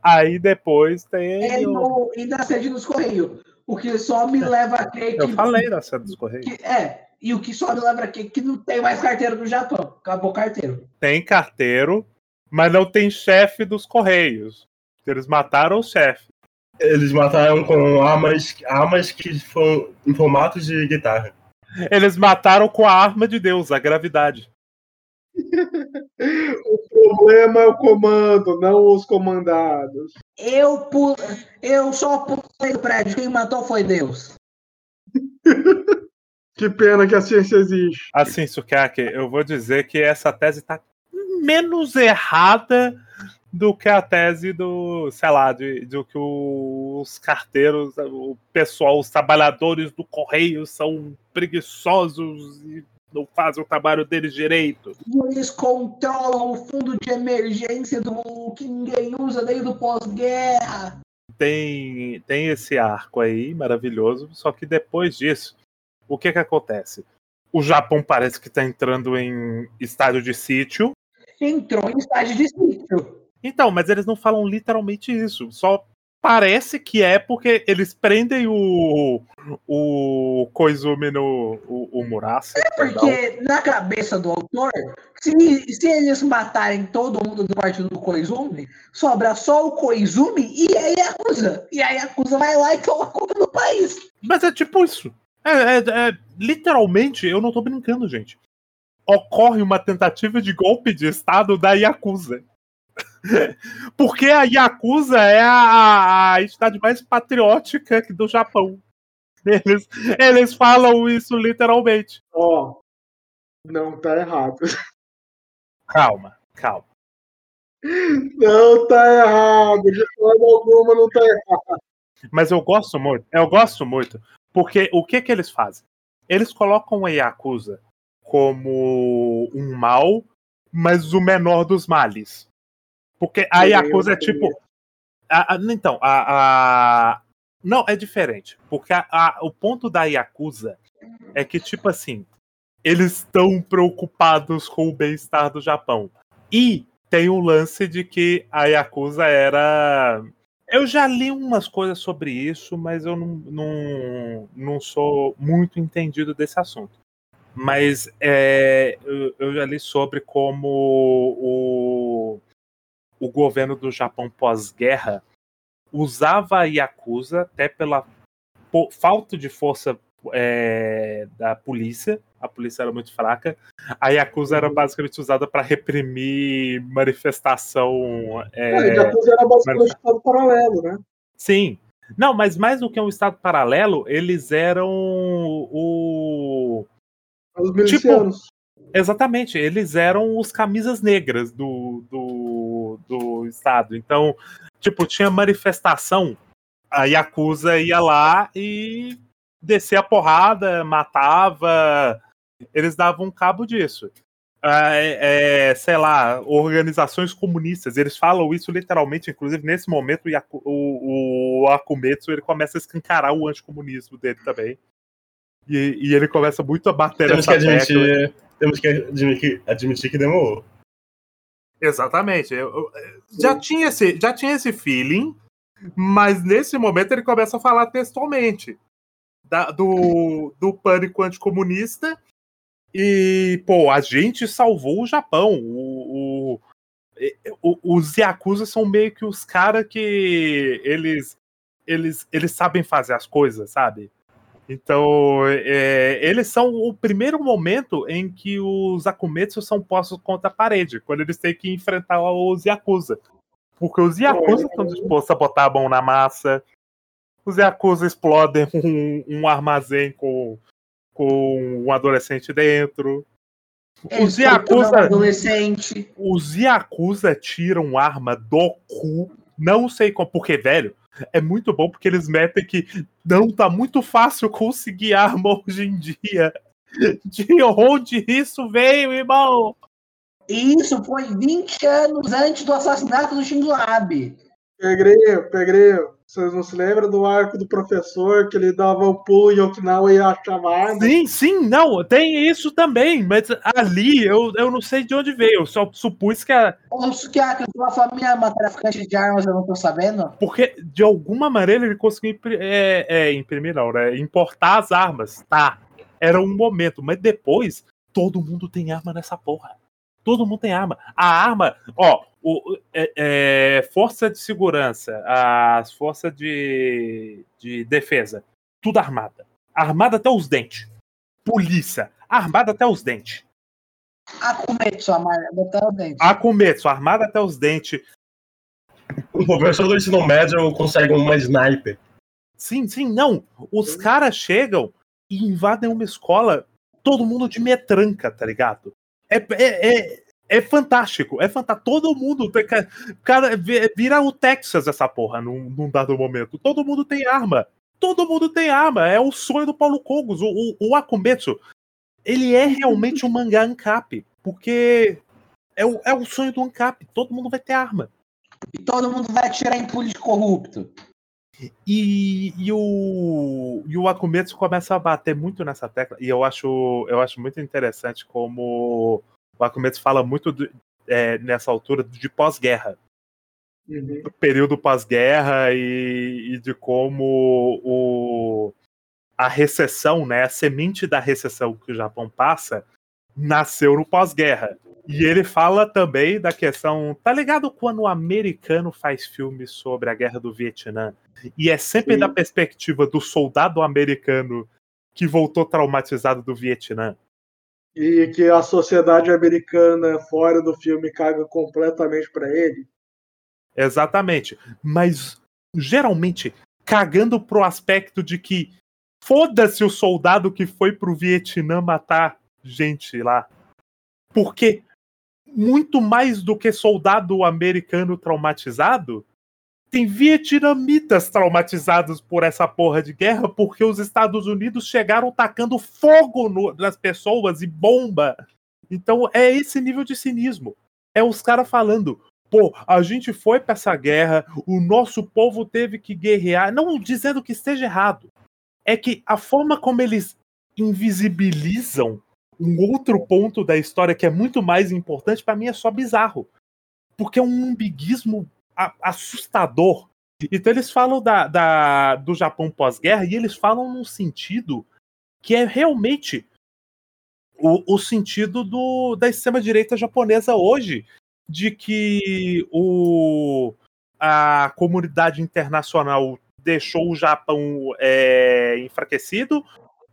Aí depois tem. É, no, e na sede dos Correios. O que só me leva a crer que. Eu falei na sede dos Correios. Que, é, e o que só me leva a crer que não tem mais carteiro no Japão. Acabou carteiro. Tem carteiro, mas não tem chefe dos Correios. Eles mataram o chefe. Eles mataram com armas, armas que foram em formatos de guitarra. Eles mataram com a arma de Deus, a gravidade. o problema é o comando, não os comandados. Eu, pu... eu só pulei do prédio. Quem matou foi Deus. que pena que a ciência existe. Assim, Sukake, eu vou dizer que essa tese está menos errada do que a tese do, sei lá, de, de que os carteiros, o pessoal, os trabalhadores do correio são preguiçosos e não fazem o trabalho deles direito. Eles controlam o fundo de emergência do que ninguém usa desde o pós-guerra. Tem, tem esse arco aí maravilhoso, só que depois disso, o que que acontece? O Japão parece que está entrando em estádio de sítio. Entrou em estádio de sítio. Então, mas eles não falam literalmente isso. Só parece que é porque eles prendem o o Koizumi no o, o Murasa. É porque na cabeça do autor, se, se eles matarem todo mundo do partido do Koizumi, sobra só o Koizumi e a Yakuza. E a Yakuza vai lá e toma conta do país. Mas é tipo isso. É, é, é, literalmente, eu não tô brincando, gente. Ocorre uma tentativa de golpe de Estado da Yakuza. Porque a Yakuza é a, a entidade mais patriótica do Japão. Eles, eles falam isso literalmente. Ó, oh, não tá errado. Calma, calma. Não tá errado, de forma alguma não tá errado. Mas eu gosto muito, eu gosto muito, porque o que que eles fazem? Eles colocam a Yakuza como um mal, mas o menor dos males. Porque a Yakuza é tipo. A, a, então, a, a, Não, é diferente. Porque a, o ponto da Yakuza é que, tipo assim, eles estão preocupados com o bem-estar do Japão. E tem o lance de que a Yakuza era. Eu já li umas coisas sobre isso, mas eu não, não, não sou muito entendido desse assunto. Mas é, eu, eu já li sobre como o, o governo do Japão pós-guerra usava a Yakuza até pela falta de força é, da polícia. A polícia era muito fraca. A Yakuza era basicamente usada para reprimir manifestação. é, É, Yakuza era basicamente um estado paralelo, né? Sim. Não, mas mais do que um estado paralelo, eles eram o. Os milicianos. Exatamente, eles eram os camisas negras do, do, do estado. Então, tipo, tinha manifestação, a Yakuza ia lá e descia a porrada, matava. Eles davam cabo disso. Ah, é, é, sei lá, organizações comunistas, eles falam isso literalmente, inclusive nesse momento o, o, o Akumetsu ele começa a escancarar o anticomunismo dele também. E, e ele começa muito a bater Temos que nessa tecla. admitir, temos que admitir, admitir que demorou. Exatamente. Eu, eu- já, tinha esse, já tinha esse feeling, mas nesse momento ele começa a falar textualmente da- do, do pânico anticomunista. E, pô, a gente salvou o Japão. O, o- o- os Yakuza são meio que os caras que eles, eles, eles sabem fazer as coisas, sabe? Então, é, eles são o primeiro momento em que os Akumetsu são postos contra a parede, quando eles têm que enfrentar os Yakuza. Porque os Yakuza estão dispostos a botar a mão na massa, os Yakuza explodem um, um armazém com, com um adolescente dentro. Eles Os Yakuza, um adolescente. os Yakuza tiram arma do cu. Não sei como. Porque, velho, é muito bom porque eles metem que não tá muito fácil conseguir arma hoje em dia. De onde isso veio, irmão? Isso foi 20 anos antes do assassinato do Shinzo Abe. Pegreio, Pegreio. Vocês não se lembram do arco do professor que ele dava o pulo em Okinawa e achava arma? Sim, sim, não, tem isso também, mas ali eu, eu não sei de onde veio, eu só supus que é. Ou se que a que a tua família é uma traficante de armas, eu não tô sabendo. Porque de alguma maneira ele conseguiu impri- é, é, imprimir, não, né? Importar as armas, tá. Era um momento, mas depois todo mundo tem arma nessa porra. Todo mundo tem arma. A arma, ó, o, é- é, força de segurança, as forças de, de defesa, tudo armada. Armada até os dentes. Polícia, armada até os dentes. A Kumetsu, a Maria, botar o dente. A Kumetsu, armada até os dentes. Um professor do ensino médio consegue uma sniper. Sim, sim, não. Os caras chegam e invadem uma escola, todo mundo de metranca, tá ligado? É, é, é, é fantástico, é fantástico. Todo mundo. Cara, vi- vira o Texas essa porra num, num dado momento. Todo mundo tem arma. Todo mundo tem arma. É o sonho do Paulo Cogos. O, o, o Akumetsu, ele é realmente um mangá ANCAP. Porque é o, é o sonho do ANCAP. Todo mundo vai ter arma. E todo mundo vai atirar em político corrupto. E, e o, e o Akumetsu começa a bater muito nessa tecla. E eu acho, eu acho muito interessante como o Akumetsu fala muito do- é, nessa altura de pós-guerra. Uhum. Do período pós-guerra e, e de como o, a recessão, né, a semente da recessão que o Japão passa, nasceu no pós-guerra. E ele fala também da questão. Tá ligado quando o americano faz filmes sobre a guerra do Vietnã? E é sempre Sim. da perspectiva do soldado americano que voltou traumatizado do Vietnã. E que a sociedade americana fora do filme caga completamente pra ele. Exatamente. Mas geralmente cagando pro aspecto de que foda-se o soldado que foi pro Vietnã matar gente lá. Porque muito mais do que soldado americano traumatizado, tem vietnamitas traumatizados por essa porra de guerra porque os Estados Unidos chegaram tacando fogo no- nas pessoas e bomba. Então é esse nível de cinismo. É os caras falando, pô, a gente foi pra essa guerra, o nosso povo teve que guerrear, não dizendo que esteja errado. É que a forma como eles invisibilizam um outro ponto da história que é muito mais importante, pra mim é só bizarro. Porque é um umbiguismo assustador. Então eles falam da, da- do Japão pós-guerra e eles falam num sentido que é realmente o, o sentido do, da extrema-direita japonesa hoje, de que o, a comunidade internacional deixou o Japão é, enfraquecido,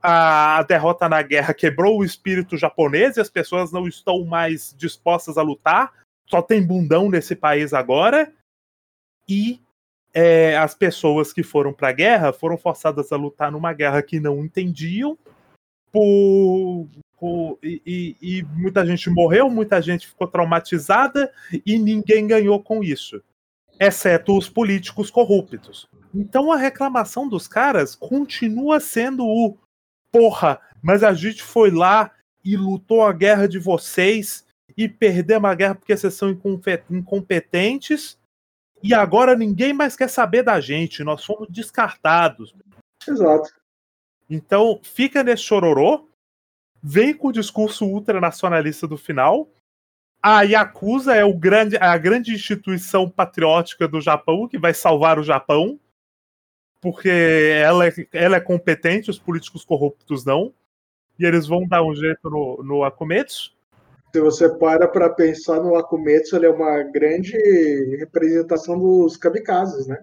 a derrota na guerra quebrou o espírito japonês e as pessoas não estão mais dispostas a lutar, só tem bundão nesse país agora, e é, as pessoas que foram para a guerra foram forçadas a lutar numa guerra que não entendiam, por, por e, e, e muita gente morreu, muita gente ficou traumatizada e ninguém ganhou com isso, exceto os políticos corruptos. Então a reclamação dos caras continua sendo o porra, mas a gente foi lá e lutou a guerra de vocês e perdemos a guerra porque vocês são incompetentes e agora ninguém mais quer saber da gente, nós fomos descartados. Exato. Então fica nesse chororô, vem com o discurso ultranacionalista do final. A Yakuza é o grande, a grande instituição patriótica do Japão que vai salvar o Japão, porque ela é, ela é competente, os políticos corruptos não. E eles vão dar um jeito no, no Akumetsu se você para para pensar no Akumetsu, ele é uma grande representação dos kamikazes, né?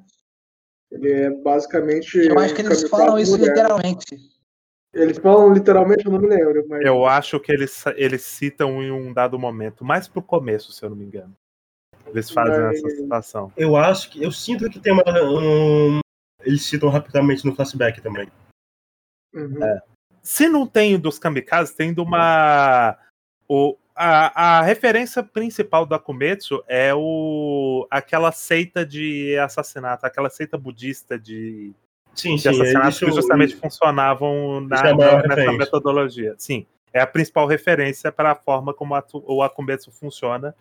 Ele é basicamente. Eu acho que eles falam isso literalmente. Eles falam literalmente, eu não me lembro. Mas... Eu acho que eles, eles citam em um dado momento, mais pro começo, se eu não me engano. Eles fazem mas... essa citação. Eu acho que. Eu sinto que tem uma. Um, eles citam rapidamente no flashback também. Uhum. É. Se não tem dos kamikazes, tem de uma. O, a, a referência principal do Akumetsu é o, aquela seita de assassinato, aquela seita budista de, sim, de sim, assassinatos que justamente funcionavam na, é nessa metodologia. Sim, é a principal referência para a forma como a, o Akumetsu funciona,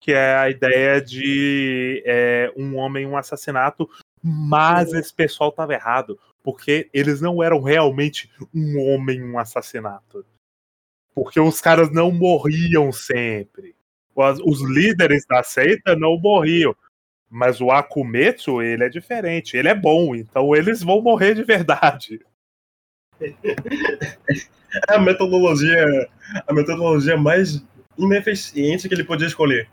que é a ideia de é, um homem, um assassinato, mas esse pessoal estava errado, porque eles não eram realmente um homem, um assassinato. Porque os caras não morriam sempre. Os, os líderes da seita não morriam. Mas o Akumetsu, ele é diferente. Ele é bom, então eles vão morrer de verdade. É a metodologia, a metodologia mais ineficiente que ele podia escolher.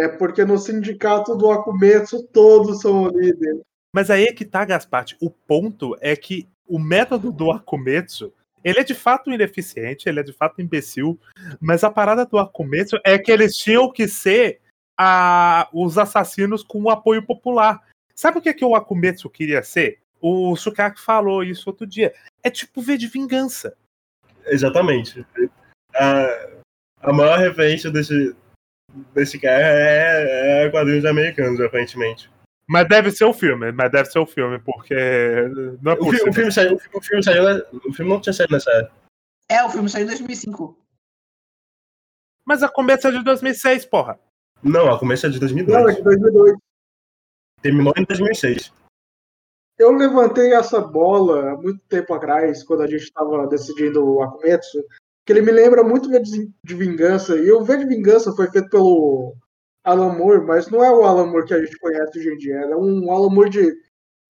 É porque no sindicato do Akumetsu todos são líderes. Mas aí é que tá, Gasparte. O ponto é que o método do Akumetsu ele é de fato ineficiente, ele é de fato imbecil, mas a parada do Akumetsu é que eles tinham que ser a, os assassinos com o apoio popular. Sabe o que, é que o Akumetsu queria ser? O Sukaki falou isso outro dia. É tipo ver de vingança. Exatamente. A, a maior referência desse, desse cara é, é quadrinhos americanos, aparentemente. Mas deve ser o filme, mas deve ser o filme, porque não é possível. O, filme saiu, o filme saiu, o filme não tinha saído nessa época. É, o filme saiu em 2005. Mas a começa é de 2006, porra. Não, a começa é de 2002. Não, é de 2002. Terminou em 2006. Eu levantei essa bola há muito tempo atrás, quando a gente estava decidindo o Akumetsu, que ele me lembra muito de Vingança. E o V de Vingança foi feito pelo Alan Moore, mas não é o Alan Moore que a gente conhece hoje em dia. É um Alan Moore de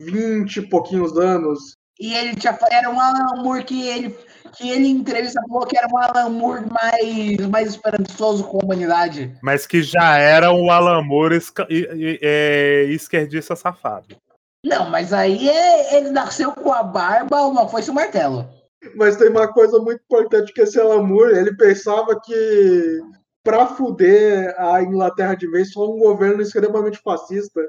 20 e pouquinhos anos. E ele já era um Alan Moore que ele, que ele em entrevista falou que era um Alan Moore mais, mais esperançoso com a humanidade. Mas que já era um Alan Moore é, esquerdista safado. Não, mas aí é, ele nasceu com a barba, uma foice e o martelo. Mas tem uma coisa muito importante que esse Alan Moore, ele pensava que para fuder a Inglaterra de vez só um governo extremamente fascista.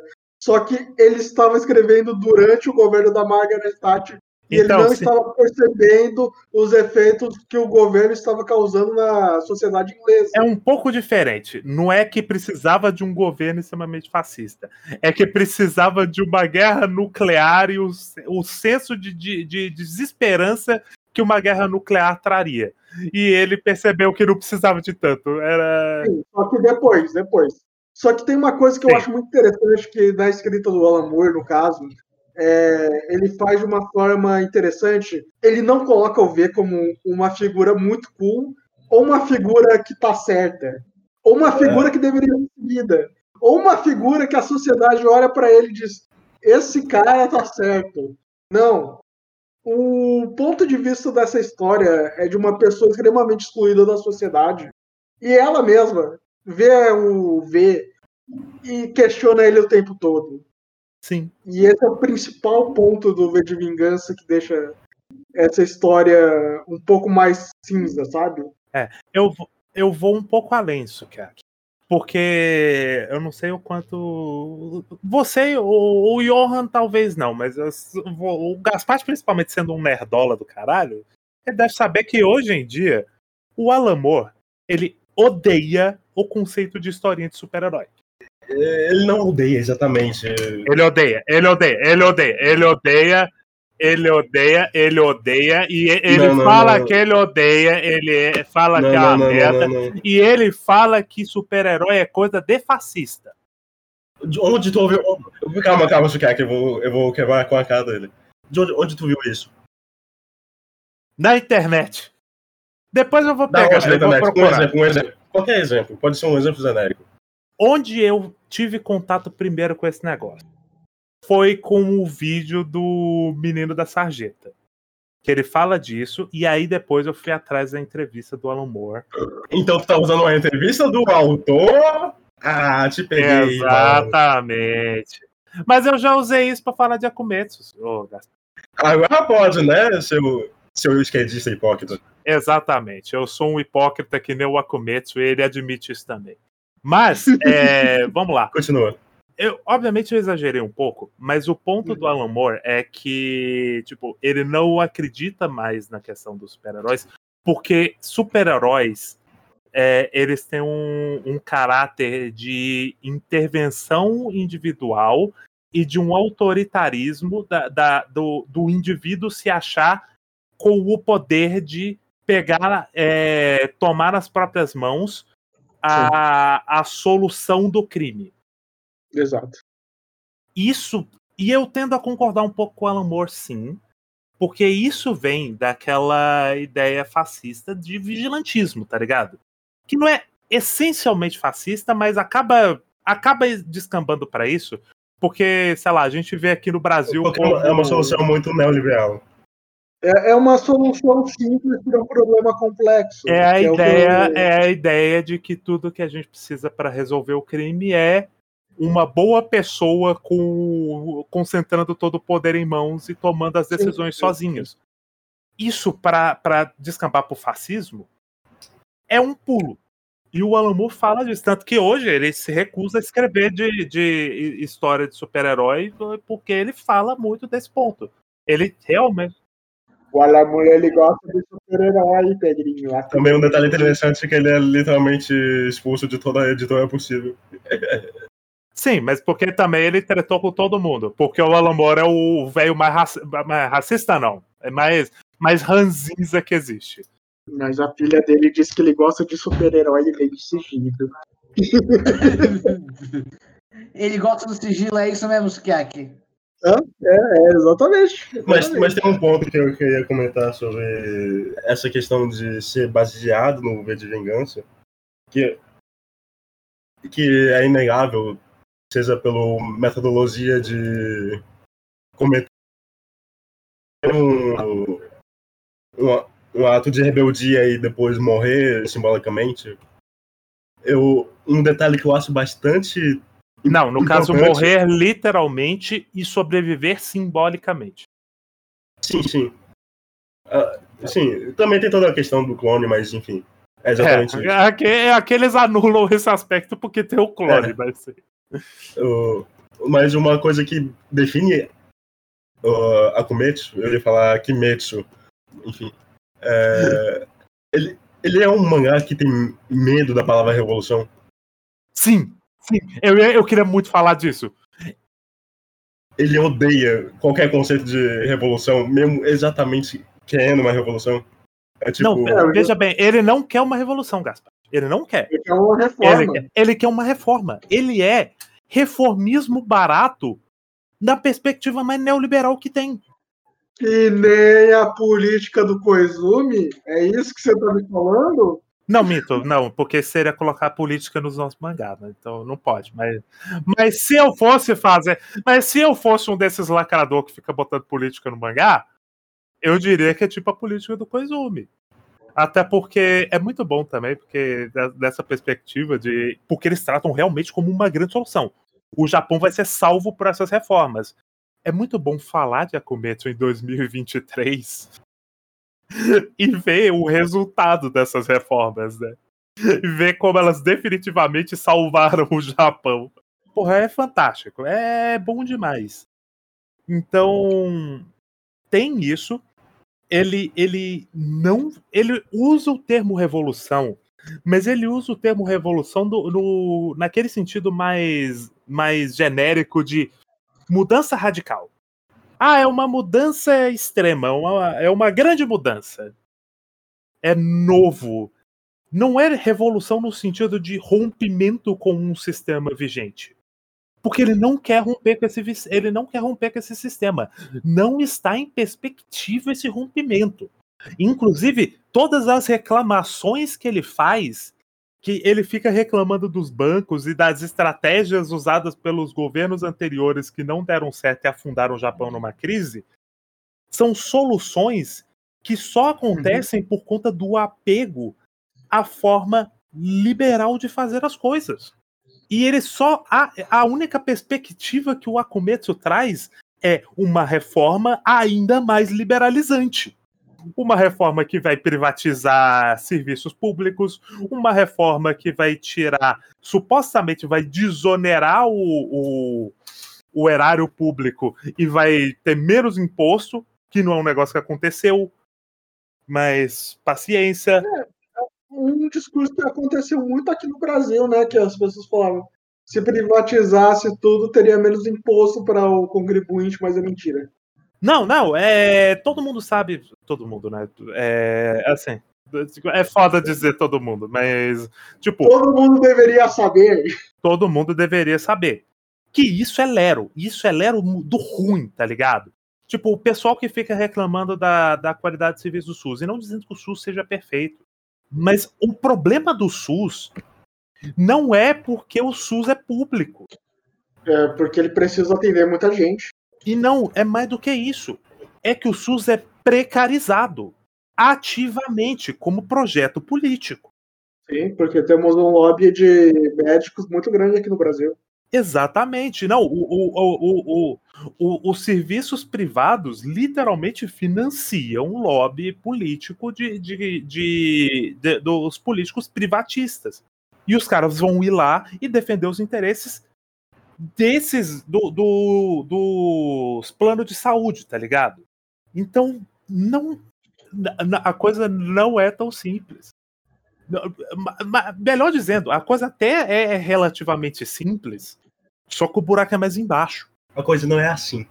Só que ele estava escrevendo durante o governo da Margaret Thatcher e então, ele não sim. estava percebendo os efeitos que o governo estava causando na sociedade inglesa. É um pouco diferente. Não é que precisava de um governo extremamente fascista. É que precisava de uma guerra nuclear e o, o senso de, de, de desesperança que uma guerra nuclear traria. E ele percebeu que não precisava de tanto. Era. Sim, só que depois, depois. Só que tem uma coisa que Sim. eu acho muito interessante que na escrita do Alan Moore, no caso, é, ele faz de uma forma interessante. Ele não coloca o V como uma figura muito cool ou uma figura que tá certa, ou uma figura é. que deveria ser seguida, ou uma figura que a sociedade olha para ele e diz: esse cara tá certo. Não, o ponto de vista dessa história é de uma pessoa extremamente excluída da sociedade. E ela mesma vê o V e questiona ele o tempo todo. Sim. E esse é o principal ponto do V de Vingança que deixa essa história um pouco mais cinza, sabe? Eu, vou- eu vou um pouco além disso, Kak. Porque eu não sei o quanto. Você, o, o Johan talvez não, mas eu- o Gaspar, principalmente sendo um nerdola do caralho, ele deve saber que hoje em dia o Alamor ele odeia o conceito de historinha de super-herói. Ele não odeia exatamente. Ele odeia, ele odeia, ele odeia, ele odeia, ele odeia, ele odeia, e ele Não, não, fala não. que ele odeia, ele fala Não, que é uma não, merda. não, não, não. E ele fala que super-herói é coisa de fascista. De Onde tu ouviu. Calma, calma, Sukiyaki, eu vou, eu vou quebrar com a cara dele. De onde, onde tu viu isso? Na internet. Depois eu vou pegar, eu vou internet? Um exemplo, um exemplo. Qualquer exemplo, pode ser um exemplo genérico. Onde eu tive contato primeiro com esse negócio? Foi com o vídeo do menino da sarjeta. Que ele fala disso, e aí depois eu fui atrás da entrevista do Alan Moore. Então tu tá usando uma entrevista do autor? Ah, te peguei. mano. Exatamente. Mas eu já usei isso pra falar de Akumetsu. Gaspar. Agora pode, né, seu, seu esquerdista hipócrita. Exatamente. Eu sou um hipócrita que nem o Akumetsu, e ele admite isso também. Mas, é, vamos lá. Continua. Eu, obviamente eu exagerei um pouco, mas o ponto do Alan Moore é que, tipo, ele não acredita mais na questão dos super-heróis, porque super-heróis, é, eles têm um, um caráter de intervenção individual e de um autoritarismo da, da- do, do indivíduo se achar com o poder de pegar, é, tomar nas próprias mãos a, a solução do crime Exato. isso e eu tendo a concordar um pouco com o Alan Moore, sim, porque isso vem daquela ideia fascista de vigilantismo, tá ligado? Que não é essencialmente fascista, mas acaba acaba descambando pra isso, porque sei lá, a gente vê aqui no Brasil Porque é uma solução muito neoliberal. É, é uma solução simples para um problema complexo. É a que ideia, eu- é a ideia de que tudo que a gente precisa para resolver o crime é uma boa pessoa com, concentrando todo o poder em mãos e tomando as decisões sim, sozinhos. Isso para descambar para o fascismo é um pulo. E o Alan Moore fala disso, tanto que hoje ele se recusa a escrever de, de história de super-herói porque ele fala muito desse ponto. Ele realmente. O Alamur, ele gosta de super-herói, Pedrinho. Assim, Também um detalhe interessante é que ele é literalmente expulso de toda a editora possível. Sim, mas porque também ele tretou com todo mundo. Porque o Alan Moore é o velho mais, raci- mais racista, não. É mais, mais ranzinza que existe. Mas a filha dele diz que ele gosta de super-herói e meio seguido. Ele gosta do sigilo, é isso mesmo, Sukiaki? É, exatamente. Mas, exatamente. mas tem um ponto que eu queria comentar sobre essa questão de ser baseado no V de Vingança, que, que é inegável, seja pela metodologia de cometer um, um, um ato de rebeldia e depois morrer simbolicamente. Eu, um detalhe que eu acho bastante Não, no caso, morrer literalmente e sobreviver simbolicamente. Sim, sim. Ah, sim, também tem toda a questão do clone, mas enfim. É exatamente isso. É, aque- é aqueles anulam esse aspecto porque tem o clone, É. mas sim. Mas uma coisa que define uh, Akumetsu, eu ia falar Kimetsu, enfim. é, ele, ele é um mangá que tem medo da palavra revolução. Sim, sim. Eu, eu queria muito falar disso. Ele odeia qualquer conceito de revolução, mesmo exatamente querendo uma revolução. É tipo. não, veja bem, ele não quer uma revolução, Gaspar. Ele não quer. Ele quer uma Ele reforma. quer, ele quer uma reforma. Ele é reformismo barato na perspectiva mais neoliberal que tem. E nem a política do Koizumi. É isso que você tá me falando? Não, mito, não, porque seria colocar política nos nossos mangás, né? Então não pode. Mas, mas se eu fosse fazer. Mas se eu fosse um desses lacrador que fica botando política no mangá, eu diria que é tipo a política do Koizumi. Até porque é muito bom também, porque da- dessa perspectiva de. Porque eles tratam realmente como uma grande solução. O Japão vai ser salvo por essas reformas. É muito bom falar de Akumetsu em 2023 e ver o resultado dessas reformas, né? E ver como elas definitivamente salvaram o Japão. Porra, é fantástico. É bom demais. Então, tem isso ele, ele não. Ele usa o termo revolução, mas ele usa o termo revolução do, no, naquele sentido mais, mais genérico de mudança radical. Ah, é uma mudança extrema, uma, é uma grande mudança. É novo. Não é revolução no sentido de rompimento com um sistema vigente. Porque ele não quer romper com esse, ele não quer romper com esse sistema não está em perspectiva esse rompimento. Inclusive, todas as reclamações que ele faz, que ele fica reclamando dos bancos e das estratégias usadas pelos governos anteriores que não deram certo e afundaram o Japão numa crise, são soluções que só acontecem por conta do apego à forma liberal de fazer as coisas. E ele só. A, a única perspectiva que o Akumetsu traz é uma reforma ainda mais liberalizante. Uma reforma que vai privatizar serviços públicos, uma reforma que vai tirar, supostamente vai desonerar o, o, o erário público e vai ter menos imposto, que não é um negócio que aconteceu, mas paciência. Um discurso que aconteceu muito aqui no Brasil, né? Que as pessoas falavam. Se privatizasse tudo, teria menos imposto para o contribuinte, mas é mentira. Não, não, é. Todo mundo sabe. Todo mundo, né? É. Assim. É foda dizer todo mundo, mas. Tipo, Todo mundo deveria saber. todo mundo deveria saber. Que isso é Lero. Isso é Lero do ruim, tá ligado? Tipo, o pessoal que fica reclamando da, da qualidade de serviço do SUS, e não dizendo que o SUS seja perfeito. Mas o problema do SUS não é porque o SUS é público. É, porque ele precisa atender muita gente. E não, é mais do que isso. É que o SUS é precarizado ativamente como projeto político. Sim, porque temos um lobby de médicos muito grande aqui no Brasil. Exatamente. Não, o, o, o, o, os serviços privados literalmente financiam o lobby político de, de, de, de, dos políticos privatistas. E os caras vão ir lá e defender os interesses desses do, do, dos planos de saúde, tá ligado? Então, não a coisa não é tão simples. Melhor dizendo, a coisa até é relativamente simples, só que o buraco é mais embaixo. A coisa não é assim.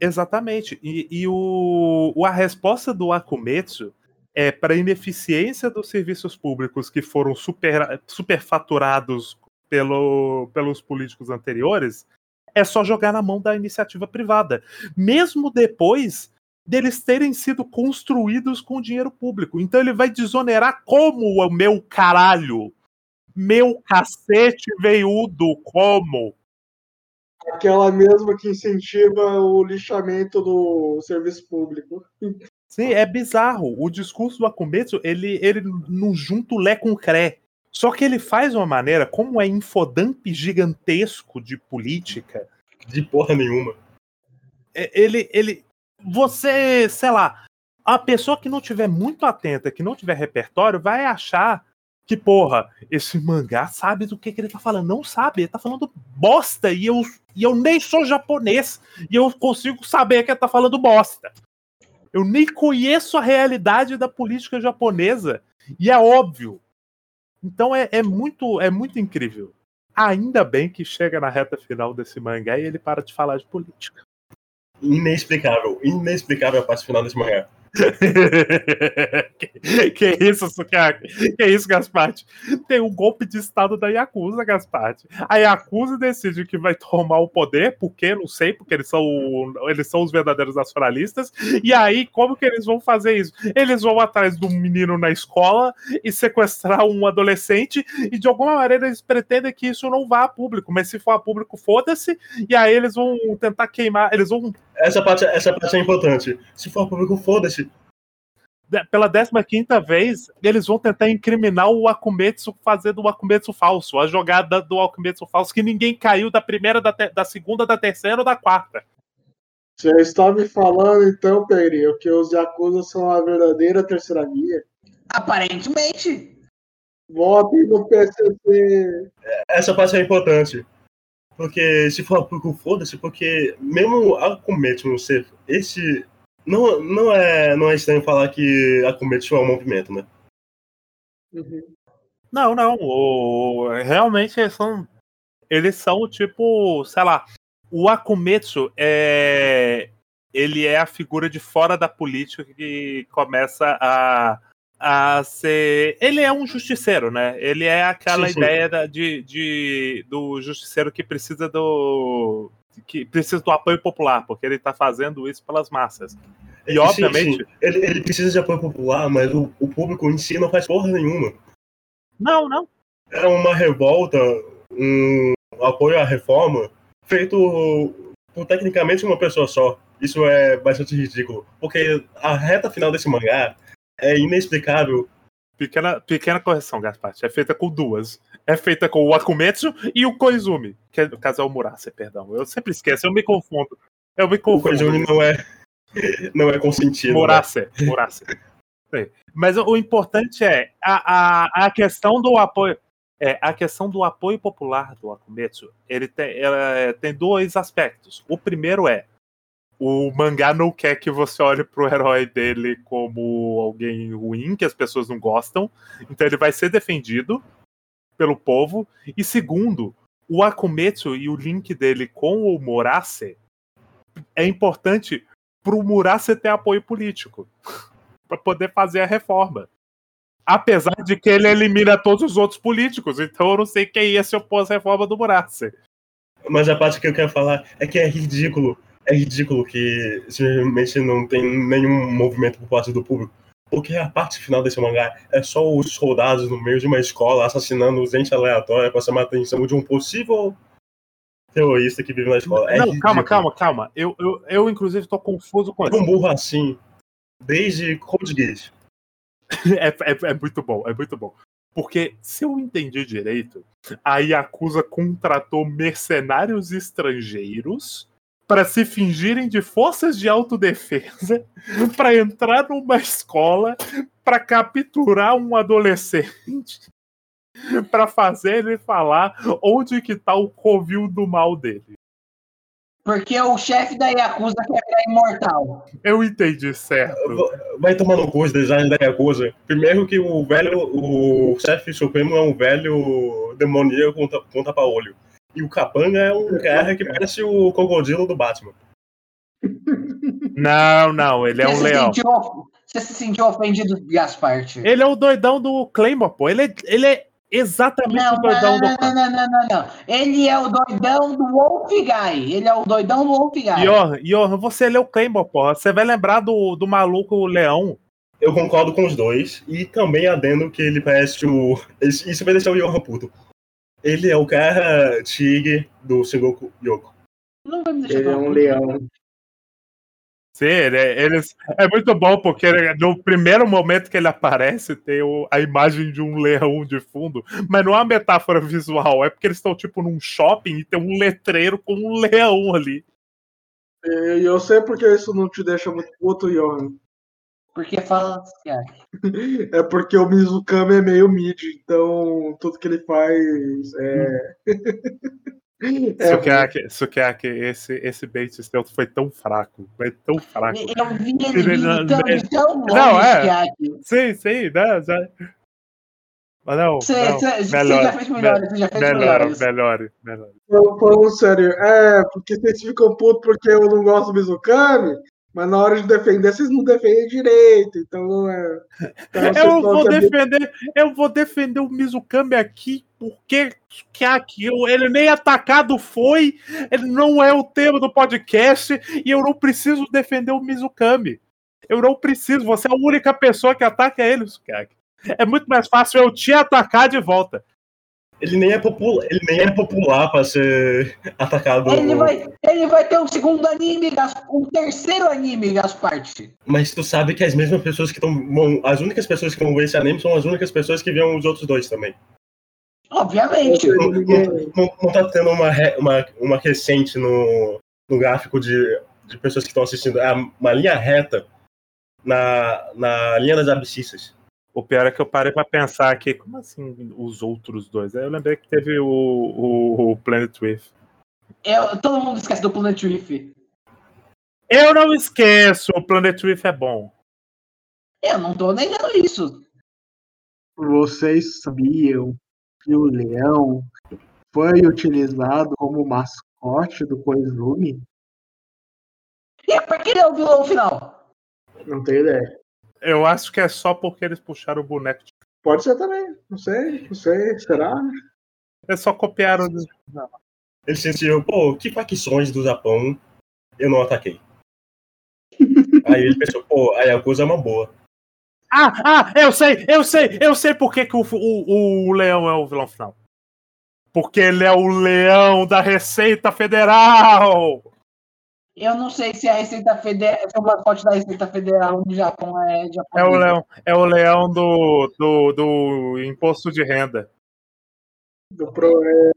Exatamente. E, e o, a resposta do Akumetsu é para a ineficiência dos serviços públicos que foram super, superfaturados pelo, pelos políticos anteriores, é só jogar na mão da iniciativa privada. Mesmo depois deles terem sido construídos com dinheiro público. Então ele vai desonerar como o meu caralho? Meu cacete veiudo, como? Aquela mesma que incentiva o lixamento do serviço público. Sim, é bizarro. O discurso do Akumetsu, ele, ele não junta o Lé com o Cré. Só que ele faz uma maneira, como é infodump gigantesco de política. De porra nenhuma. Ele, ele, você, sei lá, a pessoa que não tiver muito atenta, que não tiver repertório, vai achar que, porra, esse mangá sabe do que, que ele tá falando. Não sabe, ele tá falando bosta e eu, e eu nem sou japonês e eu consigo saber que ele tá falando bosta. Eu nem conheço a realidade da política japonesa e é óbvio. Então é, é muito é muito incrível. Ainda bem que chega na reta final desse mangá e ele para de falar de política inexplicável, inexplicável a parte final desse mangá. que, isso? Que isso, Gasparte? Tem um golpe de estado da Yakuza, Gasparte. A Yakuza decide que vai tomar o poder, porque não sei, porque eles são, eles são os verdadeiros nacionalistas. E aí, como que eles vão fazer isso? Eles vão atrás de um menino na escola e sequestrar um adolescente, e de alguma maneira eles pretendem que isso não vá a público, mas se for a público, foda-se, e aí eles vão tentar queimar, eles vão essa parte, essa parte é importante. Se for público, foda-se. Pela 15 vez, eles vão tentar incriminar o Akumetsu fazendo o Akumetsu falso, a jogada do Akumetsu falso, que ninguém caiu da primeira, da, te- da segunda, da terceira ou da quarta. Você está me falando, então, Pedrinho, que os Yakuza são a verdadeira terceira via? Aparentemente. Votem no PCC. Essa parte é importante. Porque se for por foda-se, porque mesmo a Akumetsu ser esse. Não, não, é, não é estranho falar que a Akumetsu é um movimento, né? Uhum. Não, não. O, realmente eles são. Eles são tipo, sei lá. O Akumetsu é. Ele é a figura de fora da política que começa a, a ser. Ele é um justiceiro, né? Ele é aquela Sim, sim. ideia da- de, de, do justiceiro que precisa do. Que precisa do apoio popular, porque ele tá fazendo isso pelas massas. E Sim, obviamente. sim. Ele, ele precisa de apoio popular, mas o, o público em si não faz porra nenhuma. Não, não. É uma revolta, um apoio à reforma, feito por tecnicamente uma pessoa só. Isso é bastante ridículo, porque a reta final desse mangá é inexplicável. Pequena, pequena correção, Gaspar. É feita com duas. É feita com o Akumetsu e o Koizumi. Que é, é o Murase, perdão. Eu sempre esqueço, eu me confundo. Eu me O confundo. Koizumi não é, não é consentido. né? Murase, Murase. Sim. Mas o importante é a, a, a questão do apoio. É, a questão do apoio popular do Akumetsu, ele tem, ela tem dois aspectos. O primeiro é o mangá não quer que você olhe pro herói dele como alguém ruim, que as pessoas não gostam. Então ele vai ser defendido pelo povo. E segundo, o Akumetsu e o link dele com o Murase é importante pro Murase ter apoio político para poder fazer a reforma. Apesar de que ele elimina todos os outros políticos, então eu não sei quem ia se opor à reforma do Murase. Mas a parte que eu quero falar é que é ridículo. É ridículo que simplesmente não tem nenhum movimento por parte do público. Porque a parte final desse mangá é só os soldados no meio de uma escola assassinando gente aleatória para chamar a atenção de um possível terrorista que vive na escola. É não, ridículo. calma, calma, calma. Eu, eu, eu inclusive, tô confuso com É um isso. burro assim, desde Code Geass. É, é, é muito bom, é muito bom. Porque, se eu entendi direito, a Yakuza contratou mercenários estrangeiros para se fingirem de forças de autodefesa para entrar numa escola para capturar um adolescente para fazer ele falar onde que tá o covil do mal dele. Porque o chefe da Yakuza quer virar imortal. Eu entendi certo. Vai tomar no cu os design da Yakuza. Primeiro que o velho, o chefe supremo é um velho demoníaco com, ta- com tapa-olho. E o Capanga é um cara que parece o crocodilo do Batman. Não, não, ele é Você um leão. sentiu- Você se sentiu ofendido, Gasparte? Ele é o doidão do Claymore, pô. Ele é, ele é exatamente Não, o doidão não, não, do não, não, não, não, não. Ele é o doidão do Wolf Guy. Ele é o doidão do Wolf Guy. Johan, Johan, você leu Claymore, porra. Você vai lembrar do, do maluco leão. Eu concordo com os dois. E também adendo que ele parece o. Isso isso vai deixar o Yohan puto. Ele é o cara tigre do Sengoku Yoko. Não vai me deixar Ele é um leão. Sim, ele é, eles, é muito bom, porque ele- no primeiro momento que ele aparece, tem o- a imagem de um leão de fundo, mas não é uma metáfora visual, é porque eles estão tipo num shopping e tem um letreiro com um leão ali. E eu sei porque isso não te deixa muito puto, Johan. Porque fala assim, ah, É porque o Mizukami é meio mid, então tudo que ele faz é. Que é, que- que é que esse, esse bait stealth foi tão fraco, foi tão fraco. Eu vi ele não- tão, ele- de tão longe, Não, é. Kiaki. Sim, sim, né? Já... Mas não, Você, não, melhor, já fez melhores, você já fez melhor, melhores. melhor, melhor. Não, Falando sério, é, porque vocês ficam putos porque eu não gosto do Mizukami, mas na hora de defender, vocês não defendem direito, então não é. Então, Eu vou é defender, eu vou defender o Mizukami aqui porque que aqui ele nem atacado foi, ele não é o tema do podcast e eu não preciso defender o Mizukami. Eu não preciso, você é a única pessoa que ataca ele, Sukiyaki. É muito mais fácil eu te atacar de volta. Ele nem é popular, ele nem é popular pra ser atacado. Ele vai, ele vai ter um segundo anime, um terceiro anime, Gasparte. Mas tu sabe que as mesmas pessoas que estão. As únicas pessoas que vão ver esse anime são as únicas pessoas que viram os outros dois também. Obviamente. Não, não, não, não tá tendo uma, uma, uma crescente no, no gráfico de, de pessoas que estão assistindo. É uma linha reta na, na linha das abscissas. O pior é que eu parei pra pensar aqui, como assim os outros dois? Aí eu lembrei que teve o, o, o Planet Rift. Eu- todo mundo esquece do Planet Rift. Eu não esqueço, o Planet Rift é bom. Eu não tô negando isso. Vocês sabiam que o leão foi utilizado como mascote do Koizumi? E por que ele é o vilão final? Não tenho ideia. Eu acho que é só porque eles puxaram o boneco. de- Pode ser também. Não sei, não sei. Será? Eles só copiaram. do- Eles sentiram, pô, que facções do Japão eu não ataquei. Aí ele pensou, pô, a Yakuza é uma boa. Ah, ah, eu sei, eu sei, eu sei por que, que o, o, o leão é o vilão final. Porque ele é o leão da Receita Federal. Eu não sei se a Receita Federal, se o mascote da Receita Federal no Japão é É japonês. o leão, é o leão do, do, do imposto de renda. Do pro... é,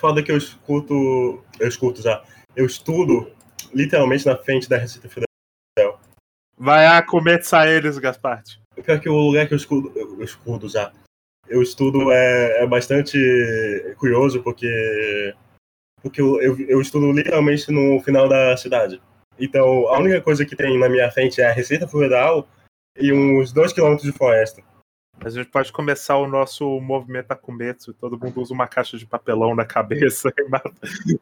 Foda que eu escuto. Eu escuto já. Eu estudo literalmente na frente da Receita Federal. Vai a comer eles, Gasparte. Pior que o lugar que eu escudo, eu escudo já. Eu estudo é, é bastante curioso porque. Porque eu, eu, eu estudo literalmente no final da cidade. Então, a única coisa que tem na minha frente é a Receita Federal e uns dois quilômetros de floresta. A gente pode começar o nosso movimento Akumetsu. Todo mundo usa uma caixa de papelão na cabeça e mata,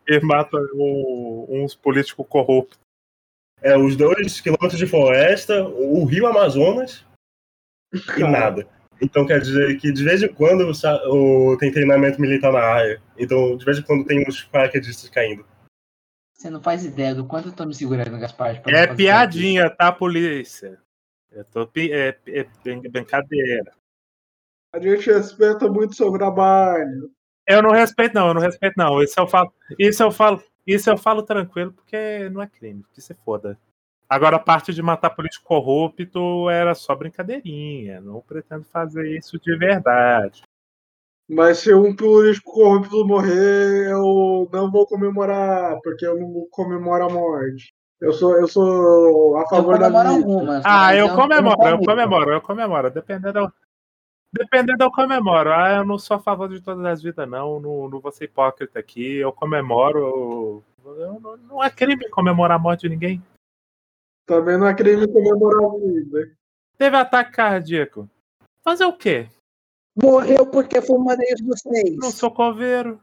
e mata o- uns políticos corruptos. É os dois quilômetros de floresta, o rio Amazonas e nada. Então quer dizer que de vez em quando o- tem treinamento militar na área. Então de vez em quando tem uns paraquedistas caindo. Você não faz ideia do quanto eu tô me segurando, Gaspar. É fazer piadinha, tá, polícia? Eu tô pi- é, é brin- brincadeira. A gente respeita muito seu trabalho. Eu não respeito, não, eu não respeito, não. Isso eu falo, isso eu falo, isso eu falo tranquilo, porque não é crime, que se foda. Agora, a parte de matar político corrupto era só brincadeirinha. Não pretendo fazer isso de verdade. Mas se um político corrupto morrer, eu não vou comemorar, porque eu não comemoro a morte. Eu sou, eu sou a Eu favor da comemoro vida. algumas. Ah, eu comemoro, eu comemoro, eu comemoro. Dependendo, dependendo eu comemoro. Ah, eu não sou a favor de todas as vidas, não. Não, não vou ser hipócrita aqui. Eu comemoro. eu- não, não é crime comemorar a morte de ninguém. Também não é crime comemorar a vida. Teve ataque cardíaco. Fazer o quê? Morreu porque foi uma vez dos seis. Não sou coveiro.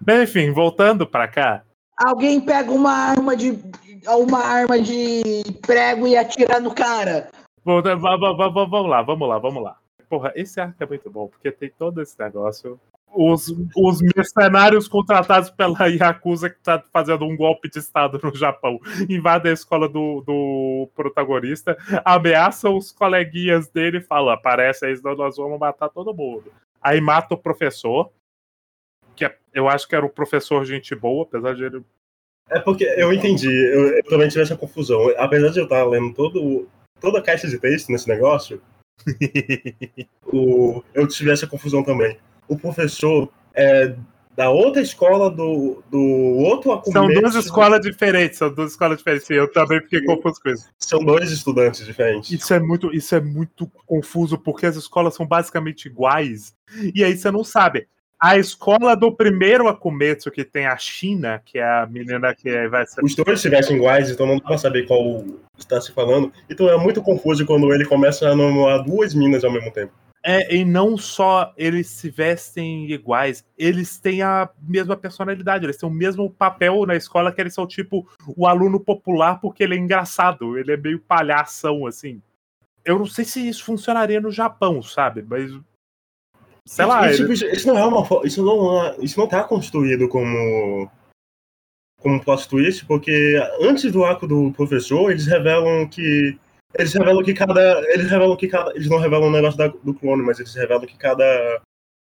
Bem, enfim, voltando pra cá. Alguém pega uma arma de. uma arma de prego e atira no cara. Vamos lá, vamos lá, vamos lá. Porra, esse arco é muito bom, porque tem todo esse negócio. Os, os mercenários contratados pela Yakuza que tá fazendo um golpe de Estado no Japão invadem a escola do, do protagonista, ameaçam os coleguinhas dele e falam: aparece aí, senão nós vamos matar todo mundo. Aí mata o professor, que é- eu acho que era o professor gente boa, apesar de ele É porque eu entendi, eu, eu também tive essa confusão. Apesar de eu estar lendo todo, toda a caixa de texto nesse negócio, o, eu tive essa confusão também. O professor é da outra escola do, do outro São Akumetsu. duas escolas diferentes, são duas escolas diferentes. Eu também fiquei confuso com isso. São dois estudantes diferentes. Isso é muito, isso é muito confuso porque as escolas são basicamente iguais. E aí você não sabe. A escola do primeiro Akumetsu que tem a China, que é a menina que vai ser Os dois se vestem iguais, então não dá pra saber qual está se falando. Então é muito confuso quando ele começa a namorar duas minas ao mesmo tempo. É, e não só eles se vestem iguais, eles têm a mesma personalidade, eles têm o mesmo papel na escola que eles são tipo o aluno popular porque ele é engraçado, ele é meio palhação, assim. Eu não sei se isso funcionaria no Japão, sabe? Mas. Sei lá, Isso, ele- isso- não é uma isso não é- isso não tá construído como como plot twist, porque antes do arco do professor, eles revelam que eles revelam que cada eles revelam que cada eles não revelam o negócio da- do clone, mas eles revelam que cada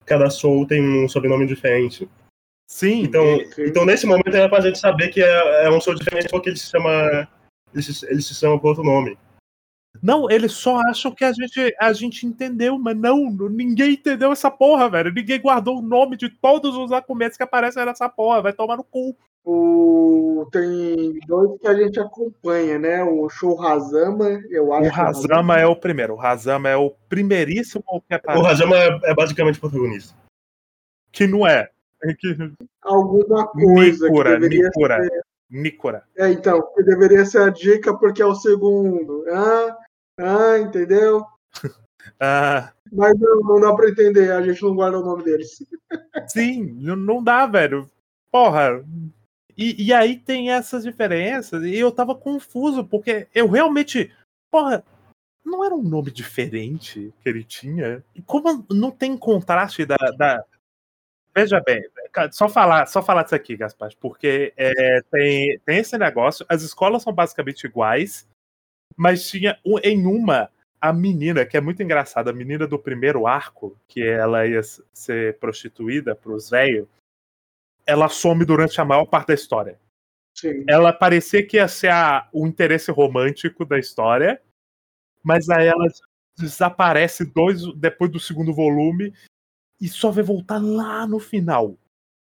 cada Soul tem um sobrenome diferente. Sim, Então, sim. então nesse momento era pra gente saber que é, é um Soul diferente porque ele se chama. Ele se, ele se chama por outro nome. Não, eles só acham que a gente, a gente entendeu, mas não, ninguém entendeu essa porra, velho. Ninguém guardou o nome de todos os Akumetes que aparecem nessa porra, vai tomar no cu. O... Tem dois que a gente acompanha, né? O Show Hazama, eu acho. O Hazama é o primeiro, o Hazama é o primeiríssimo que O aparece, Rajama é, é basicamente o protagonista. que não é. É que- Alguma coisa Nikura, que deveria Nikura, ser. Nikura. É, então, que deveria ser a dica porque é o segundo. Ah, ah, entendeu? Ah, Mas não, não dá pra entender, a gente não guarda o nome deles. sim, não- dá, velho. Porra. E, e aí tem essas diferenças, e eu tava confuso, porque eu realmente. Porra, não era um nome diferente que ele tinha? Como não tem contraste da. da- Veja bem, só falar, só falar disso aqui, Gaspar, porque é, tem, tem esse negócio, as escolas são basicamente iguais, mas tinha em uma a menina, que é muito engraçada, a menina do primeiro arco, que ela ia ser prostituída pros velhos, ela some durante a maior parte da história Sim. ela parecia que ia ser a- o interesse romântico da história, mas aí ela desaparece dois depois do segundo volume e só vai voltar lá no final.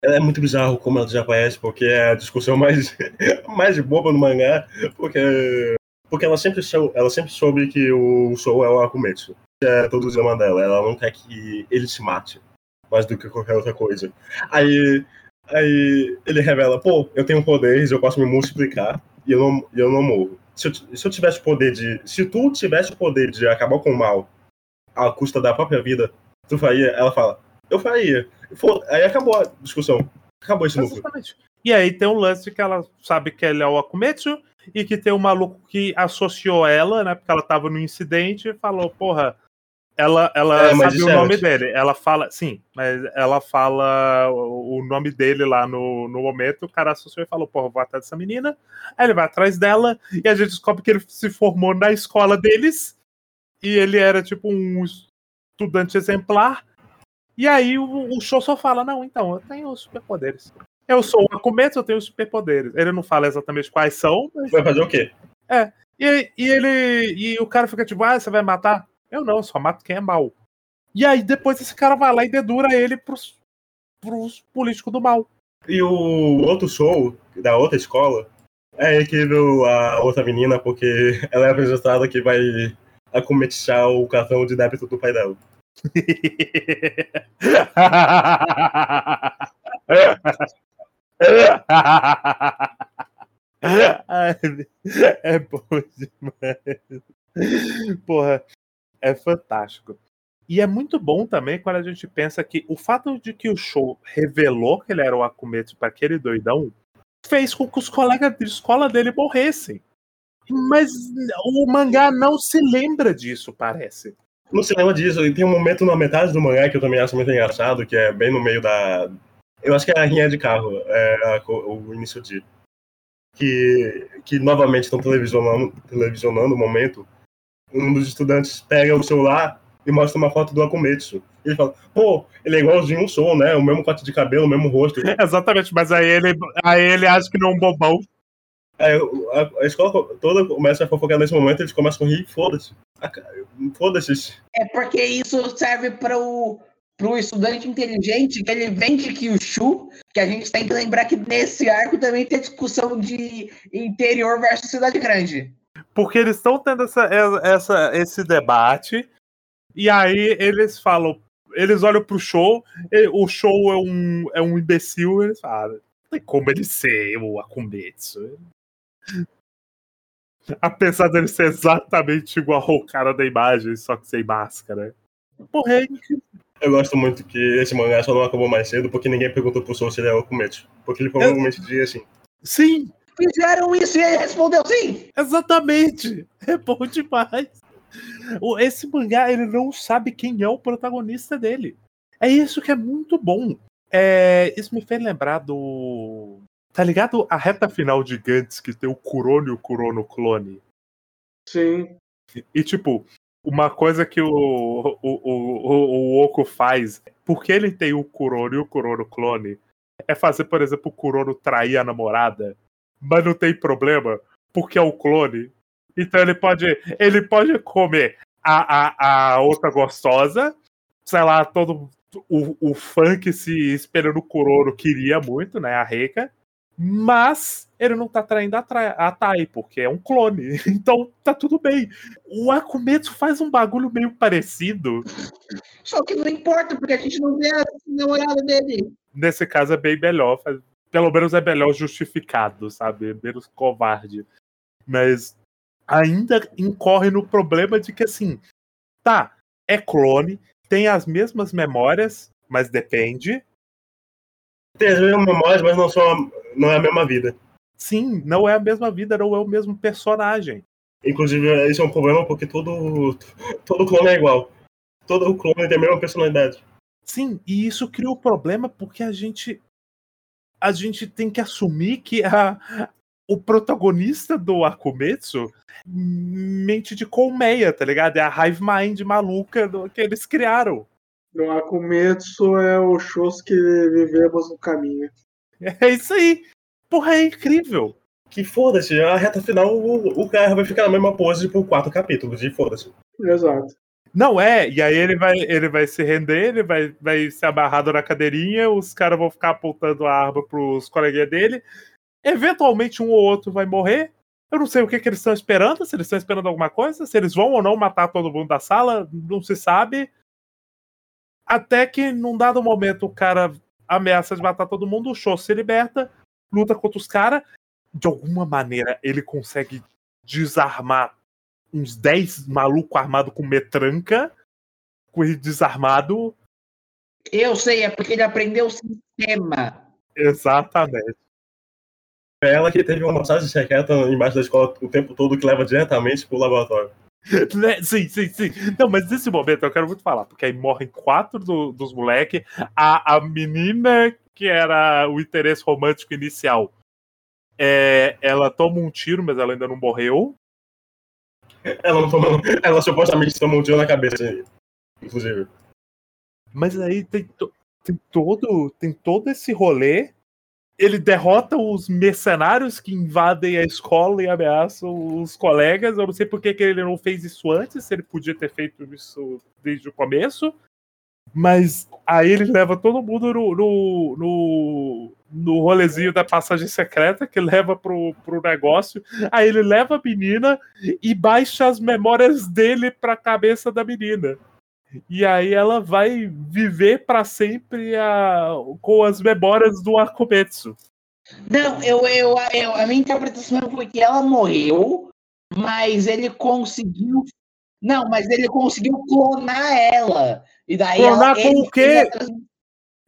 É muito bizarro como ela desaparece, porque é a discussão mais, mais boba no mangá, porque, porque ela, sempre sou, ela sempre soube que o Soul é o Akumetsu. É todo o dilema dela. Ela não quer que ele se mate, mais do que qualquer outra coisa. Aí, aí ele revela, pô, eu tenho poderes, eu posso me multiplicar e eu não, eu não morro. Se eu, se eu tivesse o poder de. Se tu tivesse o poder de acabar com o mal à custa da própria vida, tu faria? Ela fala, eu faria. Aí acabou a discussão. Acabou esse núcleo. Exatamente. E aí tem um lance que ela sabe que ele é o Akumetsu e que tem um maluco que associou ela, né? Porque ela tava no incidente e falou, porra, ela, ela É, sabe o é nome antes. dele. Ela fala, sim, mas ela fala o o nome dele lá no, no momento, o cara associou e falou, porra, vou atrás dessa menina. Aí ele vai atrás dela e a gente descobre que ele se formou na escola deles e ele era tipo um estudante exemplar. E aí o, o show só fala, não, então, eu tenho superpoderes. Eu sou o Akumetsu, eu tenho superpoderes. Ele não fala exatamente quais são, mas Vai fazer o quê? e, e ele. E o cara fica tipo, ah, você vai matar? Eu não, eu só mato quem é mal. E aí depois esse cara vai lá e dedura ele pros, pros políticos do mal. E o outro show da outra escola é incrível a outra menina, porque ela é apresentada que vai acometizar o cartão de débito do pai dela. É bom demais. Porra, é fantástico. E é muito bom também quando a gente pensa que o fato de que o show revelou que ele era o Akumetsu para aquele doidão fez com que os colegas de escola dele morressem. Mas o mangá não se lembra disso, parece. Se lembra disso, e tem um momento na metade do mangá que eu também acho muito engraçado, que é bem no meio da. Eu acho que é a rinha de carro, é a o início de. Que, que novamente estão televisionando, televisionando o momento. Um dos estudantes pega o celular e mostra uma foto do Akumetsu. Ele fala, pô, ele é igualzinho um Soul, né? O mesmo corte de cabelo, o mesmo rosto. Exatamente, mas aí ele, aí ele acha que não é um bobão. Aí a, a escola toda começa a fofocar nesse momento, eles começam a rir, foda-se. Ah, Foda-se. É porque isso serve para o pro estudante inteligente que ele vende Kyushu, que a gente tem que lembrar que nesse arco também tem discussão de interior versus cidade grande. Porque eles estão tendo essa, essa, esse debate, e aí eles falam, eles olham pro show, e o show é um, é um imbecil, e eles falam, não tem como ele ser o Akumetsu. Apesar dele ser exatamente igual ao cara da imagem, só que sem máscara. Porra, é incrível. Eu gosto muito que esse mangá só não acabou mais cedo porque ninguém perguntou pro Soul se ele é o Akumetsu. Porque ele provavelmente diria assim. Sim, Fizeram isso e ele respondeu sim. Exatamente! É bom demais. O- Esse mangá, ele não sabe quem é o protagonista dele. É isso que é muito bom. É, isso me fez lembrar do. Tá ligado a reta final de Gantz que tem o Kurono e o Kurono clone? Sim. E tipo, Uma coisa que o, o, o, o, o Oco faz, porque ele tem o Kuroro e o Kuroro clone, é fazer, por exemplo, o Kuroro trair a namorada, mas não tem problema, porque é o clone. Então ele pode, ele pode comer a, a, a outra gostosa, sei lá, todo o, o fã que se espera no Kuroro queria muito, né, a Reika, mas ele não tá traindo a, tra a Tai, porque é um clone. Então tá tudo bem. O Akumetsu faz um bagulho meio parecido. Só que não importa, porque a gente não vê a namorada dele. Nesse caso é bem melhor. Pelo menos é melhor justificado, sabe? Menos covarde. Mas ainda incorre no problema de que, assim, tá, é clone, tem as mesmas memórias, mas depende. Tem as mesmas memórias, mas não, são, não é a mesma vida. Sim, não é a mesma vida, não é o mesmo personagem. Inclusive, isso é um problema porque todo, todo clone é igual. Todo clone tem a mesma personalidade. Sim, e isso cria o um problema porque a gente a gente tem que assumir que a, o protagonista do Akumetsu mente de colmeia, tá ligado? É a Hive Mind maluca do, que eles criaram. No Akumetsu é o shows que vivemos no caminho. É isso aí. Porra, é incrível. Que foda-se, a reta final o, o cara vai ficar na mesma pose por quatro capítulos, e foda-se. Exato. Não é, e aí ele vai, ele vai se render, ele vai, vai ser amarrado na cadeirinha, os caras vão ficar apontando a arma pros coleguinhas dele. Eventualmente um ou outro vai morrer. Eu não sei o que, que eles estão esperando, se eles estão esperando alguma coisa, se eles vão ou não matar todo mundo da sala, não se sabe. Até que num dado momento o cara ameaça de matar todo mundo, o show se liberta, luta contra os caras. De alguma maneira ele consegue desarmar uns 10 malucos armados com metranca, com ele desarmado. Eu sei, é porque ele aprendeu o sistema. Exatamente. É ela que teve uma massagem secreta embaixo da escola o tempo todo que leva diretamente pro laboratório. Né? Sim, sim, sim. Não, mas nesse momento eu quero muito falar, porque aí morrem quatro do, dos moleques. A, a menina que era o interesse romântico inicial, é, ela toma um tiro, mas ela ainda não morreu. Ela não tomou. Ela supostamente tomou um tiro na cabeça, inclusive. Mas aí tem, tem todo, tem todo esse rolê ele derrota os mercenários que invadem a escola e ameaçam os colegas. Eu não sei por que, ele não fez isso antes, se ele podia ter feito isso desde o começo. Mas aí ele leva todo mundo no, no, no, no rolezinho da passagem secreta, que leva pro, pro negócio. Aí ele leva a menina e baixa as memórias dele pra cabeça da menina. E aí ela vai viver para sempre a, com as memórias do Akumetsu. Não, eu, eu, eu, a minha interpretação foi que ela morreu, mas ele conseguiu. Não, mas ele conseguiu clonar ela. E daí clonar ela, com o quê?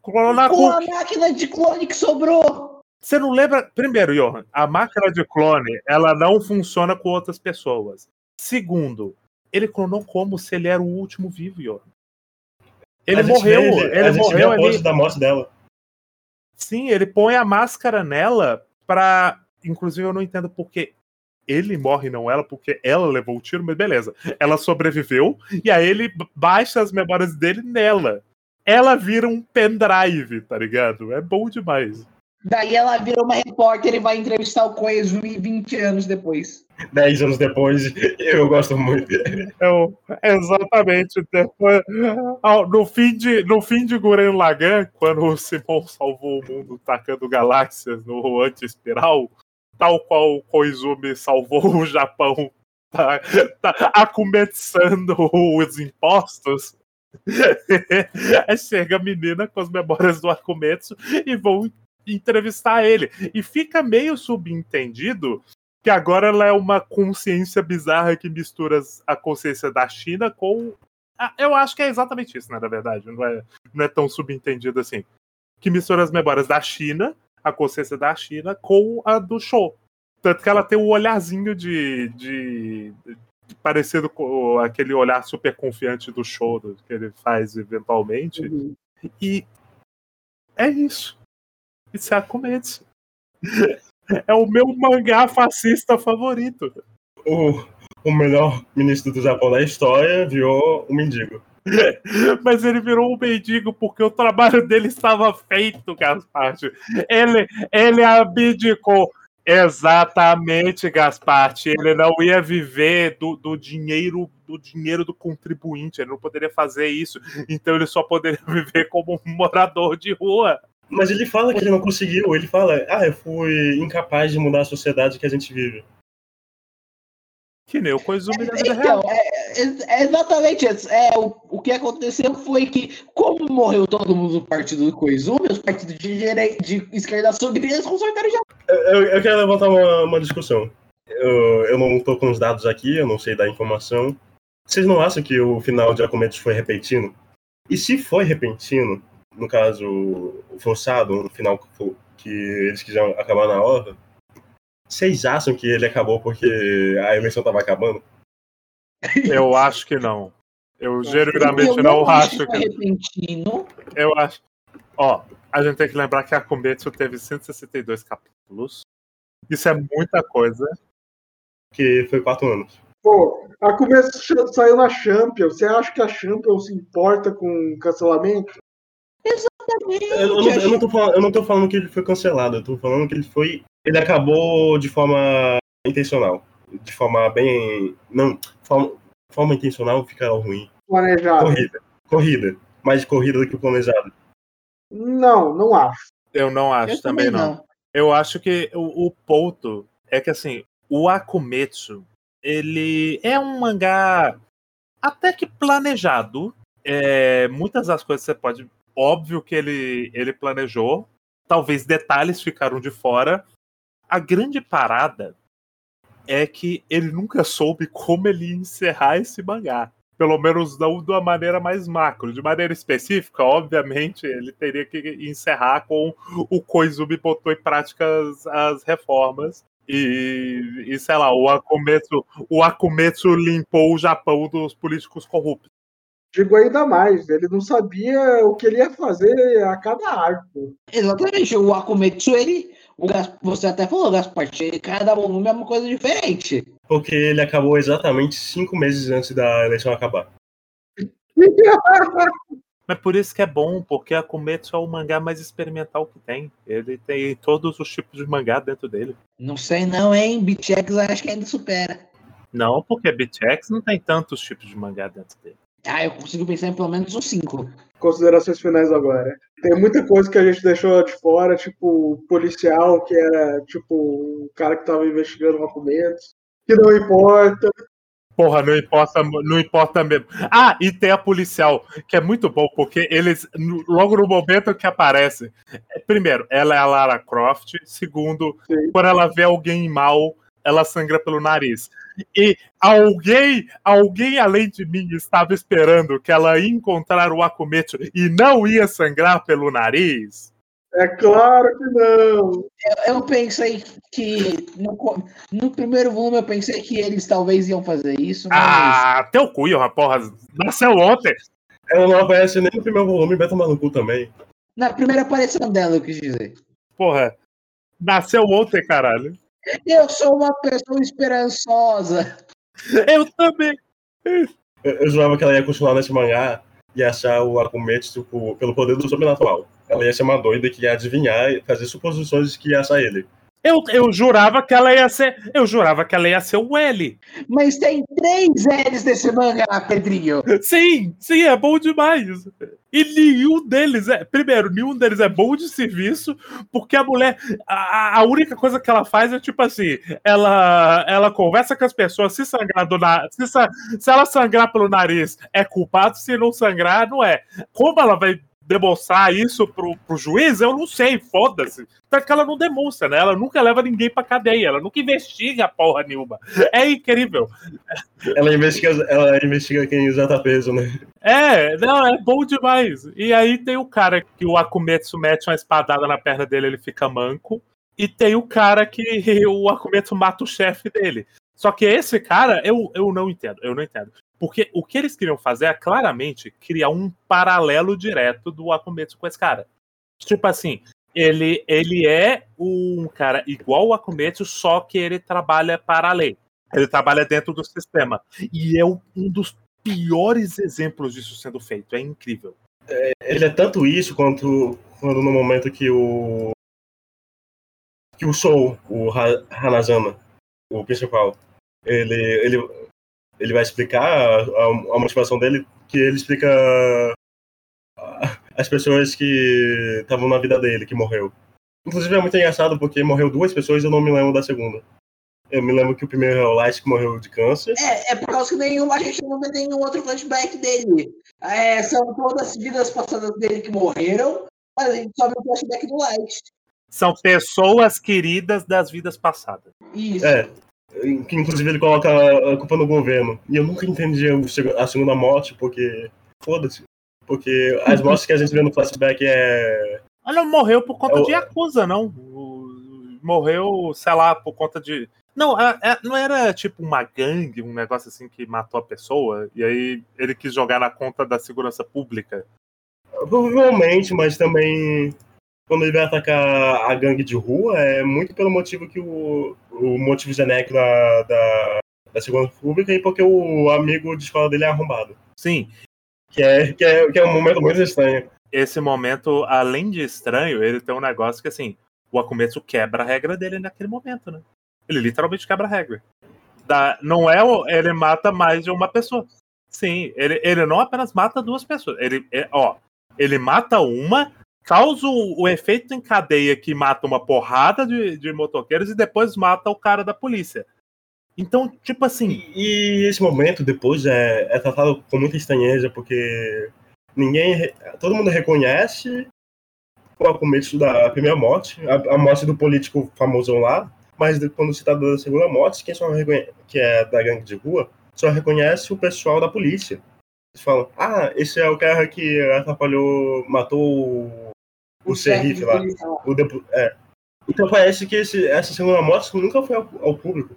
Clonar com a máquina de clone que sobrou. Você não lembra? Primeiro, Johan, a máquina de clone ela não funciona com outras pessoas. Segundo, ele clonou como se ele era o último vivo, Johan. Ele morreu, ele, ele morreu ali. da morte dela. Sim, ele põe a máscara nela pra. Inclusive, eu não entendo porque ele morre, não ela, porque ela levou o tiro, mas beleza. Ela sobreviveu, e aí ele baixa as memórias dele nela. Ela vira um pendrive, tá ligado? É bom demais. Daí ela vira uma repórter e vai entrevistar o Koizumi 20 anos depois. 10 anos depois, eu gosto muito. Eu, exatamente. Depois, no, fim de, no fim de Guren Lagan, quando o Simon salvou o mundo tacando galáxias no anti-espiral, tal qual o Koizumi salvou o Japão tá, tá acomeçando os impostos. chega a menina com as memórias do Akumetsu e vão entrevistar ele. E fica meio subentendido que agora ela é uma consciência bizarra que mistura a consciência da China com. Eu acho que é exatamente isso, né, na verdade. Não é, não é tão subentendido assim. Que mistura as memórias da China, a consciência da China, com a do show. Tanto que ela tem um olharzinho de, de, de parecido com aquele olhar super confiante do show que ele faz eventualmente. Uhum. E é isso. Isso é a comédia. É o meu mangá fascista favorito. O, o melhor ministro do Japão da história virou um mendigo. Mas ele virou um mendigo porque o trabalho dele estava feito, Gasparte. Ele, ele abdicou. Exatamente, Gasparte. Ele não ia viver do, do dinheiro do dinheiro do contribuinte. Ele não poderia fazer isso. Então ele só poderia viver como um morador de rua. Mas ele fala que ele não conseguiu. Ele fala, ah, eu fui incapaz de mudar a sociedade que a gente vive. Que nem o Koizumi da vida Então, real. é, é- é exatamente isso. É, o, o que aconteceu foi que, como morreu todo mundo do partido do Koizumi, os partidos de, direi- de esquerda subiram e eles consertaram já. Eu, eu quero levantar uma, uma discussão. Eu, eu não tô com os dados aqui, eu não sei da informação. Vocês não acham que o final de Acometos foi repentino? E se foi repentino, no caso, forçado, um final que eles quiseram acabar na hora, vocês acham que ele acabou porque a eleição tava acabando? Eu acho que não. Eu genuinamente Eu não acho que. repentino. Eu acho. Ó, a gente tem que lembrar que a Kumetsu teve 162 capítulos. Isso é muita coisa. Que foi quatro anos. Pô, a cha- saiu na Champions. Você acha que a Champions se importa com cancelamento? Eu, eu não, eu não tô falando, eu não tô falando que ele foi cancelado, eu tô falando que ele foi. Ele acabou de forma intencional. De forma bem. Não, forma, forma intencional fica ruim. Planejado? Corrida. Corrida. Mais corrida do que planejado. Não, não acho. Eu não acho Eu também, também não. não. Eu acho que o, o ponto é que assim, o Akumetsu, ele é um mangá até que planejado. É, muitas das coisas você pode. Óbvio que ele, ele planejou. Talvez detalhes ficaram de fora. A grande parada é que ele nunca soube como ele ia encerrar esse mangá. Pelo menos não de uma maneira mais macro. De maneira específica, obviamente, ele teria que encerrar com o Koizumi botou em prática as, as reformas. E, e, sei lá, o Akumetsu, o Akumetsu limpou o Japão dos políticos corruptos. Digo ainda mais, ele não sabia o que ele ia fazer a cada arco. Exatamente, o Akumetsu, ele. O Gas, você até falou, Gasparte, ele, cada volume é uma coisa diferente. Porque ele acabou exatamente cinco meses antes da eleição acabar. Mas por isso que é bom, porque a Akumetsu é o mangá mais experimental que tem. Ele tem todos os tipos de mangá dentro dele. Não sei não, hein? BTX acho que ainda supera. Não, porque BTX não tem tantos tipos de mangá dentro dele. Ah, eu consigo pensar em pelo menos uns cinco. Considerações finais agora. Tem muita coisa que a gente deixou de fora, tipo o policial, que era tipo o cara que tava investigando documentos, que não importa. Porra, não importa, não importa mesmo. Ah, e tem a policial, que é muito bom, porque eles, logo no momento que aparece, é, primeiro, ela é a Lara Croft, segundo, Sim. quando ela vê alguém mal, ela sangra pelo nariz. E alguém, alguém além de mim estava esperando que ela ia encontrar o Akumetsu e não ia sangrar pelo nariz? É claro que não. Eu, eu pensei que no, no primeiro volume eu pensei que eles talvez iam fazer isso, mas Ah, teu cu, porra, nasceu ontem. Ela não aparece nem no primeiro volume, Beta Maluco também. na primeira aparição dela eu quis dizer. Porra, nasceu ontem, caralho. Eu sou uma pessoa esperançosa. Eu também. Eu, eu jurava que ela ia continuar nesse mangá e achar o Akumetsu tipo, pelo poder do sobrenatural. Ela ia ser uma doida que ia adivinhar e fazer suposições que ia achar ele. Eu, eu jurava que ela ia ser. Eu jurava que ela ia ser o L. Mas tem três L's desse mangá, Pedrinho. Sim, sim, é bom demais. E nenhum deles é. Primeiro, nenhum deles é bom de serviço, porque a mulher. A, a única coisa que ela faz é tipo assim: ela, ela conversa com as pessoas, se sangrar do na, se, se ela sangrar pelo nariz, é culpado, se não sangrar, não é. Como ela vai demonstrar isso pro, pro juiz, eu não sei, foda-se. Tanto que ela não demonstra, né? Ela nunca leva ninguém pra cadeia, ela nunca investiga porra nenhuma. É incrível. Ela investiga, ela investiga quem já tá preso, né? É, não, é bom demais. E aí tem o cara que o Akumetsu mete uma espadada na perna dele, ele fica manco. E tem o cara que o Akumetsu mata o chefe dele. Só que esse cara, eu, eu não entendo, eu não entendo. Porque o que eles queriam fazer é claramente criar um paralelo direto do Akumetsu com esse cara. Tipo assim, ele, ele é um cara igual o Akumetsu, só que ele trabalha para a lei. Ele trabalha dentro do sistema. E é um dos piores exemplos disso sendo feito. É incrível. Ele é tanto isso quanto quando no momento que o. que o Soul, o Ha- Hanazama, o principal, ele, ele, ele vai explicar a, a, a motivação dele, que ele explica a- as pessoas que estavam na vida dele, que morreu. Inclusive é muito engraçado porque morreu duas pessoas e eu não me lembro da segunda. Eu me lembro que o primeiro é o Light que morreu de câncer. É, é por causa que nenhum, a gente não vê nenhum outro flashback dele. É, são todas as vidas passadas dele que morreram, mas a gente só vê o flashback do Light. São pessoas queridas das vidas passadas. Isso. É. Que inclusive ele coloca a culpa no governo. E eu nunca entendi a segunda morte, porque. Foda-se. Porque as mortes que a gente vê no flashback é. Ela não morreu por conta É o- de acusa, não. Morreu, sei lá, por conta de. Não, é- é- não era tipo uma gangue, um negócio assim que matou a pessoa, e aí ele quis jogar na conta da segurança pública. Provavelmente, mas também. Quando ele vai atacar a gangue de rua, é muito pelo motivo que o. O motivo genérico da, da, da segurança pública e porque o amigo de escola dele é arrombado. Sim, Que é, que é, que é um momento muito estranho. esse momento, além de estranho, ele tem um negócio que assim, o Akumetsu quebra a regra dele naquele momento, né? Ele literalmente quebra a regra. Da, não é o, ele mata mais de uma pessoa. Sim, ele, ele não apenas mata duas pessoas. Ele, é- ó, ele mata uma, causa o, o efeito em cadeia que mata uma porrada de, de motoqueiros e depois mata o cara da polícia. Então, tipo assim, E esse momento depois é, é tratado com muita estranheza, porque ninguém. Todo mundo reconhece o começo da primeira morte, a, a morte do político famosão lá, mas quando se trata da segunda morte, quem só reconhece, que é da gangue de rua, só reconhece o pessoal da polícia. Eles falam, ah, esse é o cara que atrapalhou, matou o, o lá. O depo- é. Então parece que esse- essa segunda morte nunca foi ao, ao público.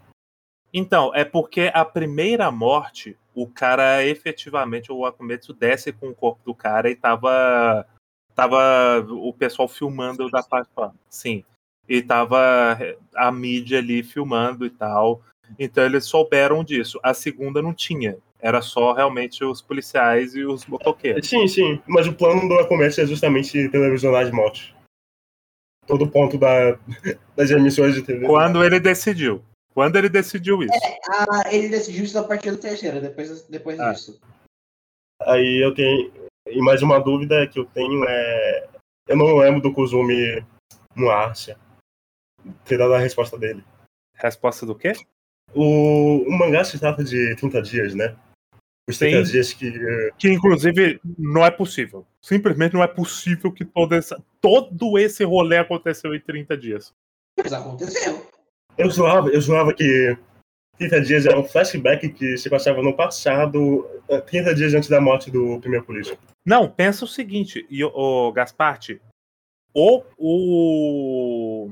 Então, é porque a primeira morte, o cara efetivamente, o Akumetsu desce com o corpo do cara e tava. Tava o pessoal filmando da parte. Sim. E tava a mídia ali filmando e tal. Então eles souberam disso. A segunda não tinha. Era só realmente os policiais e os motoqueiros. Sim, sim. Mas o plano do comércio é justamente televisionar as mortes. Todo ponto da, das emissões de TV. Quando ele decidiu. Quando ele decidiu isso. Ah, ele decidiu isso a partir da terceira, depois, depois Ah. disso. Aí eu tenho. E mais uma dúvida que eu tenho é. Eu não lembro do Kuzumi no Arcia. Ter dado a resposta dele. Resposta do quê? O, o mangá se trata de 30 dias, né? Os 30 Sim. dias que. eh, Que inclusive não é possível. Simplesmente não é possível que todo esse, todo esse rolê aconteceu em 30 dias. Mas aconteceu. Eu zoava, eu zoava que 30 dias era um flashback que se passava no passado, eh, 30 dias antes da morte do primeiro político. Não, pensa o seguinte, e, o Gasparte, o, o,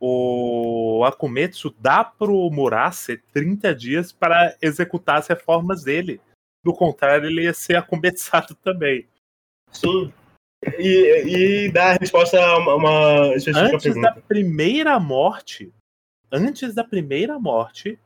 o Akumetsu dá pro Murase 30 dias para executar as reformas dele. Do contrário, ele ia ser acometiçado também. Sim. E, e dá a resposta a uma, uma Antes da primeira morte, antes da primeira morte,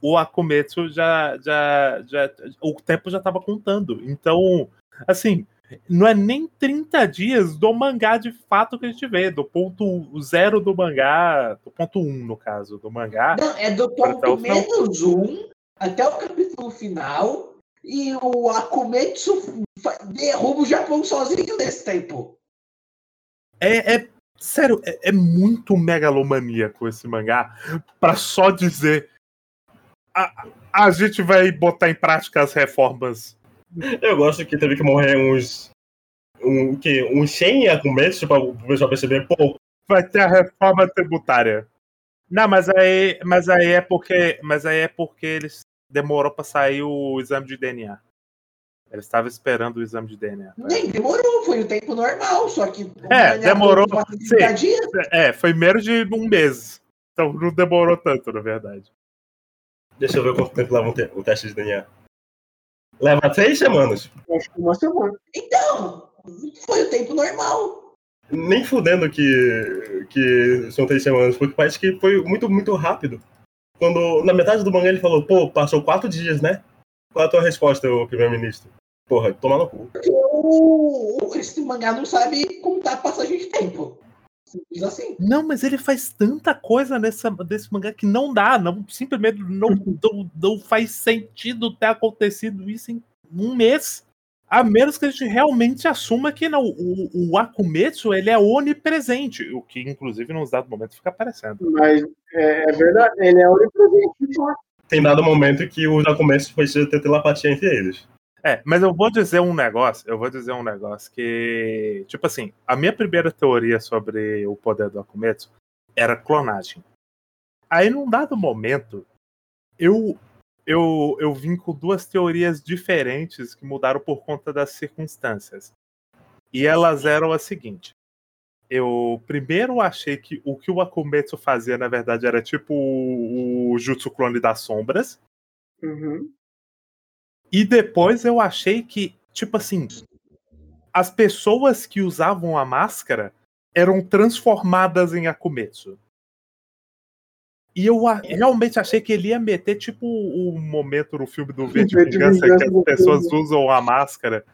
o Akumetsu já, já, já o tempo já estava contando. Então, assim, não é nem 30 dias do mangá de fato que a gente vê, do ponto zero do mangá, do ponto um, no caso, do mangá. Não, é do ponto menos um até o capítulo final. E o Akumetsu derruba o Japão sozinho nesse tempo. É, é- sério, é, é muito megalomaníaco esse mangá pra só dizer a, a gente vai botar em prática as reformas Eu gosto que teve que morrer uns. Um, que, uns 100 a começo para o pessoal perceber, pô, vai ter a reforma tributária. Não, mas aí, mas aí é porque, mas aí é porque eles demorou pra sair o exame de DNA. Eles estavam esperando o exame de DNA. Nem demorou, foi o tempo normal, só que. É, demorou, Sim. Dias. É, foi menos de um mês. Então não demorou tanto, na verdade. deixa eu ver quanto tempo leva o teste de DNA. Leva três semanas. Acho que uma semana. Então, foi o tempo normal. Nem fudendo que, que são três semanas, porque parece que foi muito, muito rápido. quando na metade do mangá ele falou, pô, passou quatro dias, né? Qual é a tua resposta, ô primeiro-ministro? Porra, toma no cu. Porque o, esse mangá não sabe contar a passagem de tempo. Simples assim. Não, mas ele faz tanta coisa nessa, nesse mangá que não dá, não, simplesmente não, não, não faz sentido ter acontecido isso em um mês. A menos que a gente realmente assuma que não, o, o Akumetsu ele é onipresente, o que inclusive nos dados momentos fica aparecendo. Mas é, é verdade, ele é onipresente. só. Tem dado momento que o Akumetsu foi ter telepatia entre eles. É, mas eu vou dizer um negócio, eu vou dizer um negócio que, tipo assim, a minha primeira teoria sobre o poder do Akumetsu era clonagem. Aí num dado momento, eu eu, eu vim com duas teorias diferentes que mudaram por conta das circunstâncias. E elas eram as seguintes. Eu primeiro achei que o que o Akumetsu fazia, na verdade, era tipo o, o Jutsu Clone das Sombras. Uhum. E depois eu achei que, tipo assim, as pessoas que usavam a máscara eram transformadas em Akumetsu. E eu a- realmente achei que ele ia meter, tipo, o momento no filme do V de V de Vingança, que as pessoas filme. usam a máscara.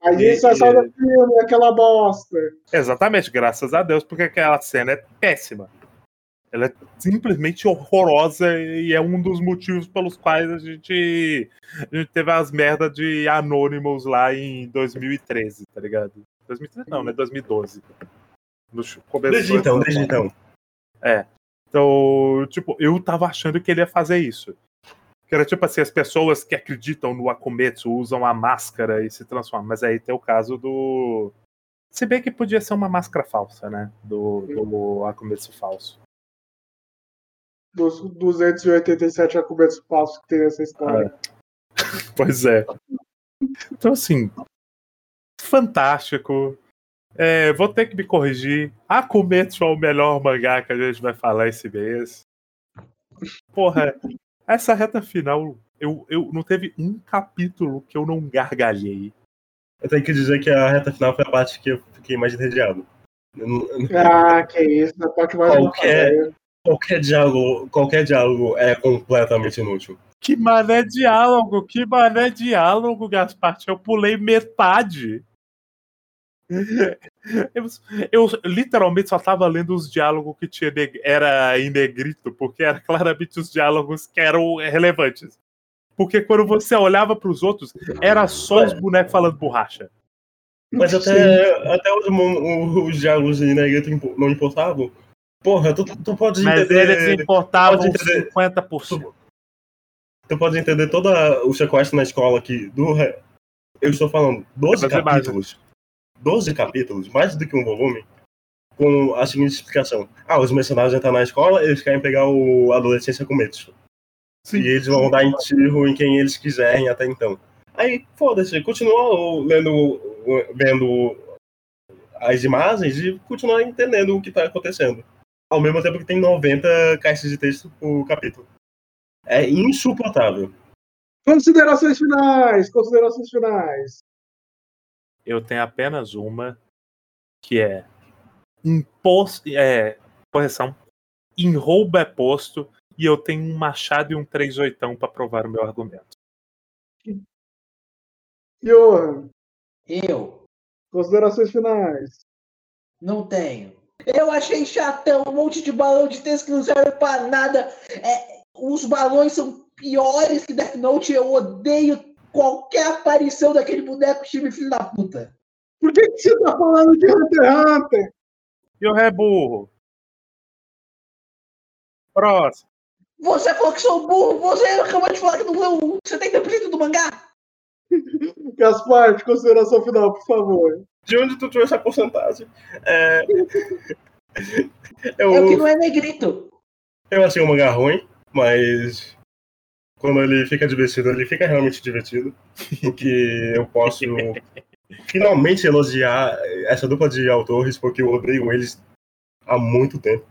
Aí E- isso é só do filme, aquela bosta. Exatamente, graças a Deus, porque aquela cena é péssima. Ela é simplesmente horrorosa e é um dos motivos pelos quais a gente, a gente teve as merdas de Anonymous lá em 2013, tá ligado? 2013 não, né? 2012. No começo Desde então, desde então. Então, tipo, eu tava achando que ele ia fazer isso. Que era tipo assim, as pessoas que acreditam no Akumetsu usam a máscara e se transformam. Mas aí tem o caso do. Se bem que podia ser uma máscara falsa, né? Do, do Akumetsu falso. Dos 287 argumentos falsos que tem essa história. Pois é. Então, assim. Fantástico. É, vou ter que me corrigir. Akumetsu é o melhor mangá que a gente vai falar esse mês. Porra, essa reta final, eu, eu não teve um capítulo que eu não gargalhei. Eu tenho que dizer que a reta final foi a parte que eu fiquei mais entediado. Não- Ah, que isso, na parte mais Qualquer- Qualquer diálogo, qualquer diálogo é completamente inútil. Que mané diálogo, que mané diálogo, Gaspar. Eu pulei metade. Eu, eu literalmente só tava lendo os diálogos que tinha neg- era em negrito, porque era claramente os diálogos que eram relevantes. Porque quando você olhava pros outros, era só os bonecos falando borracha. Mas até, até os, os diálogos em negrito não importavam. Porra, tu, tu pode Mas entender. eles importavam entender. 50%. Tu pode entender todo o sequestro na escola aqui do. Eu estou falando 12 Mas é capítulos. 12 capítulos, mais do que um volume, com a seguinte explicação. Ah, os mercenários entram na escola, eles querem pegar o adolescência com medos. Sim. E eles vão dar em tiro em quem eles quiserem até então. Aí, foda-se, continua lendo, vendo as imagens e continua entendendo o que tá acontecendo. Ao mesmo tempo que tem 90 caixas de texto por capítulo. É insuportável. Considerações finais, considerações finais. Eu tenho apenas uma, que é imposto, é, correção, em roubo é posto e eu tenho um machado e um 38 para provar o meu argumento. Johan, Eu considerações finais. não tenho. Eu achei chatão, um monte de balão de texto que não serve pra nada. É, os balões são piores que Death Note. Eu odeio qualquer aparição daquele boneco time filho da puta. Por que, que você tá falando de Hunter x Hunter? E o reburro? Próximo. Você falou que sou burro. Você acabou de falar que não leu 70% do mangá. Gaspar, consideração final, por favor. De onde tu tirou essa porcentagem? É... É o que eu, não é negrito. eu achei o mangá ruim, mas quando ele fica divertido, ele fica realmente divertido. O que eu posso finalmente elogiar essa dupla de autores, porque eu odeio eles há muito tempo.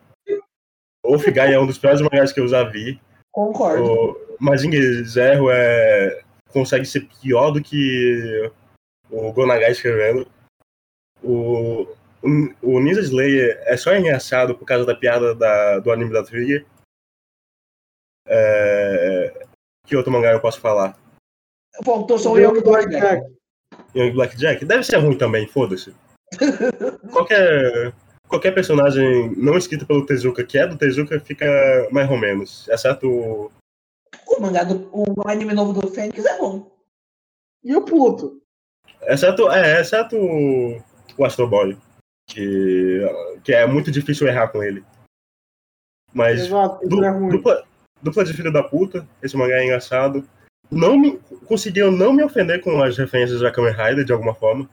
O Figai é um dos piores mangás que eu já vi. Concordo. O Majin Zero é... consegue ser pior do que o Gonagai escrevendo. O, o, o Ninja Slayer é só engraçado por causa da piada da, do anime da trilha. É... Que outro mangá eu posso falar? Faltou só o Young Blackjack. Young Blackjack? Deve ser ruim também, foda-se. qualquer, qualquer personagem não escrito pelo Tezuka que é do Tezuka fica mais ou menos. Exceto. O mangá do o anime novo do Fênix é bom. E o Pluto? Exceto, é, exceto o Astro Boy. Que, que é muito difícil errar com ele. Mas. Exato, du- é ruim. dupla, dupla de filho da puta, esse mangá é engraçado. Não me, conseguiu não me ofender com as referências a Kamen Rider de alguma forma.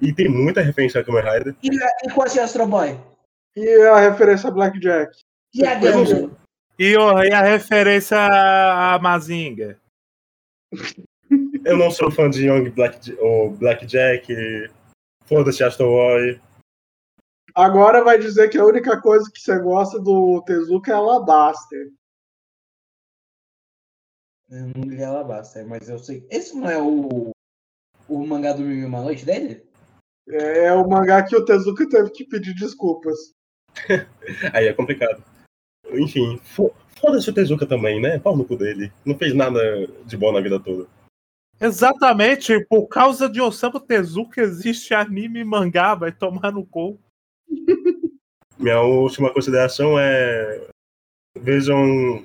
E tem muita referência a Kamen Rider. E, e qual é o Astro Boy? E a referência a Blackjack? E a Gundam? E, o- e a referência a Mazinga? Eu não sou fã de Young Black, ou Blackjack. Foda-se Astro Boy. Agora vai dizer que a única coisa que você gosta do Tezuka é a Ladaster. Eu não li Alabasta, mas eu sei. Esse não é o, o mangá do Mil e Uma Noite dele? É, é o mangá que o Tezuka teve que pedir desculpas. Aí é complicado. Enfim, fo- foda-se o Tezuka também, né? Pau no cu dele. Não fez nada de bom na vida toda. Exatamente, por causa de Osamu Tezuka existe anime e mangá, vai tomar no cu. Minha última consideração é. Vejam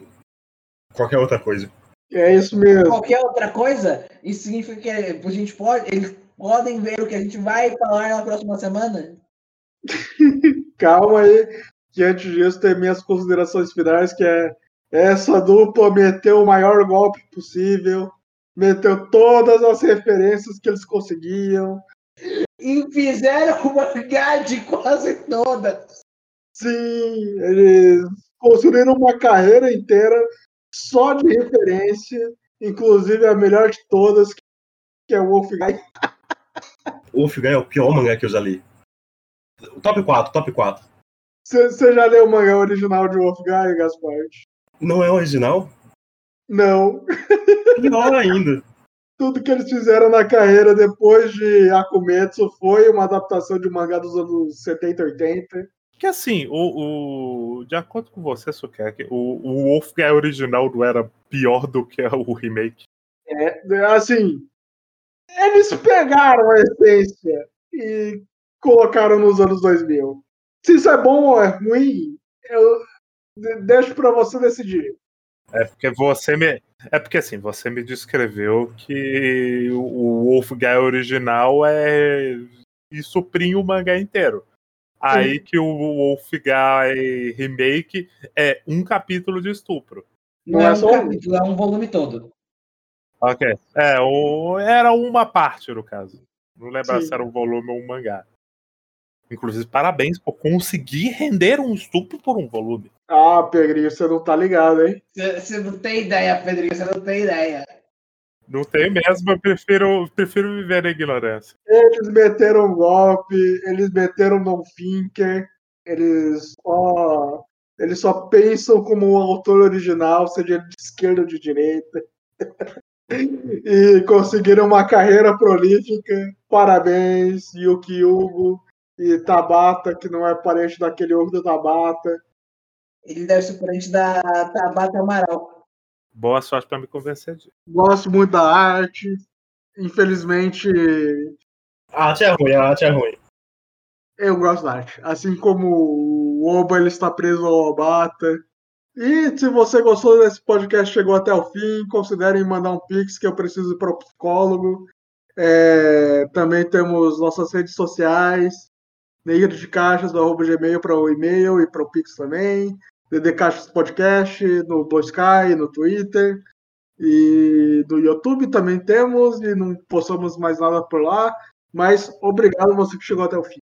qualquer outra coisa. É isso mesmo. Qualquer outra coisa, isso significa que a gente pode. Eles podem ver o que a gente vai falar na próxima semana? Calma aí, que antes disso tem minhas considerações finais, que é essa dupla meteu o maior golpe possível, meteu todas as referências que eles conseguiam. E fizeram o mangá de quase todas. Sim, eles construíram uma carreira inteira só de referência, inclusive a melhor de todas, que é o Wolfgang. O Wolfgang é o pior mangá que eu já li. Top 4, top 4. Você já leu o mangá original de Wolfgang, Gaspar? Não é original? Não. Pior ainda. Tudo que eles fizeram na carreira depois de Akumetsu foi uma adaptação de um mangá dos anos 70, 80. Que assim, o, o- de acordo com você, Sukek, o, o Wolfgang original não era pior do que o remake. É, assim, eles pegaram a essência e colocaram nos anos 2000. Se isso é bom ou é ruim, eu de- deixo pra você decidir. É porque você me. É porque assim, você me descreveu que o Wolfgang original é. e suprinha o mangá inteiro. Aí que o Wolfgang remake é um capítulo de estupro. Não, Não, é é um só um. capítulo, é um volume todo. Ok. É, o... era uma parte, no caso. Não lembro Sim. se era um volume ou um mangá. Inclusive, parabéns por conseguir render um estupro por um volume. Ah, Pedrinho, você não tá ligado, hein? Você não tem ideia, Pedrinho, você não tem ideia. Não tem mesmo, eu prefiro, prefiro viver na ignorância. Eles meteram um golpe, eles meteram no Finker, eles só, eles só pensam como o autor original, seja ele de esquerda ou de direita. e conseguiram uma carreira prolífica. Parabéns, Yuki Hugo e Tabata, que não é parente daquele do Tabata. Ele deve ser parente da Tabata Amaral. Boa sorte pra me convencer disso. Gosto muito da arte. Infelizmente, A arte é ruim, a arte é ruim. Eu gosto da arte. Assim como o Oba ele está preso ao Obata. E se você gostou desse podcast, chegou até o fim, considerem mandar um pix que eu preciso ir para o psicólogo. É, também temos nossas redes sociais, Negro de Caixas, do arroba gmail para o e-mail e para o pix também. DD Caixas Podcast, no Blue Sky, no Twitter. E no YouTube também temos, e não postamos mais nada por lá. Mas obrigado você que chegou até o fim.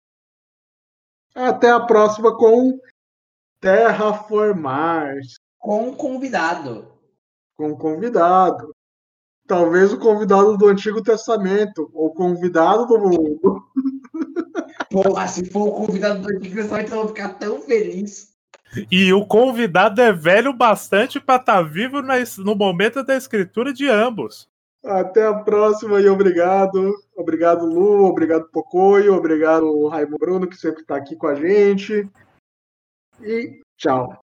Até a próxima com Terraformar, Com convidado. com convidado. Talvez o convidado do Antigo Testamento, ou convidado do mundo. Porra, se for o convidado do Antigo Testamento, eu vou ficar tão feliz. E o convidado é velho bastante pra estar vivo na es- no momento da escritura de ambos. Até a próxima e obrigado. Obrigado, Lu. Obrigado, Pocoyo. Obrigado, Raimundo Bruno, que sempre está aqui com a gente. E tchau.